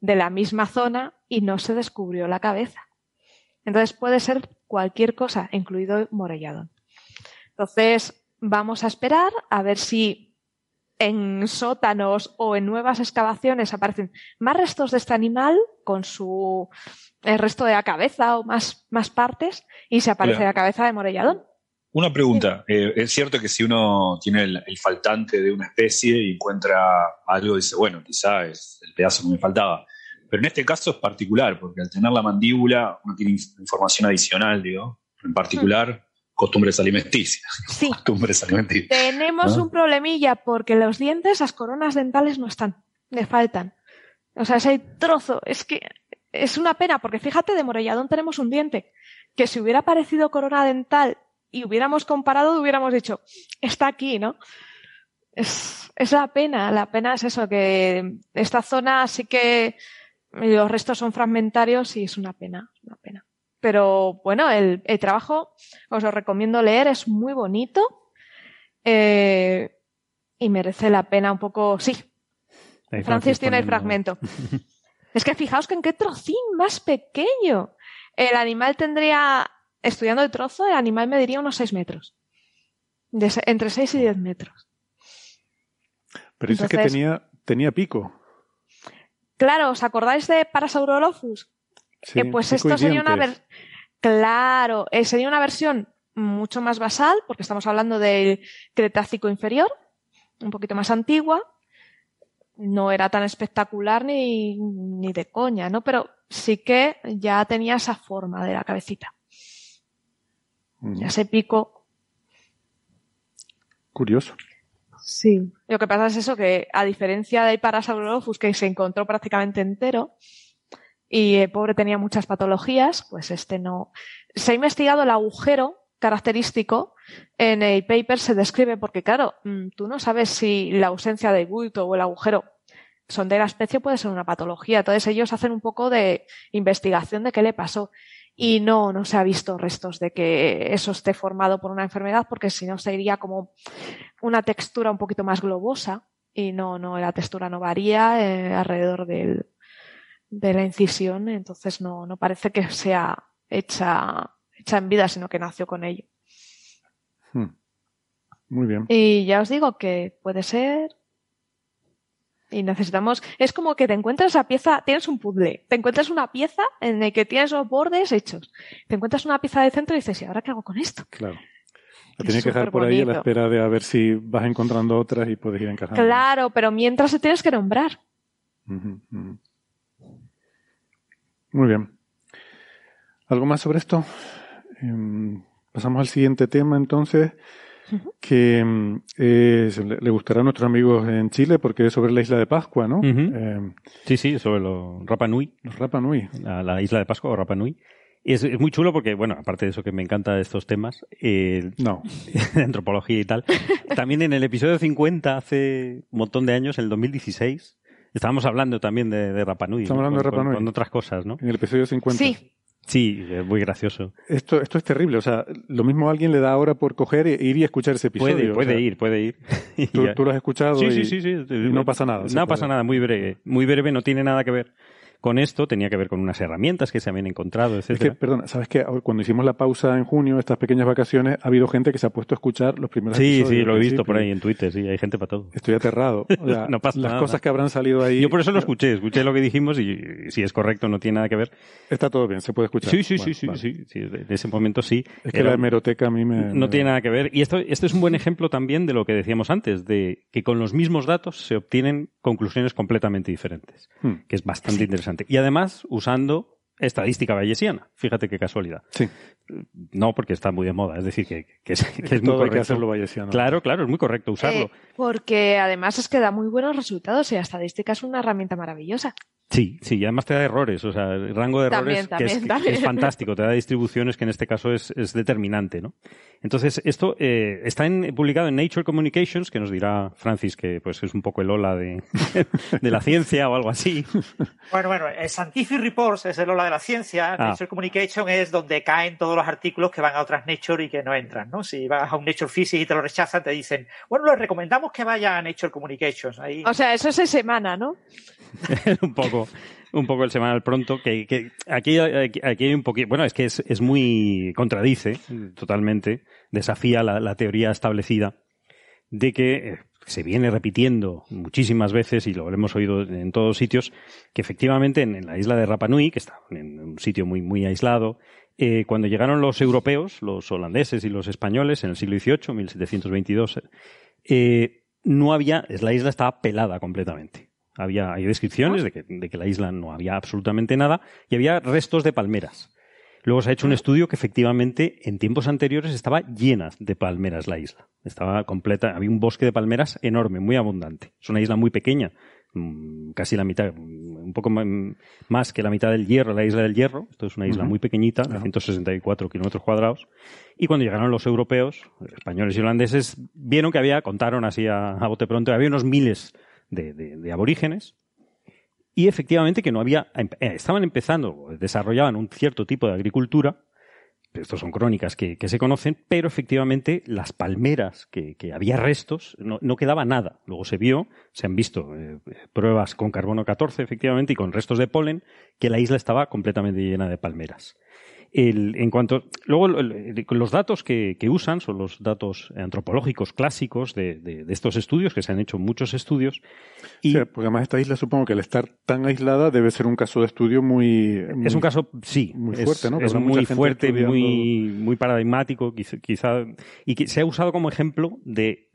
de la misma zona y no se descubrió la cabeza. Entonces puede ser cualquier cosa, incluido Morelladón. Entonces, vamos a esperar a ver si en sótanos o en nuevas excavaciones aparecen más restos de este animal con su el resto de la cabeza o más, más partes y se aparece la cabeza de Morelladón. Una pregunta. Eh, es cierto que si uno tiene el, faltante de una especie y encuentra algo, dice, bueno, quizá es el pedazo que me faltaba. Pero en este caso es particular, porque al tener la mandíbula uno tiene información adicional, digo, en particular costumbres alimenticias. Sí. Costumbres alimenticias. Tenemos un problemilla porque los dientes, las coronas dentales no están, le faltan. O sea, ese trozo, es que es una pena, porque fíjate, de Morelladón tenemos un diente, que si hubiera aparecido corona dental y hubiéramos comparado, hubiéramos dicho, está aquí, ¿no? Es, es la pena, la pena es eso, que esta zona sí que los restos son fragmentarios y es una pena, una pena. Pero bueno, el, el trabajo os lo recomiendo leer, es muy bonito eh, y merece la pena un poco, sí. Francis, tiene el fragmento. es que fijaos que en qué trocín más pequeño. El animal tendría, estudiando el trozo, el animal mediría unos 6 metros. entre 6 y 10 metros. Pero dice que tenía, tenía pico. Claro, ¿os acordáis de Parasaurolophus? Eh, pues esto sería una versión. Claro, eh, sería una versión mucho más basal, porque estamos hablando del Cretácico inferior, un poquito más antigua. No era tan espectacular ni, ni de coña, ¿no? Pero sí que ya tenía esa forma de la cabecita. Mm. Ya se pico. Curioso. Sí. Lo que pasa es eso, que a diferencia del Parasaurolophus, que se encontró prácticamente entero, y el pobre tenía muchas patologías, pues este no. Se ha investigado el agujero característico en el paper se describe porque claro, mm, tú no sabes si la ausencia de bulto o el agujero son de la especie puede ser una patología. Entonces ellos hacen un poco de investigación de qué le pasó y no, no se ha visto restos de que eso esté formado por una enfermedad porque si no sería como una textura un poquito más globosa y no, no, la textura no varía eh, alrededor del, de la incisión, entonces no, no parece que sea hecha, hecha en vida, sino que nació con ello. Hmm. Muy bien. Y ya os digo que puede ser y necesitamos, es como que te encuentras la pieza, tienes un puzzle, te encuentras una pieza en el que tienes los bordes hechos, te encuentras una pieza de centro y dices, ¿y ahora qué hago con esto? Claro. La tienes que dejar por ahí a la espera de a ver si vas encontrando otras y puedes ir encajando. Claro, pero mientras te tienes que nombrar. Muy bien. ¿Algo más sobre esto? Em, pasamos al siguiente tema entonces que mm, le gustará a nuestros amigos en Chile porque es sobre la isla de Pascua, ¿no? Eh, sí, sí, sobre los Rapa Nui. Los Rapa Nui. La, isla de Pascua o Rapa Nui. Es, es, muy chulo porque, bueno, aparte de eso que me encanta estos temas, eh, no. de antropología y tal, también en el episodio 50, hace un montón de años, en el 2016, estábamos hablando también de, de Rapa Nui. Estamos hablando de Rapa Nui. Con, otras cosas, ¿no? En el episodio 50. Sí. Sí, es muy gracioso. Esto, esto es terrible. O sea, lo mismo alguien le da ahora por coger e ir y escuchar ese episodio. Puede, puede ir, puede ir. Tú, lo has escuchado sí, y, sí, sí, y no pasa nada. No pasa nada, muy breve. Muy breve, no tiene nada que ver con esto tenía que ver con unas herramientas que se habían encontrado, etc. Es que, perdona, ¿sabes qué? Cuando hicimos la pausa en junio, estas pequeñas vacaciones, ha habido gente que se ha puesto a escuchar los primeros sí, episodios. Sí, lo he visto por ahí en Twitter, sí, hay gente para todo. Estoy aterrado. no pasa las cosas que habrán salido ahí. Yo por eso lo escuché, escuché lo que dijimos y si es correcto no tiene nada que ver. Está todo bien, se puede escuchar. Sí, sí, sí, sí, sí, En ese momento sí. Es que la hemeroteca a mí me... No tiene nada que ver. Y esto, esto es un buen ejemplo también de lo que decíamos antes, de que con los mismos datos se obtienen conclusiones completamente diferentes, hmm. que es bastante interesante. Y además usando estadística bayesiana. Fíjate qué casualidad. Sí. No, porque está muy de moda. Es decir, que, es, muy correcto. Hay que hacerlo bayesiano. Claro, claro, es muy correcto usarlo. Eh, porque además es que da muy buenos resultados y la estadística es una herramienta maravillosa. Sí, sí, y además te da errores, o sea, el rango de errores que, es, fantástico, te da distribuciones que en este caso es, determinante, ¿no? Entonces, esto eh, está publicado en Nature Communications, que nos dirá Francis que pues es un poco el ola de, la ciencia o algo así. Bueno, bueno, el Scientific Reports es el ola de la ciencia, ah. Nature Communications es donde caen todos los artículos que van a otras Nature y que no entran, ¿no? Si vas a un Nature Physics y te lo rechazan, te dicen, bueno, les recomendamos que vaya a Nature Communications. Ahí... O sea, eso es semana, ¿no? un poco un poco el semanal pronto, que, aquí, aquí, hay un poquito, bueno, es que es, muy, contradice totalmente, desafía la, teoría establecida de que eh, se viene repitiendo muchísimas veces y lo hemos oído en todos sitios, que efectivamente en, la isla de Rapa Nui, que está en un sitio muy, muy aislado, eh, cuando llegaron los europeos, los holandeses y los españoles en el siglo XVIII, 1722, eh, no había, la isla estaba pelada completamente. Había, hay descripciones de que, de que la isla no había absolutamente nada y había restos de palmeras. Luego se ha hecho un estudio que efectivamente en tiempos anteriores estaba llena de palmeras la isla. Estaba completa, había un bosque de palmeras enorme, muy abundante. Es una isla muy pequeña, mm, casi la mitad, un poco más que la mitad del Hierro, la isla del Hierro. Esto es una isla muy pequeñita, de 164 kilómetros cuadrados. Y cuando llegaron los europeos, españoles y holandeses, vieron que había, contaron así a, a bote pronto, había unos miles de, aborígenes y efectivamente que no había, eh, estaban empezando, desarrollaban un cierto tipo de agricultura, estos son crónicas que, se conocen, pero efectivamente las palmeras, que, había restos, no, quedaba nada. Luego se vio, se han visto eh, pruebas con carbono 14, efectivamente, y con restos de polen, que la isla estaba completamente llena de palmeras en cuanto, luego los datos que, usan son los datos antropológicos clásicos de, estos estudios, que se han hecho muchos estudios. Y, porque además esta isla supongo que al estar tan aislada debe ser un caso de estudio muy... es un caso, sí. Muy fuerte, ¿no? Es muy fuerte, muy, muy paradigmático, quizá, y que se ha usado como ejemplo de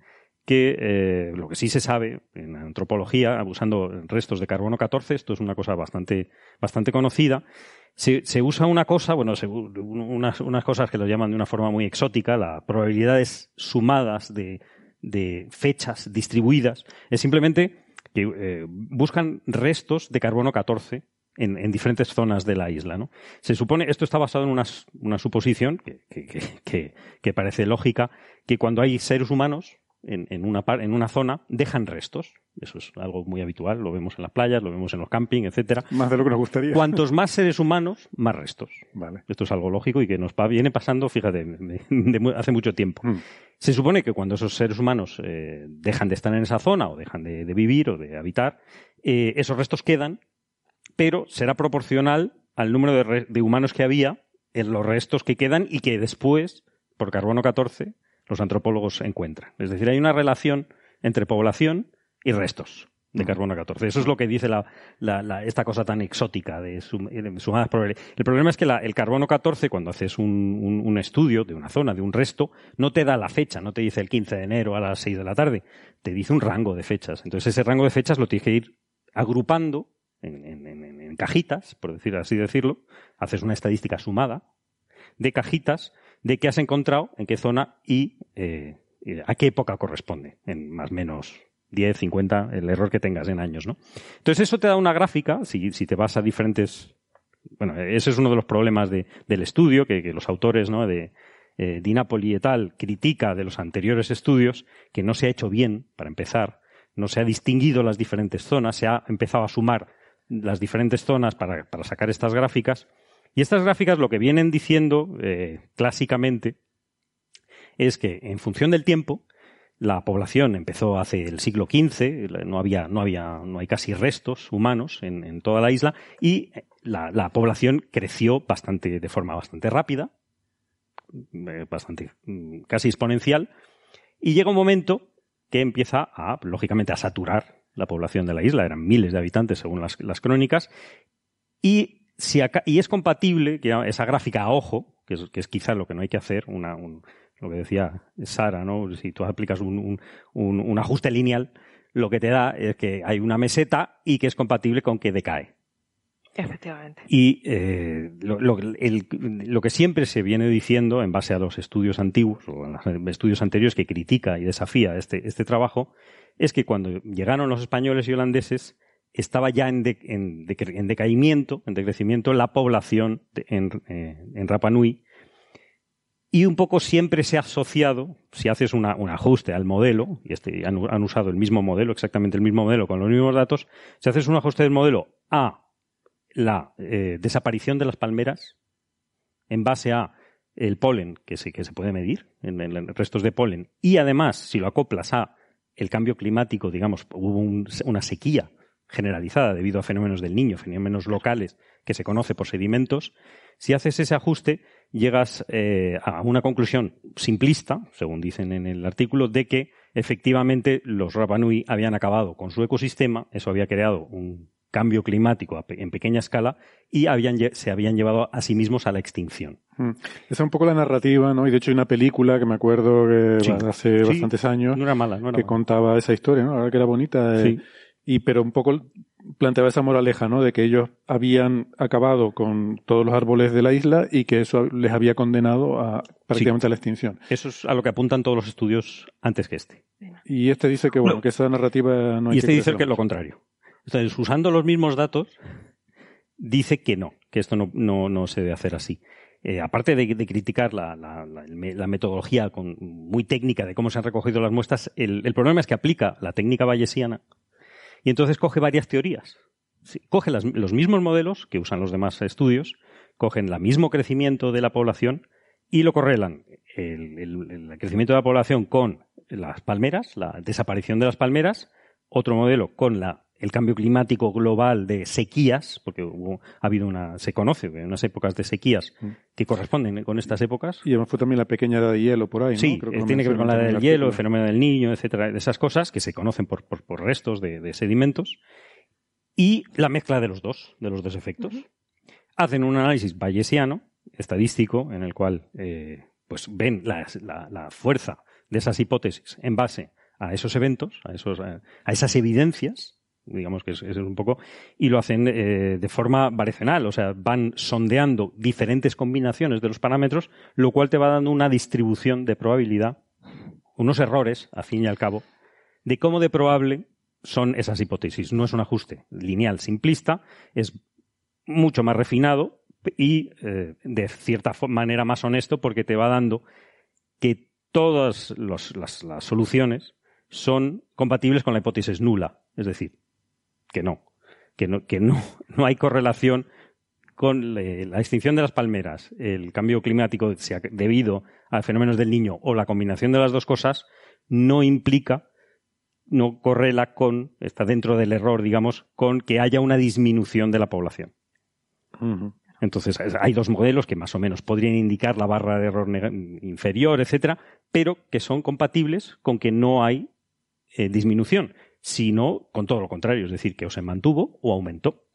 que eh, lo que sí se sabe en antropología, usando restos de carbono 14, esto es una cosa bastante, bastante conocida, se, usa una cosa, bueno, unas, unas, cosas que lo llaman de una forma muy exótica, las probabilidades sumadas de, fechas distribuidas, es simplemente que eh, buscan restos de carbono 14 en, diferentes zonas de la isla. ¿no? Se supone, esto está basado en una, una suposición que, que, que, parece lógica, que cuando hay seres humanos, en, una, en una zona dejan restos. Eso es algo muy habitual, lo vemos en las playas, lo vemos en los camping, etcétera. Más de lo que nos gustaría. Cuantos más seres humanos, más restos. Vale. Esto es algo lógico y que nos viene pasando, fíjate, de, hace mucho tiempo. Mm. Se supone que cuando esos seres humanos eh, dejan de estar en esa zona o dejan de, vivir o de habitar, eh, esos restos quedan, pero será proporcional al número de, de humanos que había en los restos que quedan y que después, por carbono 14, los antropólogos encuentran. Es decir, hay una relación entre población y restos de carbono 14. Eso es lo que dice esta cosa tan exótica de sumadas probabilidades. El problema es que el carbono 14, cuando haces un, estudio de una zona, de un resto, no te da la fecha, no te dice el 15 de enero a las 6 de la tarde, te dice un rango de fechas. Entonces ese rango de fechas lo tienes que ir agrupando en, en cajitas, por decir así decirlo. Haces una estadística sumada de cajitas de qué has encontrado, en qué zona y eh, a qué época corresponde, en más o menos 10, 50, el error que tengas en años, ¿no? Entonces eso te da una gráfica, si, te vas a diferentes... Bueno, ese es uno de los problemas del estudio, que, los autores ¿no? de eh, Di Napoli et al. critica de los anteriores estudios, que no se ha hecho bien, para empezar, no se ha distinguido las diferentes zonas, se ha empezado a sumar las diferentes zonas para sacar estas gráficas, y estas gráficas lo que vienen diciendo eh, clásicamente es que en función del tiempo, la población empezó hace el siglo XV, no había, no había, no hay casi restos humanos en, toda la isla, y la, población creció bastante, de forma bastante rápida, eh, bastante, mm, casi exponencial, y llega un momento que empieza a, lógicamente, a saturar la población de la isla, eran miles de habitantes según las, las crónicas, y y es compatible, que esa gráfica a ojo, que es, que es quizá lo que no hay que hacer, una, lo que decía Sara, ¿no? Si tú aplicas un, ajuste lineal, lo que te da es que hay una meseta y que es compatible con que decae. Efectivamente. Y eh, lo, que siempre se viene diciendo, en base a los estudios antiguos o a los estudios anteriores que critica y desafía este, este trabajo, es que cuando llegaron los españoles y holandeses, estaba ya en, decaimiento, en decrecimiento la población en, eh, en Rapa y un poco siempre se ha asociado, si haces un ajuste al modelo, y este, han, usado el mismo modelo, exactamente el mismo modelo con los mismos datos, si haces un ajuste del modelo a la eh, desaparición de las palmeras en base a el polen que se puede medir en, restos de polen y además si lo acoplas a el cambio climático, digamos, hubo una sequía generalizada debido a fenómenos del niño, fenómenos locales que se conoce por sedimentos, si haces ese ajuste, llegas eh, a una conclusión simplista, según dicen en el artículo, de que efectivamente los Rapanui habían acabado con su ecosistema, eso había creado un cambio climático en pequeña escala y habían, se habían llevado a sí mismos a la extinción. Mm. Esa es un poco la narrativa, ¿no? Y de hecho hay una película que me acuerdo que hace bastantes años no era mala, no era que contaba esa historia, ¿no? La verdad que era bonita. Eh, y pero un poco planteaba esa moraleja, ¿no? De que ellos habían acabado con todos los árboles de la isla y que eso les había condenado a prácticamente a la extinción. Eso es a lo que apuntan todos los estudios antes que este. Y este dice que, bueno, que esa narrativa no hay Y este dice que es lo contrario. Entonces, usando los mismos datos, dice que no, que esto no, no, no se debe hacer así. Eh, aparte de, criticar la, la, la, metodología con, muy técnica de cómo se han recogido las muestras, el, el problema es que aplica la técnica bayesiana y entonces coge varias teorías. coge los mismos modelos que usan los demás estudios, cogen el mismo crecimiento de la población y lo correlan el, crecimiento de la población con las palmeras, la desaparición de las palmeras, otro modelo con la el cambio climático global de sequías, porque ha habido una, se conoce, unas épocas de sequías que corresponden con estas épocas. Y además fue también la pequeña edad de hielo por ahí, ¿no? Sí, tiene que ver con la edad del hielo, el fenómeno del niño, etcétera, de esas cosas que se conocen por, restos de, sedimentos. Y la mezcla de los dos, de los dos efectos. Hacen un análisis bayesiano, estadístico, en el cual eh, pues ven la, la, fuerza de esas hipótesis en base a esos eventos, a, esos, a esas evidencias, digamos que es, es un poco, y lo hacen eh, de forma variacional, o sea, van sondeando diferentes combinaciones de los parámetros, lo cual te va dando una distribución de probabilidad, unos errores, al fin y al cabo, de cómo de probable son esas hipótesis. No es un ajuste lineal simplista, es mucho más refinado y eh, de cierta manera más honesto porque te va dando que todas las soluciones son compatibles con la hipótesis nula. Es decir, que no, que no, que no, no hay correlación con la extinción de las palmeras, el cambio climático debido a fenómenos del niño o la combinación de las dos cosas, no implica, no correla con, está dentro del error, digamos, con que haya una disminución de la población. Entonces, hay dos modelos que más o menos podrían indicar la barra de error inferior, etcétera, pero que son compatibles con que no hay eh, disminución sino con todo lo contrario, es decir, que o se mantuvo o aumentó.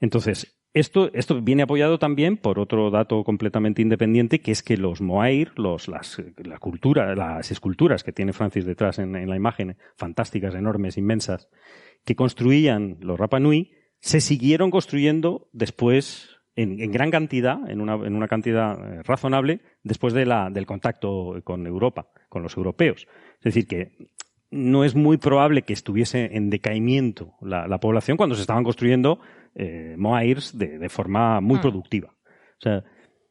Entonces, esto, esto viene apoyado también por otro dato completamente independiente, que es que los Moair, los, las, la cultura, las esculturas que tiene Francis detrás en, la imagen, fantásticas, enormes, inmensas, que construían los Rapa Nui, se siguieron construyendo después en, gran cantidad, en una, en una, cantidad eh, razonable, después de la, del contacto con Europa, con los europeos. Es decir, que no es muy probable que estuviese en decaimiento la, población cuando se estaban construyendo eh, Moairs de, forma muy hmm. productiva.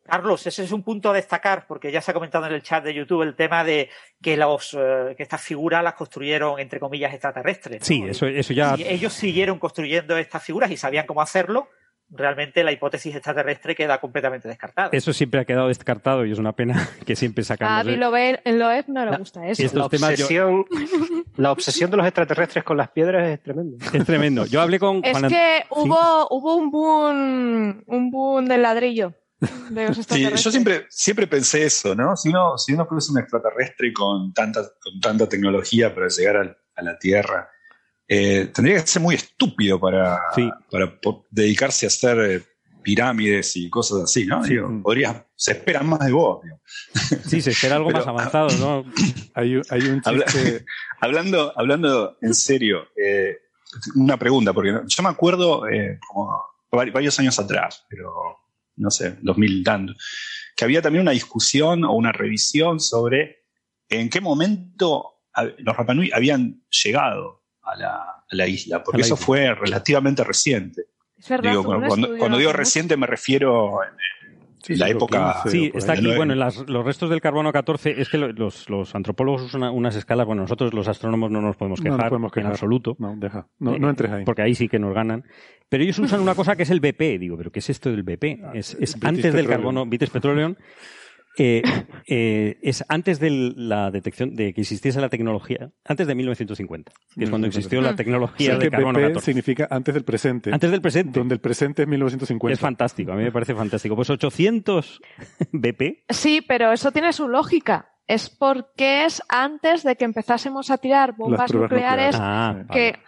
Carlos, ese es un punto a destacar, porque ya se ha comentado en el chat de YouTube el tema de que, los, eh, que estas figuras las construyeron, entre comillas, extraterrestres. Sí, eso, eso ya. ellos siguieron construyendo estas figuras y sabían cómo hacerlo, realmente la hipótesis extraterrestre queda completamente descartada. Eso siempre ha quedado descartado y es una pena que siempre sacamos. A mí lo en Loeb no le gusta eso. La obsesión, la obsesión de los extraterrestres con las piedras es tremendo. Es tremendo. Yo hablé con. Es que hubo, hubo un boom, un boom del ladrillo. sí, yo siempre, siempre pensé eso, ¿no? Si uno, si uno un extraterrestre con tanta, con tanta tecnología para llegar a la Tierra, eh, tendría que ser muy estúpido para, para dedicarse a hacer eh, pirámides y cosas así, ¿no? podría, se espera más de vos. Sí, se espera algo más avanzado, ¿no? hay, hay, un chiste... hablando, hablando en serio, eh, una pregunta, porque yo me acuerdo como varios años atrás, pero no sé, 2000 tanto, que había también una discusión o una revisión sobre en qué momento los Rapanui habían llegado a la, la isla, porque eso fue relativamente reciente. Es verdad, digo, cuando, cuando, digo reciente me refiero en la época. Sí, está aquí. Bueno, en los restos del carbono 14 es que los, los antropólogos usan unas escalas. Bueno, nosotros los astrónomos no nos podemos quejar, en absoluto. No, deja. No, no entres ahí. Porque ahí sí que nos ganan. Pero ellos usan una cosa que es el BP. Digo, ¿pero qué es esto del BP? Ah, es, es antes del carbono, Vitis Petroleum. Eh, eh, es antes de la detección de que existiese la tecnología, antes de 1950, que es cuando existió la tecnología de carbono 14. significa antes del presente. Antes del presente. Donde el presente es 1950. Es fantástico, a mí me parece fantástico. Pues 800 BP. Sí, pero eso tiene su lógica. Es porque es antes de que empezásemos a tirar bombas nucleares, ah, que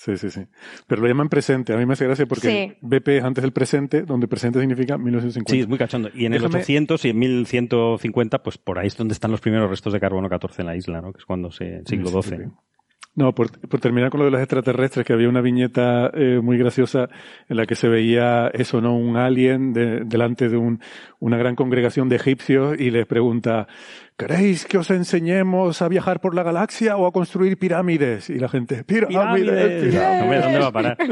Sí, sí, sí. Pero lo llaman presente. A mí me hace gracia porque BP es antes del presente, donde presente significa 1950. Sí, es muy cachondo. Y en el 800 y en 1150, pues por ahí es donde están los primeros restos de carbono 14 en la isla, ¿no? Que es cuando se, siglo XII. No, por, terminar con lo de los extraterrestres, que había una viñeta eh, muy graciosa en la que se veía eso, ¿no? Un alien delante de un, una gran congregación de egipcios y les pregunta, ¿queréis que os enseñemos a viajar por la galaxia o a construir pirámides? Y la gente, pirámides, pirámides. ¿Dónde va a parar?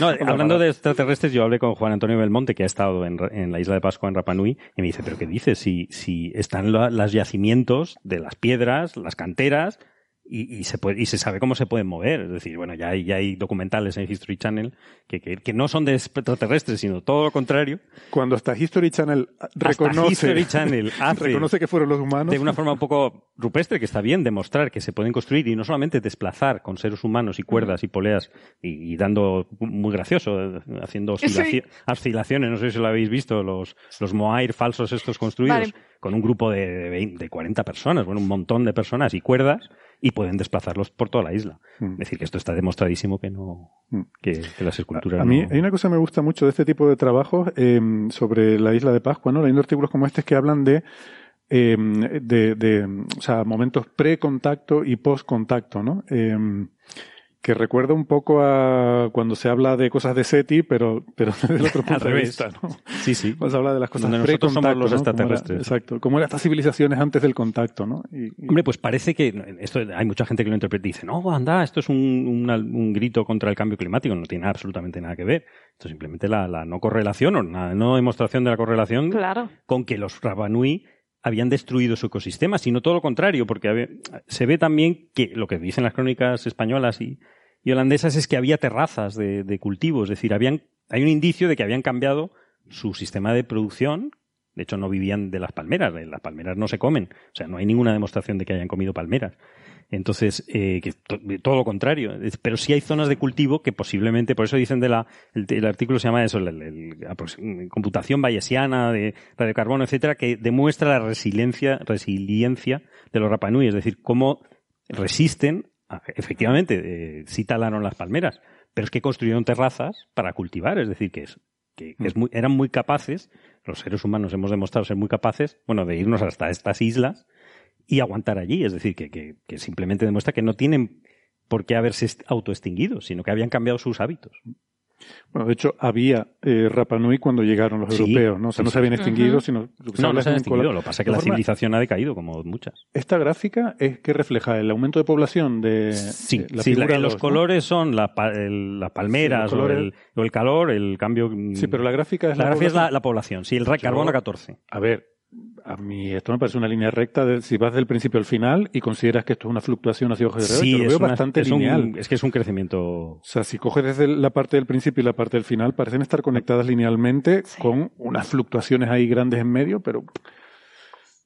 No, hablando de extraterrestres, yo hablé con Juan Antonio Belmonte, que ha estado en, en la isla de Pascua, en Rapanui, y me dice, ¿pero qué dices? Si, si están los yacimientos de las piedras, las canteras, y, y, se puede, y se sabe cómo se pueden mover. Es decir, bueno, ya hay, ya hay documentales en History Channel que, que, que, no son de extraterrestres, sino todo lo contrario. Cuando hasta History Channel reconoce, History Channel reconoce que fueron los humanos. De una forma un poco rupestre, que está bien demostrar que se pueden construir y no solamente desplazar con seres humanos y cuerdas y poleas y, dando muy gracioso, haciendo oscilaciones. No sé si lo habéis visto, los, los Moair falsos estos construidos. Con un grupo de, de, de 40 personas, bueno, un montón de personas y cuerdas, y pueden desplazarlos por toda la isla. Mm. Es decir, que esto está demostradísimo que no, mm. que, las esculturas. A mí hay una cosa que me gusta mucho de este tipo de trabajos em, sobre la isla de Pascua, ¿no? Leyendo artículos como este que hablan de em, de, de, o sea, momentos pre-contacto y post-contacto, ¿no? Eh, que recuerda un poco a cuando se habla de cosas de SETI, pero, pero desde el otro punto de vista, ¿no? Sí, sí. Cuando se habla de las cosas Donde nosotros somos los extraterrestres. exacto. Como eran estas civilizaciones antes del contacto, ¿no? Y, Hombre, pues parece que esto hay mucha gente que lo interpreta y dice, no, anda, esto es un, un, grito contra el cambio climático. No tiene absolutamente nada que ver. Esto es simplemente la, la no correlación o la no demostración de la correlación claro. con que los Rabanui habían destruido su ecosistema, sino todo lo contrario, porque se ve también que lo que dicen las crónicas españolas y, holandesas es que había terrazas de, de cultivo, es decir, habían, hay un indicio de que habían cambiado su sistema de producción. De hecho, no vivían de las palmeras, las palmeras no se comen, o sea, no hay ninguna demostración de que hayan comido palmeras. Entonces, eh, que todo lo contrario. Pero sí hay zonas de cultivo que posiblemente, por eso dicen de la, el, artículo se llama eso, la computación bayesiana de radiocarbono, etcétera, que demuestra la resiliencia, resiliencia de los Rapanui, es decir, cómo resisten efectivamente, eh, sí talaron las palmeras, pero es que construyeron terrazas para cultivar, es decir, que, es, que es muy, eran muy capaces, los seres humanos hemos demostrado ser muy capaces, bueno, de irnos hasta estas islas y aguantar allí, es decir, que, que, que simplemente demuestra que no tienen por qué haberse autoextinguido, sino que habían cambiado sus hábitos. Bueno, de hecho, había eh, Rapa Nui cuando llegaron los europeos, ¿no? O sea, no se habían extinguido, sino... Lo que no, no se habían extinguido, lo que pasa es que la civilización ha decaído, como muchas. Esta gráfica es que refleja el aumento de población de... Sí, la sí los colores son las palmeras o, el, o, el, calor, el cambio... Sí, pero la gráfica es la, la gráfica es la, la, población, sí, el carbono 14. A ver, a mí esto me parece una línea recta de, si vas del principio al final y consideras que esto es una fluctuación hacia abajo y sí, lo veo bastante es lineal. es que es un crecimiento. O sea, si coges desde la parte del principio y la parte del final, parecen estar conectadas linealmente con unas fluctuaciones ahí grandes en medio, pero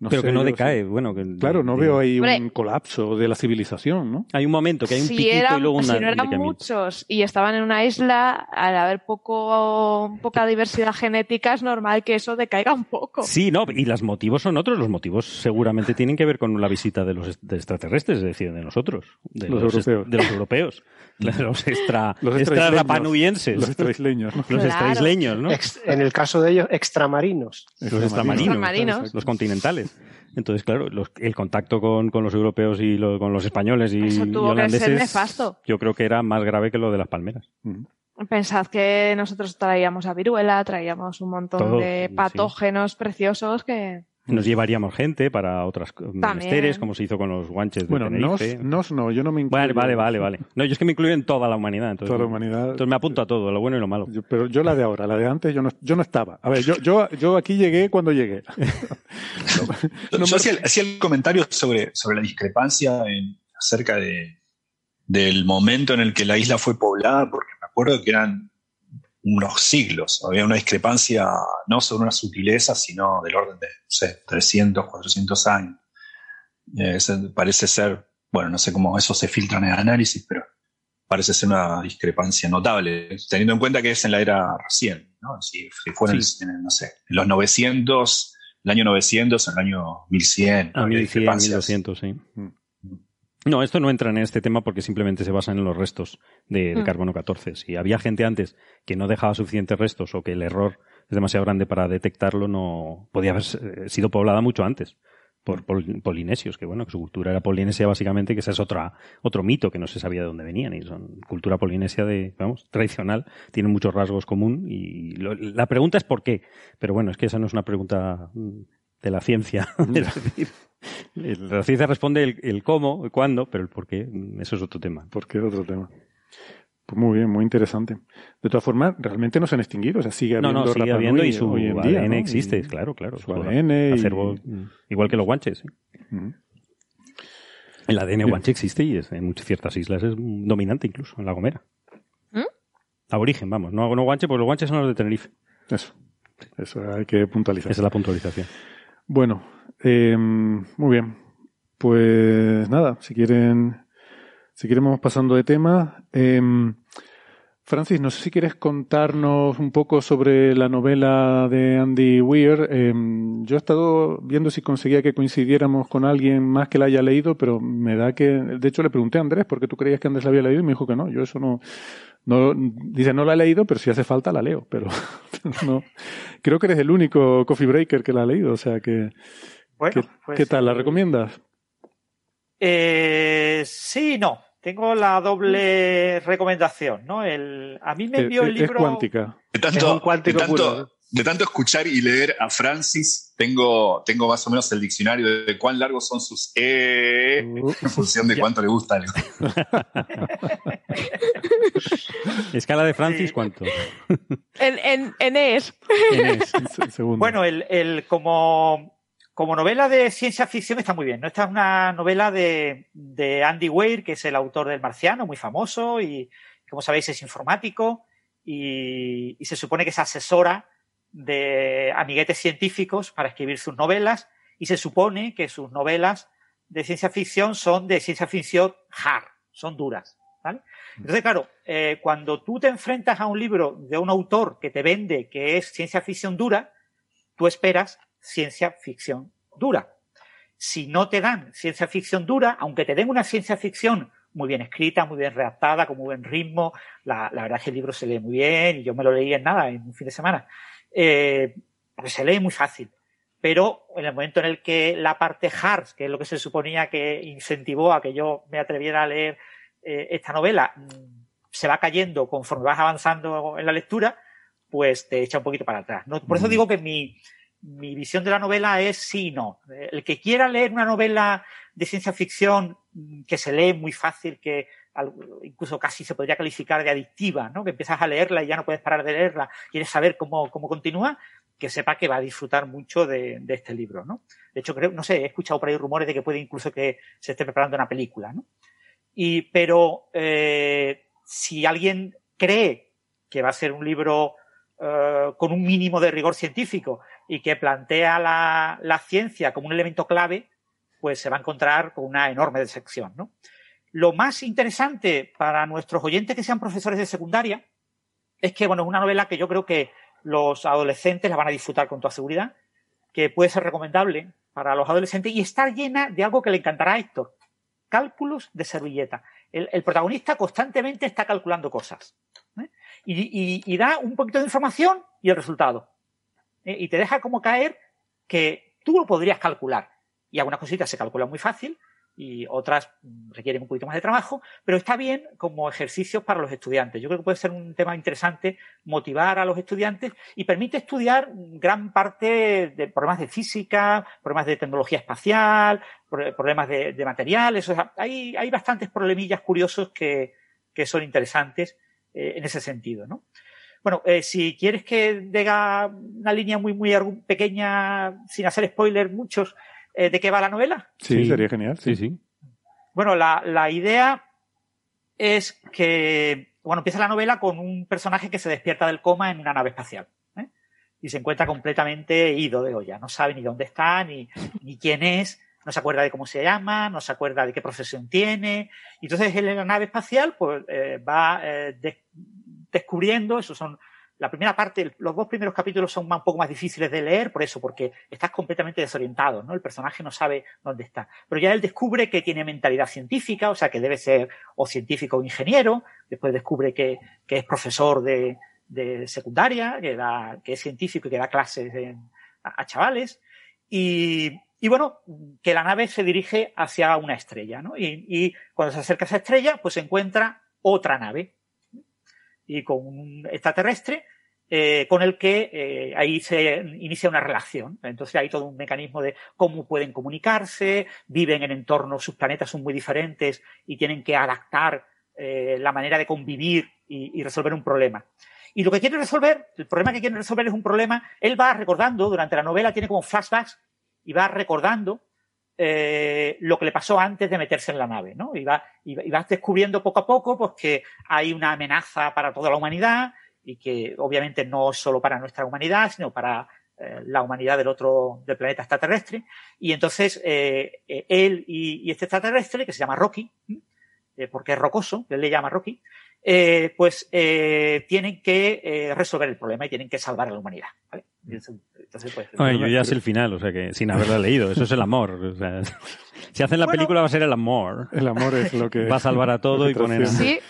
pero que no decae, bueno. Que, claro, no veo ahí un colapso de la civilización, ¿no? Hay un momento que hay un piquito y luego una. Si no eran muchos y estaban en una isla, al haber poco, poca diversidad genética, es normal que eso decaiga un poco. Sí, no, y los motivos son otros. Los motivos seguramente tienen que ver con la visita de los extraterrestres, es decir, de nosotros, de los, europeos. De los europeos. los extra, los extra rapanuyenses. Los extraisleños, ¿no? Los extraisleños, ¿no? en el caso de ellos, extramarinos. Los extramarinos. Los continentales. Entonces, claro, el contacto con, con, los europeos y con los españoles y, Eso tuvo holandeses, que ser nefasto. yo creo que era más grave que lo de las palmeras. Pensad que nosotros traíamos a viruela, traíamos un montón de patógenos preciosos que... Nos llevaríamos gente para otras menesteres, como se hizo con los guanches de bueno, Tenerife. Nos, no, yo no me incluyo. Vale, vale, vale, vale. No, yo es que me incluyo en toda la humanidad. Entonces, toda la humanidad. Entonces me apunto a todo, lo bueno y lo malo. pero yo la de ahora, la de antes, yo no, yo no estaba. A ver, yo, yo, yo aquí llegué cuando llegué. no, yo hacía, el comentario sobre, sobre la discrepancia acerca de, del momento en el que la isla fue poblada, porque me acuerdo que eran unos siglos. Había una discrepancia no sobre una sutileza, sino del orden de, no sé, 300, 400 años. Eh, parece ser, bueno, no sé cómo eso se filtra en el análisis, pero parece ser una discrepancia notable, teniendo en cuenta que es en la era recién, ¿no? Si, fuera en, no sé, en los 900, el año 900, en el año 1100. Ah, 1100, 1200, sí. No, esto no entra en este tema porque simplemente se basa en los restos de, mm. carbono 14. Si había gente antes que no dejaba suficientes restos o que el error es demasiado grande para detectarlo, no podía haber eh, sido poblada mucho antes por polinesios, que bueno, que su cultura era polinesia básicamente, que ese es otra, otro mito que no se sabía de dónde venían, y son cultura polinesia de, vamos, tradicional, tienen muchos rasgos común, y la pregunta es por qué, pero bueno, es que esa no es una pregunta mm, de la ciencia, es decir, la ciencia responde el, cómo, el cuándo, pero el por qué, eso es otro tema. ¿Por qué es otro tema? Pues muy bien, muy interesante. De todas formas, realmente no se han extinguido, o sea, sigue habiendo No, no, sigue habiendo y su ADN existe, claro, claro. Su ADN igual que los guanches. El ADN guanche existe y en muchas ciertas islas es dominante incluso, en La Gomera. ¿Mm? Aborigen, vamos, no, no guanche, porque los guanches son los de Tenerife. Eso, eso hay que puntualizar. Esa es la puntualización. Bueno, eh, muy bien. Pues nada, si quieren, si queremos pasando de tema. Eh, Francis, no sé si quieres contarnos un poco sobre la novela de Andy Weir. Eh, yo he estado viendo si conseguía que coincidiéramos con alguien más que la haya leído, pero me da que, de hecho le pregunté a Andrés por qué tú creías que Andrés la había leído y me dijo que no. Yo eso no, no, dice, no la he leído, pero si hace falta la leo, pero no. Creo que eres el único coffee breaker que la ha leído, o sea que... Bueno, ¿qué, pues, tal? ¿La eh, recomiendas? Eh, sí, no. Tengo la doble recomendación, ¿no? El, a mí me envió el libro... Es cuántica. De tanto, cuántico de tanto escuchar y leer a Francis, tengo, tengo más o menos el diccionario de cuán largos son sus E uh. en función de cuánto le gusta algo. Escala de Francis, ¿cuánto? en, en, en ES. bueno, el, el, como, como novela de ciencia ficción está muy bien. ¿no? Esta es una novela de, de Andy Weir, que es el autor del Marciano, muy famoso y, como sabéis, es informático. Y, y, se supone que es asesora de amiguetes científicos para escribir sus novelas y se supone que sus novelas de ciencia ficción son de ciencia ficción hard, son duras. ¿vale? Entonces, claro, eh, cuando tú te enfrentas a un libro de un autor que te vende que es ciencia ficción dura, tú esperas ciencia ficción dura. Si no te dan ciencia ficción dura, aunque te den una ciencia ficción muy bien escrita, muy bien redactada, con muy buen ritmo, la, la verdad es que el libro se lee muy bien y yo me lo leí en nada, en un fin de semana eh, porque se lee muy fácil. Pero en el momento en el que la parte hard, que es lo que se suponía que incentivó a que yo me atreviera a leer eh, esta novela, mm, se va cayendo conforme vas avanzando en la lectura, pues te echa un poquito para atrás. ¿no? Por eso digo que mi, mi visión de la novela es sí y no. El que quiera leer una novela de ciencia ficción mm, que se lee muy fácil, que incluso casi se podría calificar de adictiva, ¿no? Que empiezas a leerla y ya no puedes parar de leerla, quieres saber cómo, cómo continúa, que sepa que va a disfrutar mucho de, este libro, ¿no? De hecho, creo, no sé, he escuchado por ahí rumores de que puede incluso que se esté preparando una película, ¿no? Y, pero, eh, si alguien cree que va a ser un libro eh, con un mínimo de rigor científico y que plantea la, la ciencia como un elemento clave, pues se va a encontrar con una enorme decepción, ¿no? Lo más interesante para nuestros oyentes que sean profesores de secundaria es que, bueno, es una novela que yo creo que los adolescentes la van a disfrutar con toda seguridad, que puede ser recomendable para los adolescentes y está llena de algo que le encantará a Héctor. Cálculos de servilleta. El, protagonista constantemente está calculando cosas. ¿eh? Y, da un poquito de información y el resultado. ¿eh? Y te deja como caer que tú lo podrías calcular. Y algunas cositas se calculan muy fácil, y otras requieren un poquito más de trabajo, pero está bien como ejercicios para los estudiantes. Yo creo que puede ser un tema interesante motivar a los estudiantes y permite estudiar gran parte de problemas de física, problemas de tecnología espacial, problemas de, materiales. Hay, hay bastantes problemillas curiosos que, que son interesantes eh, en ese sentido, ¿no? Bueno, eh, si quieres que diga una línea muy, muy pequeña, sin hacer spoilers muchos, eh, de qué va la novela. Sí, sería genial. Sí, sí. Bueno, la, idea es que, bueno, empieza la novela con un personaje que se despierta del coma en una nave espacial. ¿eh? Y se encuentra completamente ido de olla. No sabe ni dónde está, ni, ni quién es, no se acuerda de cómo se llama, no se acuerda de qué profesión tiene. Y entonces él en la nave espacial pues, eh, va descubriendo, esos son la primera parte, los dos primeros capítulos son un poco más difíciles de leer, por eso, porque estás completamente desorientado, ¿no? El personaje no sabe dónde está. Pero ya él descubre que tiene mentalidad científica, o sea, que debe ser o científico o ingeniero, después descubre que, es profesor de, secundaria, que, da, que es científico y que da clases a, chavales, y, bueno, que la nave se dirige hacia una estrella, ¿no? Y, y cuando se acerca a esa estrella, pues se encuentra otra nave, y con un extraterrestre eh, con el que eh, ahí se inicia una relación. Entonces hay todo un mecanismo de cómo pueden comunicarse, viven en entornos, sus planetas son muy diferentes y tienen que adaptar eh, la manera de convivir y, resolver un problema. Y lo que quiere resolver, el problema que quiere resolver es un problema, él va recordando, durante la novela tiene como flashbacks y va recordando lo que le pasó antes de meterse en la nave, ¿no? Y, va, y, vas descubriendo poco a poco pues, que hay una amenaza para toda la humanidad y que obviamente no solo para nuestra humanidad, sino para eh, la humanidad del otro, del planeta extraterrestre. Y entonces eh, eh, él y, este extraterrestre, que se llama Rocky, porque es rocoso, él le llama Rocky, pues tienen que resolver el problema y tienen que salvar a la humanidad. Entonces, pues, yo ya sé el final, o sea que sin haberla leído, eso es el amor. O sea, si hacen la película va a ser el amor. El amor es lo que... Va a salvar a todo y poner... Sí,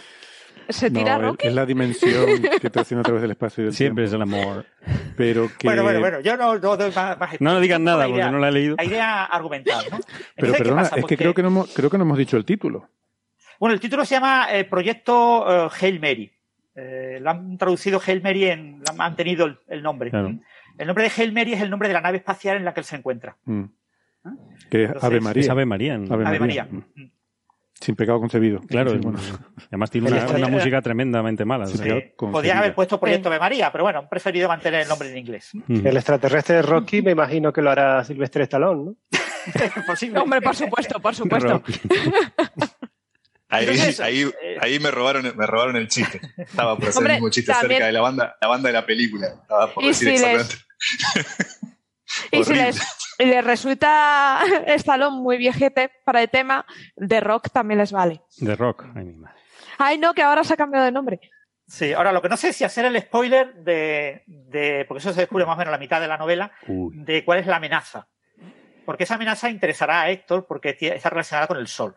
se tira no, Es la dimensión que tracciona a través del espacio y del Siempre es el amor. Pero que... Bueno, bueno, bueno, yo no, doy más, No digan nada porque no la he leído. La idea argumental, ¿no? Pero perdona, es que creo que, no hemos, creo que no hemos dicho el título. Bueno, el título se llama eh, Proyecto eh, Hail Mary. Eh, lo han traducido Hail Mary, en, han mantenido el, nombre. El nombre de Hail Mary es el nombre de la nave espacial en la que él se encuentra. Mm. ¿Ah? Que es Ave María. Es Ave María. Ave María. Mm. Sin pecado concebido. Claro, además tiene una, música tremendamente mala. Podían haber puesto Proyecto de María, pero bueno, han preferido mantener el nombre en inglés. El extraterrestre de Rocky me imagino que lo hará Silvestre Stallone, ¿no? Posible. Hombre, por supuesto, por supuesto. Ahí, ahí, eh, ahí, me robaron me robaron el chiste. Estaba por hacer el mismo chiste acerca de la banda, la banda de la película. Estaba por decir exactamente. y si les, les resulta Stallone muy viejete para el tema, de rock también les vale. De rock, ay mi madre. Ay, no, que ahora se ha cambiado de nombre. Sí, ahora lo que no sé es si hacer el spoiler de, de porque eso se descubre más o menos a la mitad de la novela, de cuál es la amenaza. Porque esa amenaza interesará a Héctor porque está relacionada con el Sol.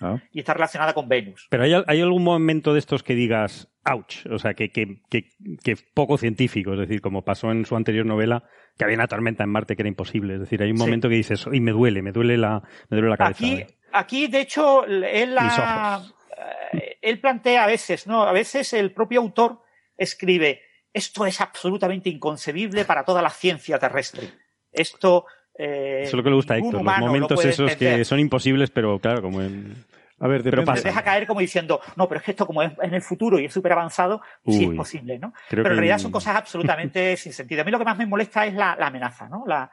Ah. Y está relacionada con Venus. Pero hay, hay, algún momento de estos que digas, ouch, o sea, que, que, que, que, poco científico, es decir, como pasó en su anterior novela, que había una tormenta en Marte que era imposible. Es decir, hay un momento que dices, y me duele, me duele la, me duele la cabeza. Aquí, aquí de hecho, él, la, eh, él plantea a veces, ¿no? A veces el propio autor escribe, esto es absolutamente inconcebible para toda la ciencia terrestre. Esto eh, Eso es lo que le gusta a Héctor, los momentos esos que son imposibles, pero claro, como en... A ver, pero pasa. deja caer como diciendo, no, pero es que esto como es en el futuro y es súper avanzado, sí es posible, ¿no? Pero en realidad son cosas absolutamente sin sentido. A mí lo que más me molesta es la, amenaza, ¿no? La,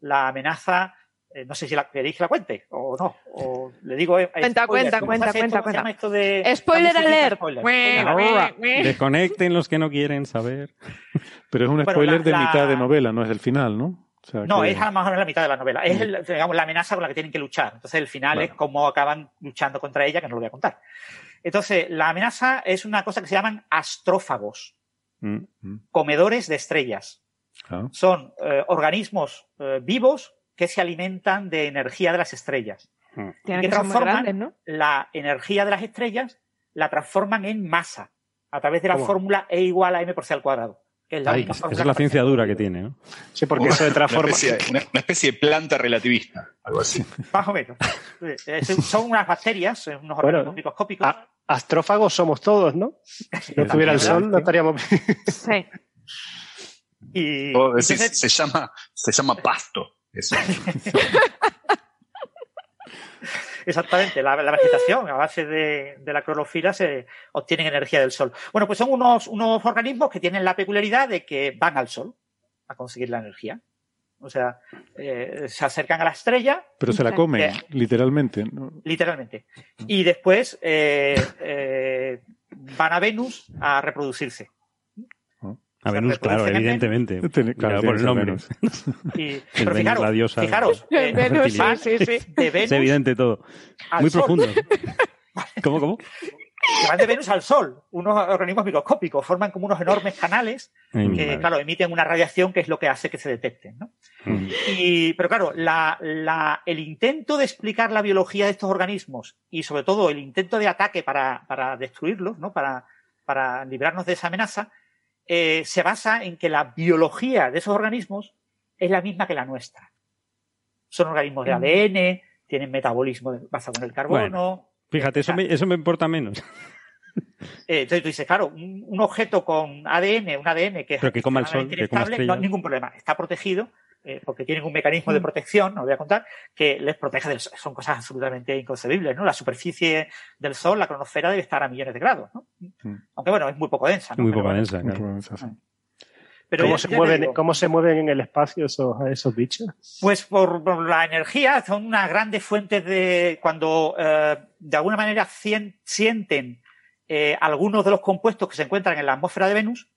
la amenaza, eh, no sé si la queréis que la cuente o no, o le digo... Eh, cuenta, cuenta, cuenta, cuenta, cuenta. Esto de, spoiler alert. Desconecten los que no quieren saber. Pero es un spoiler de mitad de novela, no es del final, ¿no? No, es a lo mejor la mitad de la novela. Es digamos, la amenaza con la que tienen que luchar. Entonces el final es cómo acaban luchando contra ella, que no lo voy a contar. Entonces, la amenaza es una cosa que se llaman astrófagos, mm, mm. comedores de estrellas. Ah. Son eh, organismos eh, vivos que se alimentan de energía de las estrellas. Mm. Y que, transforman la energía de las estrellas, la transforman en masa a través de la fórmula E igual a m por c al cuadrado. Esa es la ciencia dura que tiene, ¿no? Sí, porque eso de transforma. Una especie, de planta relativista, algo así. Más o menos. Son unas bacterias, unos organismos microscópicos. astrófagos somos todos, ¿no? Si no tuviera el sol, no estaríamos. sí. Y, se, llama, se llama pasto. Eso. Exactamente, la, vegetación a base de, la clorofila se obtiene energía del sol. Bueno, pues son unos, unos organismos que tienen la peculiaridad de que van al sol a conseguir la energía. O sea, eh, se acercan a la estrella. Pero se la comen, literalmente. Literalmente. Y después eh, eh, van a Venus a reproducirse. A Venus, claro, evidentemente. Claro, por el nombre. Y, pero fijaros, la diosa fijaros de, Venus, sí, sí, de Venus es evidente todo. Muy profundo. ¿Cómo, cómo? Que van de Venus al Sol, unos organismos microscópicos, forman como unos enormes canales que, claro, emiten una radiación que es lo que hace que se detecten. ¿no? Mm. Y, pero claro, la, la, el intento de explicar la biología de estos organismos y sobre todo el intento de ataque para, para destruirlos, ¿no? para, para librarnos de esa amenaza, eh, se basa en que la biología de esos organismos es la misma que la nuestra. Son organismos de mm. ADN, tienen metabolismo basado en el carbono. fíjate, eso me, eso me importa menos. Eh, entonces tú dices, claro, un, objeto con ADN, un ADN que es que coma el sol, que no hay ningún problema, está protegido eh, porque tienen un mecanismo de mm. protección, no voy a contar, que les protege del sol. Son cosas absolutamente inconcebibles, ¿no? La superficie del sol, la cronosfera, debe estar a millones de grados, ¿no? Mm. Aunque bueno, es muy poco densa, Muy poco densa, Pero ¿Cómo, se mueven, ¿Cómo se mueven en el espacio esos, esos bichos? Pues por, la energía, son unas grandes fuentes de. Cuando eh, de alguna manera sienten eh, algunos de los compuestos que se encuentran en la atmósfera de Venus,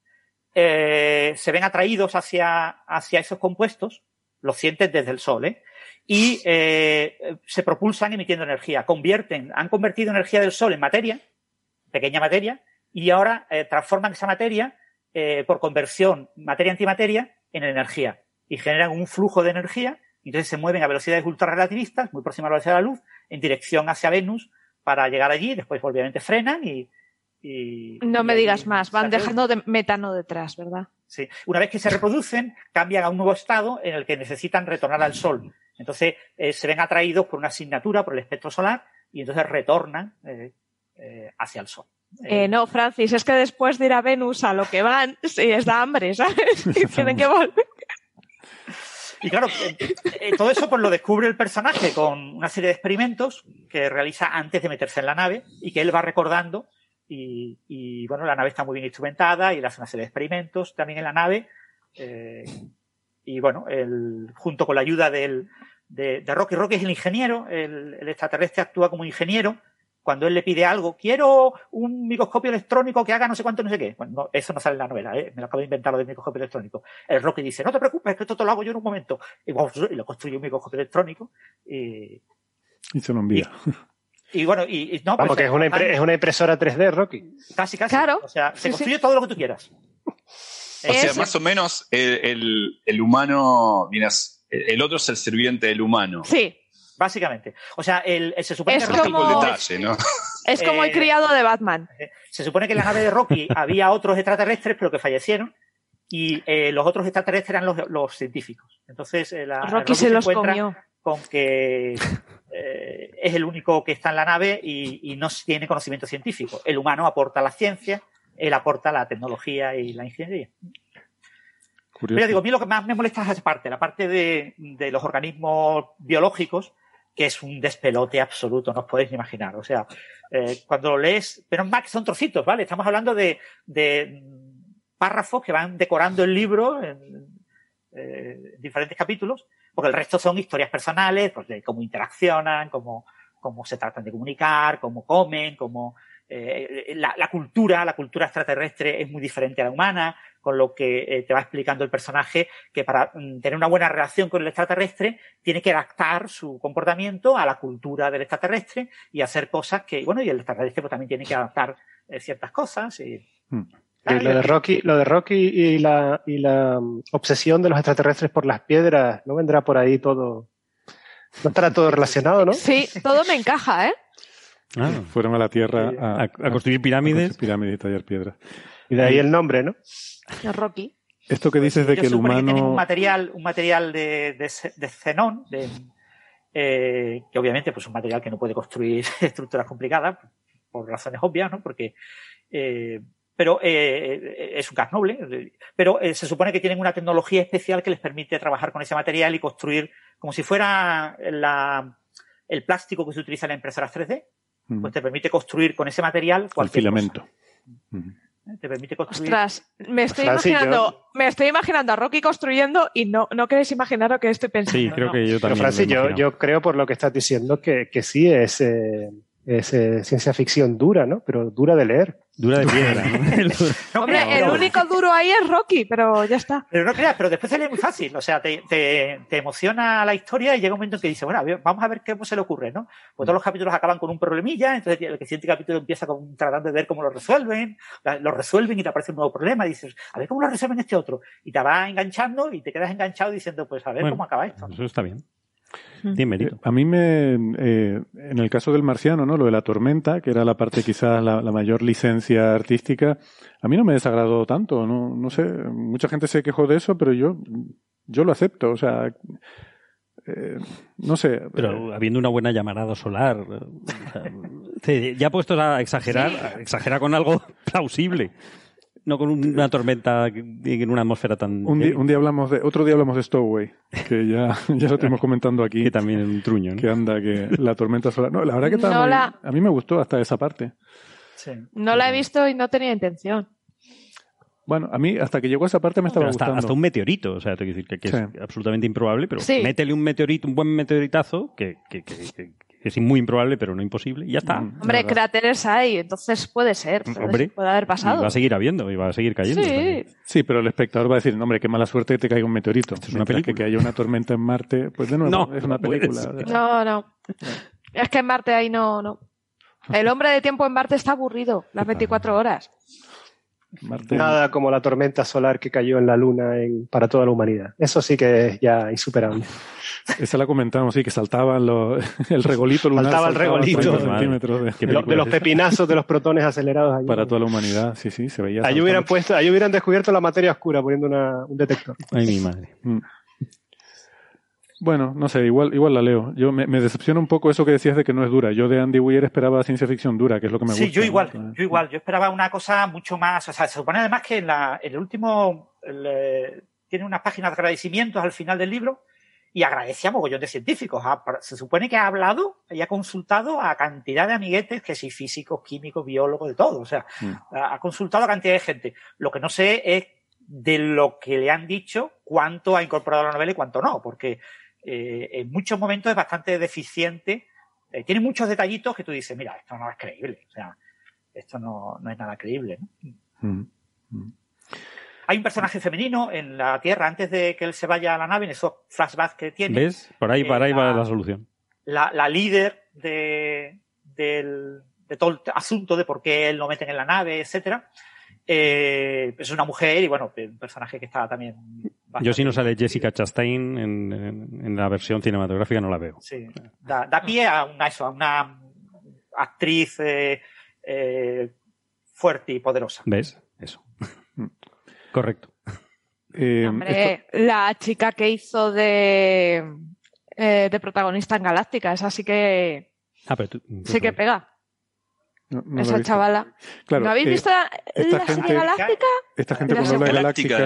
eh, se ven atraídos hacia, hacia esos compuestos, los sienten desde el Sol, ¿eh? y eh, se propulsan emitiendo energía. Convierten, han convertido energía del Sol en materia, pequeña materia, y ahora eh, transforman esa materia por conversión materia-antimateria en energía y generan un flujo de energía. Y entonces se mueven a velocidades ultrarrelativistas, muy próximas a la velocidad de la luz, en dirección hacia Venus para llegar allí. Después, obviamente, frenan y, no me digas más, van dejando de metano detrás, ¿verdad? Sí. Una vez que se reproducen, cambian a un nuevo estado en el que necesitan retornar al Sol. Entonces eh, se ven atraídos por una asignatura, por el espectro solar, y entonces retornan eh, eh, hacia el Sol. no, Francis, es que después de ir a Venus a lo que van, sí, es da hambre, ¿sabes? y tienen que volver. Y claro, todo eso pues lo descubre el personaje con una serie de experimentos que realiza antes de meterse en la nave y que él va recordando y, bueno, la nave está muy bien instrumentada y él hace una serie de experimentos también en la nave. Eh, y bueno, el, junto con la ayuda del, de, Rocky, Rocky es el ingeniero, el, extraterrestre actúa como ingeniero. Cuando él le pide algo, quiero un microscopio electrónico que haga no sé cuánto, no sé qué. Bueno, eso no sale en la novela, ¿eh? me lo acabo de inventar lo del microscopio electrónico. El Rocky dice, no te preocupes, que esto te lo hago yo en un momento. Y, y lo construye un microscopio electrónico. Y, y se lo envía. Y bueno, y, no, Vamos, pues, que es una, es una, impresora 3D, Rocky. Casi, casi. Claro. O sea, se construye todo lo que tú quieras. O sea, más o menos el, el, humano, miras, el otro es el sirviente del humano. Sí. Básicamente. O sea, el, se supone es que como, el detalle, ¿no? Es como el eh, criado de Batman. Se supone que en la nave de Rocky había otros extraterrestres, pero que fallecieron. Y eh, los otros extraterrestres eran los, los científicos. Entonces, eh, la, Rocky, se, los comió. con que eh, es el único que está en la nave y, no tiene conocimiento científico. El humano aporta la ciencia, él aporta la tecnología y la ingeniería. Pero digo, a mí lo que más me molesta es esa parte, la parte de, los organismos biológicos, que es un despelote absoluto, no os podéis imaginar. O sea, eh, cuando lo lees, pero más que son trocitos, ¿vale? Estamos hablando de, párrafos que van decorando el libro en eh, diferentes capítulos porque el resto son historias personales, pues de cómo interaccionan, cómo, cómo se tratan de comunicar, cómo comen, cómo eh, la, cultura, la cultura extraterrestre es muy diferente a la humana, con lo que eh, te va explicando el personaje que para mm, tener una buena relación con el extraterrestre tiene que adaptar su comportamiento a la cultura del extraterrestre y hacer cosas que, bueno, y el extraterrestre pues, también tiene que adaptar eh, ciertas cosas. Hmm lo de Rocky, lo de Rocky y la, y la um, obsesión de los extraterrestres por las piedras, ¿no vendrá por ahí todo? ¿No estará todo relacionado, no? Sí, todo me encaja, ¿eh? Ah, fueron a la Tierra a, construir pirámides. pirámides y tallar piedras. Y de ahí el nombre, ¿no? Rocky. Esto que dices de que el humano. un material, un material de, de, xenón, eh, que obviamente pues, es un material que no puede construir estructuras complicadas, por razones obvias, ¿no? Porque. Eh, pero eh, es un gas noble, pero se supone que tienen una tecnología especial que les permite trabajar con ese material y construir como si fuera la, el plástico que se utiliza en las impresoras 3D, pues te permite construir con ese material cualquier El filamento. Te permite construir. Ostras, me estoy imaginando, me estoy imaginando a Rocky construyendo y no, no queréis imaginar lo que estoy pensando. Sí, creo que yo también. Pero Francis, yo, yo, creo por lo que estás diciendo que, que sí es, eh, es eh, ciencia ficción dura, ¿no? Pero dura de leer. Dura de piedra. ¿no? Hombre, el único duro ahí es Rocky, pero ya está. Pero no creas, pero después se lee muy fácil. O sea, te, te, te, emociona la historia y llega un momento en que dice, bueno, vamos a ver qué se le ocurre, ¿no? Pues todos los capítulos acaban con un problemilla, entonces el siguiente capítulo empieza con, tratando de ver cómo lo resuelven, lo resuelven y te aparece un nuevo problema y dices, a ver cómo lo resuelven este otro. Y te va enganchando y te quedas enganchado diciendo, pues a ver cómo acaba esto. Eso está bien. Eh, a mí me, eh, en el caso del marciano, ¿no? Lo de la tormenta, que era la parte quizás la, mayor licencia artística, a mí no me desagradó tanto, no, no sé, mucha gente se quejó de eso, pero yo, yo lo acepto, o sea, eh, no sé. Pero habiendo una buena llamarada solar, ya puestos a exagerar, exagera con algo plausible no con una tormenta en una atmósfera tan. Un día, hablamos de, otro día hablamos de Stowaway, que ya, ya lo estamos comentando aquí. que también es un truño, Que anda, que la tormenta solar. No, la verdad que a mí me gustó hasta esa parte. No la he visto y no tenía intención. Bueno, a mí hasta que llegó a esa parte me estaba hasta, gustando. Hasta un meteorito, o sea, tengo que decir que, es absolutamente improbable, pero métele un meteorito, un buen meteoritazo que, que, es muy improbable, pero no imposible, y ya está. Mm, Hombre, cráteres hay, entonces puede ser, puede, haber pasado. va a seguir habiendo y va a seguir cayendo. Sí. sí, pero el espectador va a decir, hombre, qué mala suerte que te caiga un meteorito. es una película. Que, haya una tormenta en Marte, pues de nuevo, no, es una película. No, no. Es que en Marte ahí no, no. El hombre de tiempo en Marte está aburrido, las 24 horas. Nada como la tormenta solar que cayó en la Luna para toda la humanidad. Eso sí que es ya insuperable. Esa la comentamos, sí, que saltaban los, el regolito lunar. Saltaba el regolito. De, los pepinazos de los protones acelerados. Para toda la humanidad, sí, sí, se veía. Ahí hubieran, puesto, ahí hubieran descubierto la materia oscura poniendo un detector. Ay, mi madre. Mm. Bueno, no sé, igual, igual la leo. Yo me, decepciona un poco eso que decías de que no es dura. Yo de Andy Weir esperaba ciencia ficción dura, que es lo que me gusta. Sí, yo igual, yo igual. Yo esperaba una cosa mucho más. O sea, se supone además que en, la, en el último eh, tiene unas páginas de agradecimientos al final del libro y agradece a mogollón de científicos. se supone que ha hablado y ha consultado a cantidad de amiguetes, que sí, físicos, químicos, biólogos, de todo. O sea, mm. ha consultado a cantidad de gente. Lo que no sé es de lo que le han dicho cuánto ha incorporado a la novela y cuánto no, porque eh, en muchos momentos es bastante deficiente. Eh, tiene muchos detallitos que tú dices, mira, esto no es creíble. O sea, esto no, no es nada creíble. Mm, mm. Hay un personaje femenino en la Tierra antes de que él se vaya a la nave, en esos flashbacks que tiene. ¿Ves? Por ahí, por ahí va la solución. La, la líder de, del, de todo el asunto de por qué él lo meten en la nave, etcétera. Eh, es una mujer y bueno, un personaje que está también. Yo si no sale Jessica Chastain en, la versión cinematográfica no la veo. Sí, da, pie a una, eso, a una actriz eh, eh, fuerte y poderosa. ¿Ves? Eso. Correcto. Hombre, la chica que hizo de, de protagonista en Galáctica, esa sí que. Ah, pero tú, sí que pega. Esa chavala. ¿No habéis eh, visto la, serie galáctica? Esta gente cuando habla de galáctica,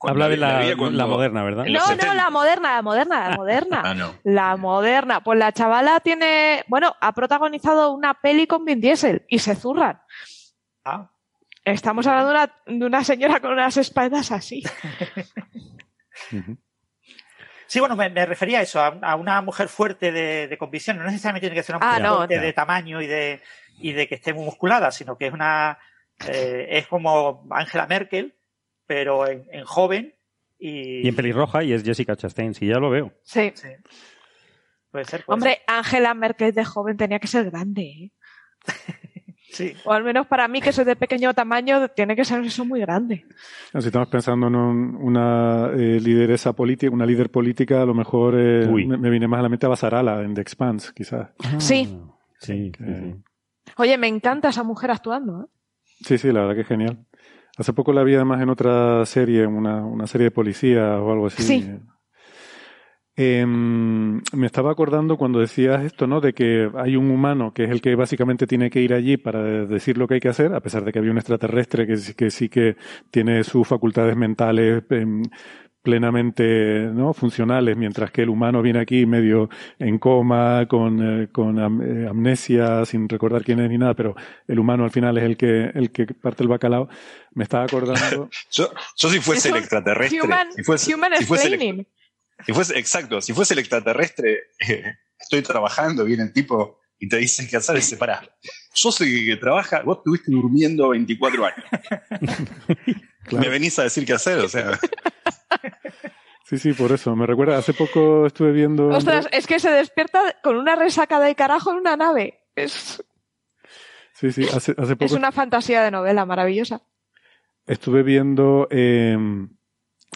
habla de la, moderna, ¿verdad? No, no, la moderna, la moderna, la moderna. ah, La moderna. Pues la chavala tiene, bueno, ha protagonizado una peli con Vin Diesel y se zurran. Ah. Estamos hablando de una, de una señora con unas espaldas así. Sí, bueno, me, refería a eso, a, una mujer fuerte de, de convicción. No necesariamente tiene que ser una ah, mujer fuerte de tamaño y de, y de que esté muy musculada, sino que es una eh, es como Angela Merkel, pero en, joven y... y en pelirroja y es Jessica Chastain, sí, ya lo veo. Sí. Puede ser. Hombre, Angela Merkel de joven tenía que ser grande. ¿eh? sí. O al menos para mí, que soy de pequeño tamaño, tiene que ser eso muy grande. Si estamos pensando en una eh, lideresa política, una líder política, a lo mejor me, viene más a la mente a Basarala en The Expanse, quizás. sí. Sí, sí, Oye, me encanta esa mujer actuando. ¿eh? Sí, sí, la verdad que es genial. Hace poco la vi además en otra serie, una, una serie de policía o algo así. Sí. Em, me estaba acordando cuando decías esto, ¿no? De que hay un humano que es el que básicamente tiene que ir allí para decir lo que hay que hacer, a pesar de que había un extraterrestre que, que sí que tiene sus facultades mentales em, plenamente ¿no? funcionales, mientras que el humano viene aquí medio en coma, con, eh, con eh, amnesia, sin recordar quién es ni nada, pero el humano al final es el que, el que parte el bacalao. Me estaba acordando. yo, yo si fuese el extraterrestre. si fuese, si fuese, exacto, si fuese el extraterrestre, estoy trabajando, viene el tipo y te dice que hacer es separar. Yo soy el que trabaja, vos estuviste durmiendo 24 años. Me venís a decir qué hacer, o sea. Sí, sí, por eso. Me recuerda, hace poco estuve viendo. Ostras, es que se despierta con una resaca de carajo en una nave. Es. Sí, sí, hace, poco. Es una fantasía de novela maravillosa. Estuve viendo em,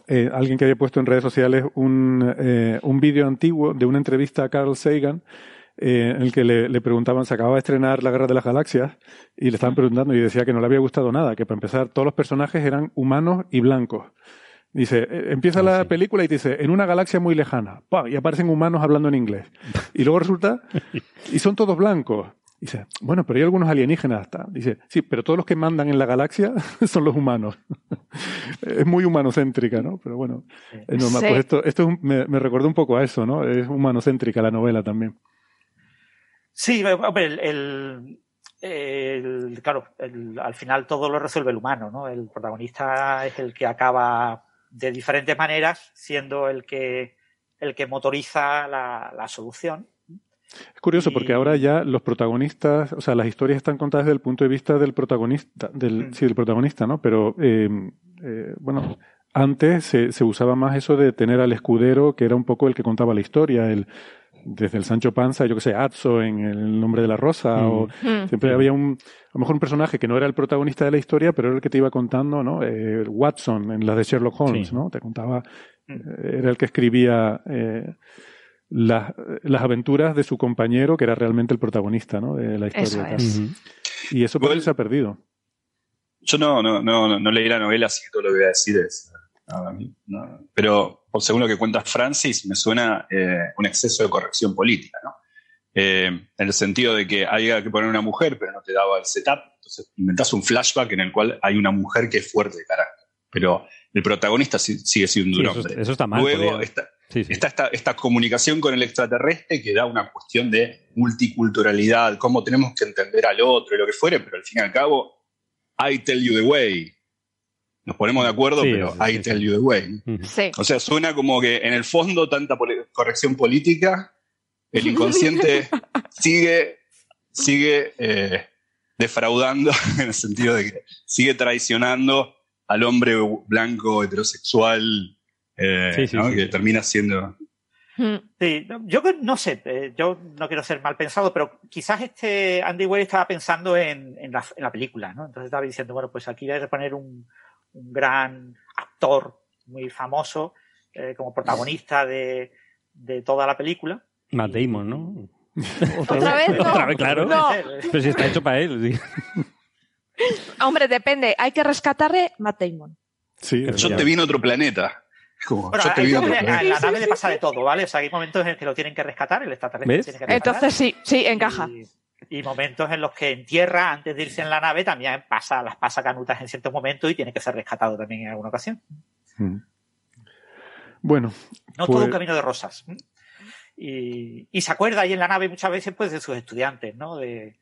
eh, alguien que había puesto en redes sociales un, eh, un vídeo antiguo de una entrevista a Carl Sagan eh, en el que le, le, preguntaban, se acababa de estrenar La Guerra de las Galaxias, y le estaban preguntando y decía que no le había gustado nada, que para empezar todos los personajes eran humanos y blancos. Dice, eh, empieza la ah, película y dice, en una galaxia muy lejana, y aparecen humanos hablando en inglés. Y luego resulta, y son todos blancos. Dice, bueno, pero hay algunos alienígenas. Dice, sí, pero todos los que mandan en la galaxia son los humanos. es muy humanocéntrica, ¿no? Pero bueno, es normal. Pues esto, esto me, me recordó un poco a eso, ¿no? Es humanocéntrica la novela también. Sí, el, el, claro, al final todo lo resuelve el humano, ¿no? El protagonista es el que acaba de diferentes maneras siendo el que, el que motoriza la, la solución. Es curioso porque ahora ya los protagonistas, o sea, las historias están contadas desde el punto de vista del protagonista, del, mm. sí, del protagonista, ¿no? Pero, eh, eh, bueno, antes se, se, usaba más eso de tener al escudero, que era un poco el que contaba la historia, el, desde el Sancho Panza, yo que sé, Atzo en El nombre de la rosa, mm. o mm. siempre había un, a lo mejor un personaje que no era el protagonista de la historia, pero era el que te iba contando, ¿no? Eh, Watson en las de Sherlock Holmes, ¿no? Te contaba, mm. eh, era el que escribía eh, las, las aventuras de su compañero, que era realmente el protagonista, ¿no? De la historia. Y eso por se ha perdido. Yo no, no, no, no leí la novela, así que todo lo que voy a decir es no, pero según lo que cuenta Francis, me suena eh, un exceso de corrección política, ¿no? Eh, en el sentido de que había que poner una mujer, pero no te daba el setup. Entonces inventás un flashback en el cual hay una mujer que es fuerte de carácter. Pero el protagonista sigue siendo un hombre. Eso, está mal. Luego está, esta, esta, comunicación con el extraterrestre que da una cuestión de multiculturalidad, cómo tenemos que entender al otro y lo que fuere, pero al fin y al cabo, I tell you the way nos ponemos de acuerdo, pero I tell you the way. O sea, suena como que en el fondo tanta corrección política, el inconsciente sigue, sigue eh, defraudando en el sentido de que sigue traicionando al hombre blanco heterosexual eh, que termina siendo Sí, yo no sé, eh, yo no quiero ser mal pensado, pero quizás este Andy Weir estaba pensando en, en, la, en, la, película, ¿no? Entonces estaba diciendo, bueno, pues aquí hay que poner un, un gran actor muy famoso eh, como protagonista de, de, toda la película. Matt Damon, ¿no? ¿Otra, vez? Otra vez, claro. Pero si está hecho para él. Hombre, depende. Hay que rescatarle Matt Damon. Sí, yo te vi en otro planeta. Como, yo te vi en otro planeta. A la nave le pasa de todo, ¿vale? O sea, hay momentos en los que lo tienen que rescatar, el extraterrestre tiene que rescatar. Entonces sí, sí, encaja y momentos en los que en tierra, antes de irse en la nave, también pasa, las pasa canutas en ciertos momentos y tiene que ser rescatado también en alguna ocasión. Mm. Bueno. No todo un pues camino de rosas. Y, y, se acuerda ahí en la nave muchas veces pues de sus estudiantes, ¿no? De,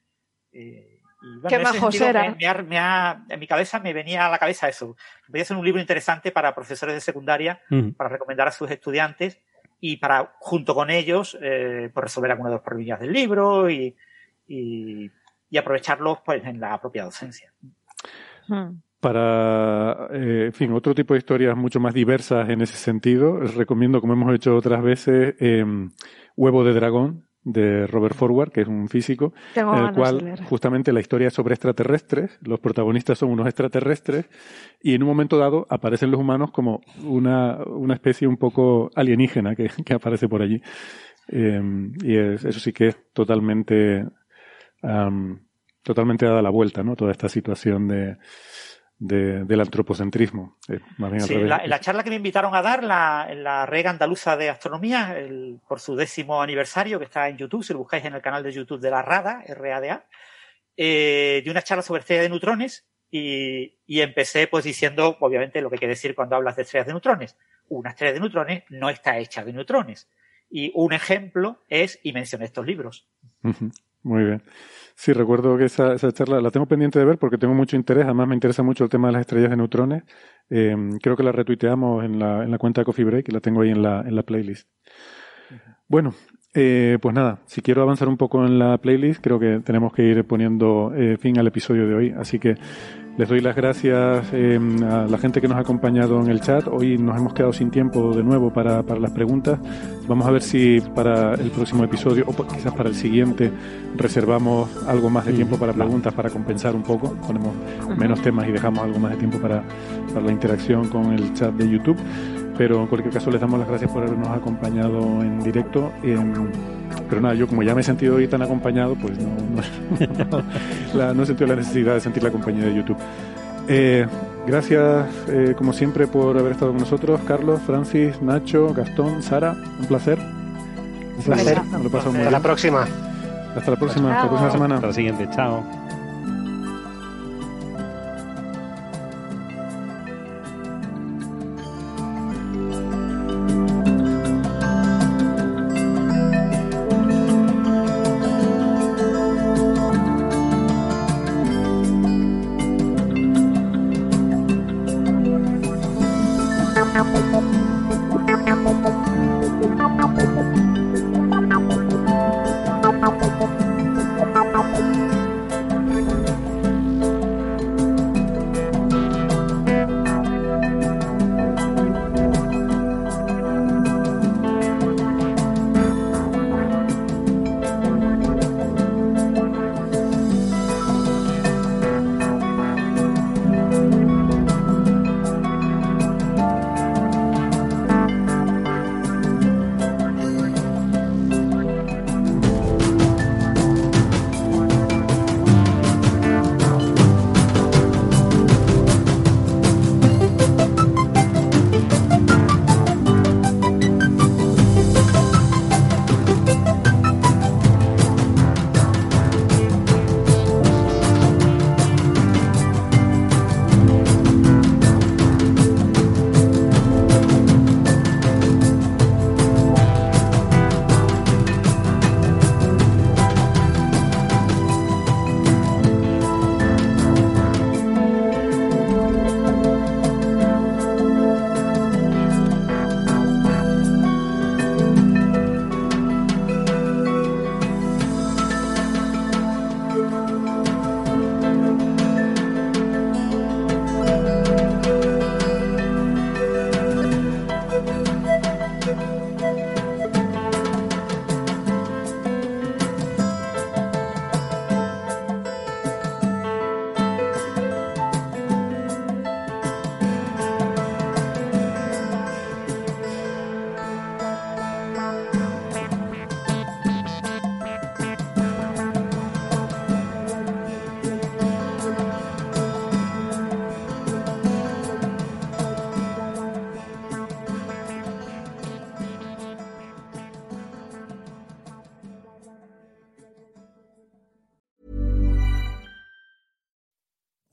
eh, Qué majos eran. en mi cabeza me venía a la cabeza eso. Voy a hacer un libro interesante para profesores de secundaria, mm. para recomendar a sus estudiantes y para, junto con ellos, eh, pues resolver algunas de las problemillas del libro y, y, aprovecharlos pues, en la propia docencia. Hmm. Para, eh, en fin, otro tipo de historias mucho más diversas en ese sentido, les recomiendo, como hemos hecho otras veces, em, Huevo de Dragón, de Robert Forward, que es un físico, en el cual justamente la historia es sobre extraterrestres, los protagonistas son unos extraterrestres, y en un momento dado aparecen los humanos como una, una especie un poco alienígena que, que aparece por allí. Em, y eso sí que es totalmente totalmente dada la vuelta, ¿no? Toda esta situación de, del antropocentrismo. Eh, sí, la, charla que me invitaron a dar la, en la Red Andaluza de Astronomía, por su décimo aniversario, que está en YouTube, si lo buscáis en el canal de YouTube de la RADA, RADA, eh, de una charla sobre estrellas de neutrones y, empecé pues diciendo, obviamente, lo que hay que decir cuando hablas de estrellas de neutrones. Una estrella de neutrones no está hecha de neutrones. Y un ejemplo es, y mencioné estos libros. Muy bien. Sí, recuerdo que esa, esa, charla la tengo pendiente de ver porque tengo mucho interés. Además, me interesa mucho el tema de las estrellas de neutrones. Eh, creo que la retuiteamos en la, en la cuenta de Coffee Break y la tengo ahí en la, en la playlist. Bueno, eh, pues nada, si quiero avanzar un poco en la playlist, creo que tenemos que ir poniendo eh, fin al episodio de hoy. Así que les doy las gracias eh, a la gente que nos ha acompañado en el chat. Hoy nos hemos quedado sin tiempo de nuevo para, para las preguntas. Vamos a ver si para el próximo episodio o quizás para el siguiente reservamos algo más de tiempo para preguntas para compensar un poco. Ponemos menos temas y dejamos algo más de tiempo para, para la interacción con el chat de YouTube. Pero en cualquier caso les damos las gracias por habernos acompañado en directo. pero nada, yo como ya me he sentido hoy tan acompañado, pues no, no, he sentido la necesidad de sentir la compañía de YouTube. Eh, gracias, eh, como siempre, por haber estado con nosotros. Carlos, Francis, Nacho, Gastón, Sara, un placer. Un placer. Hasta la próxima. Hasta la próxima, hasta la próxima semana. Hasta la siguiente, chao.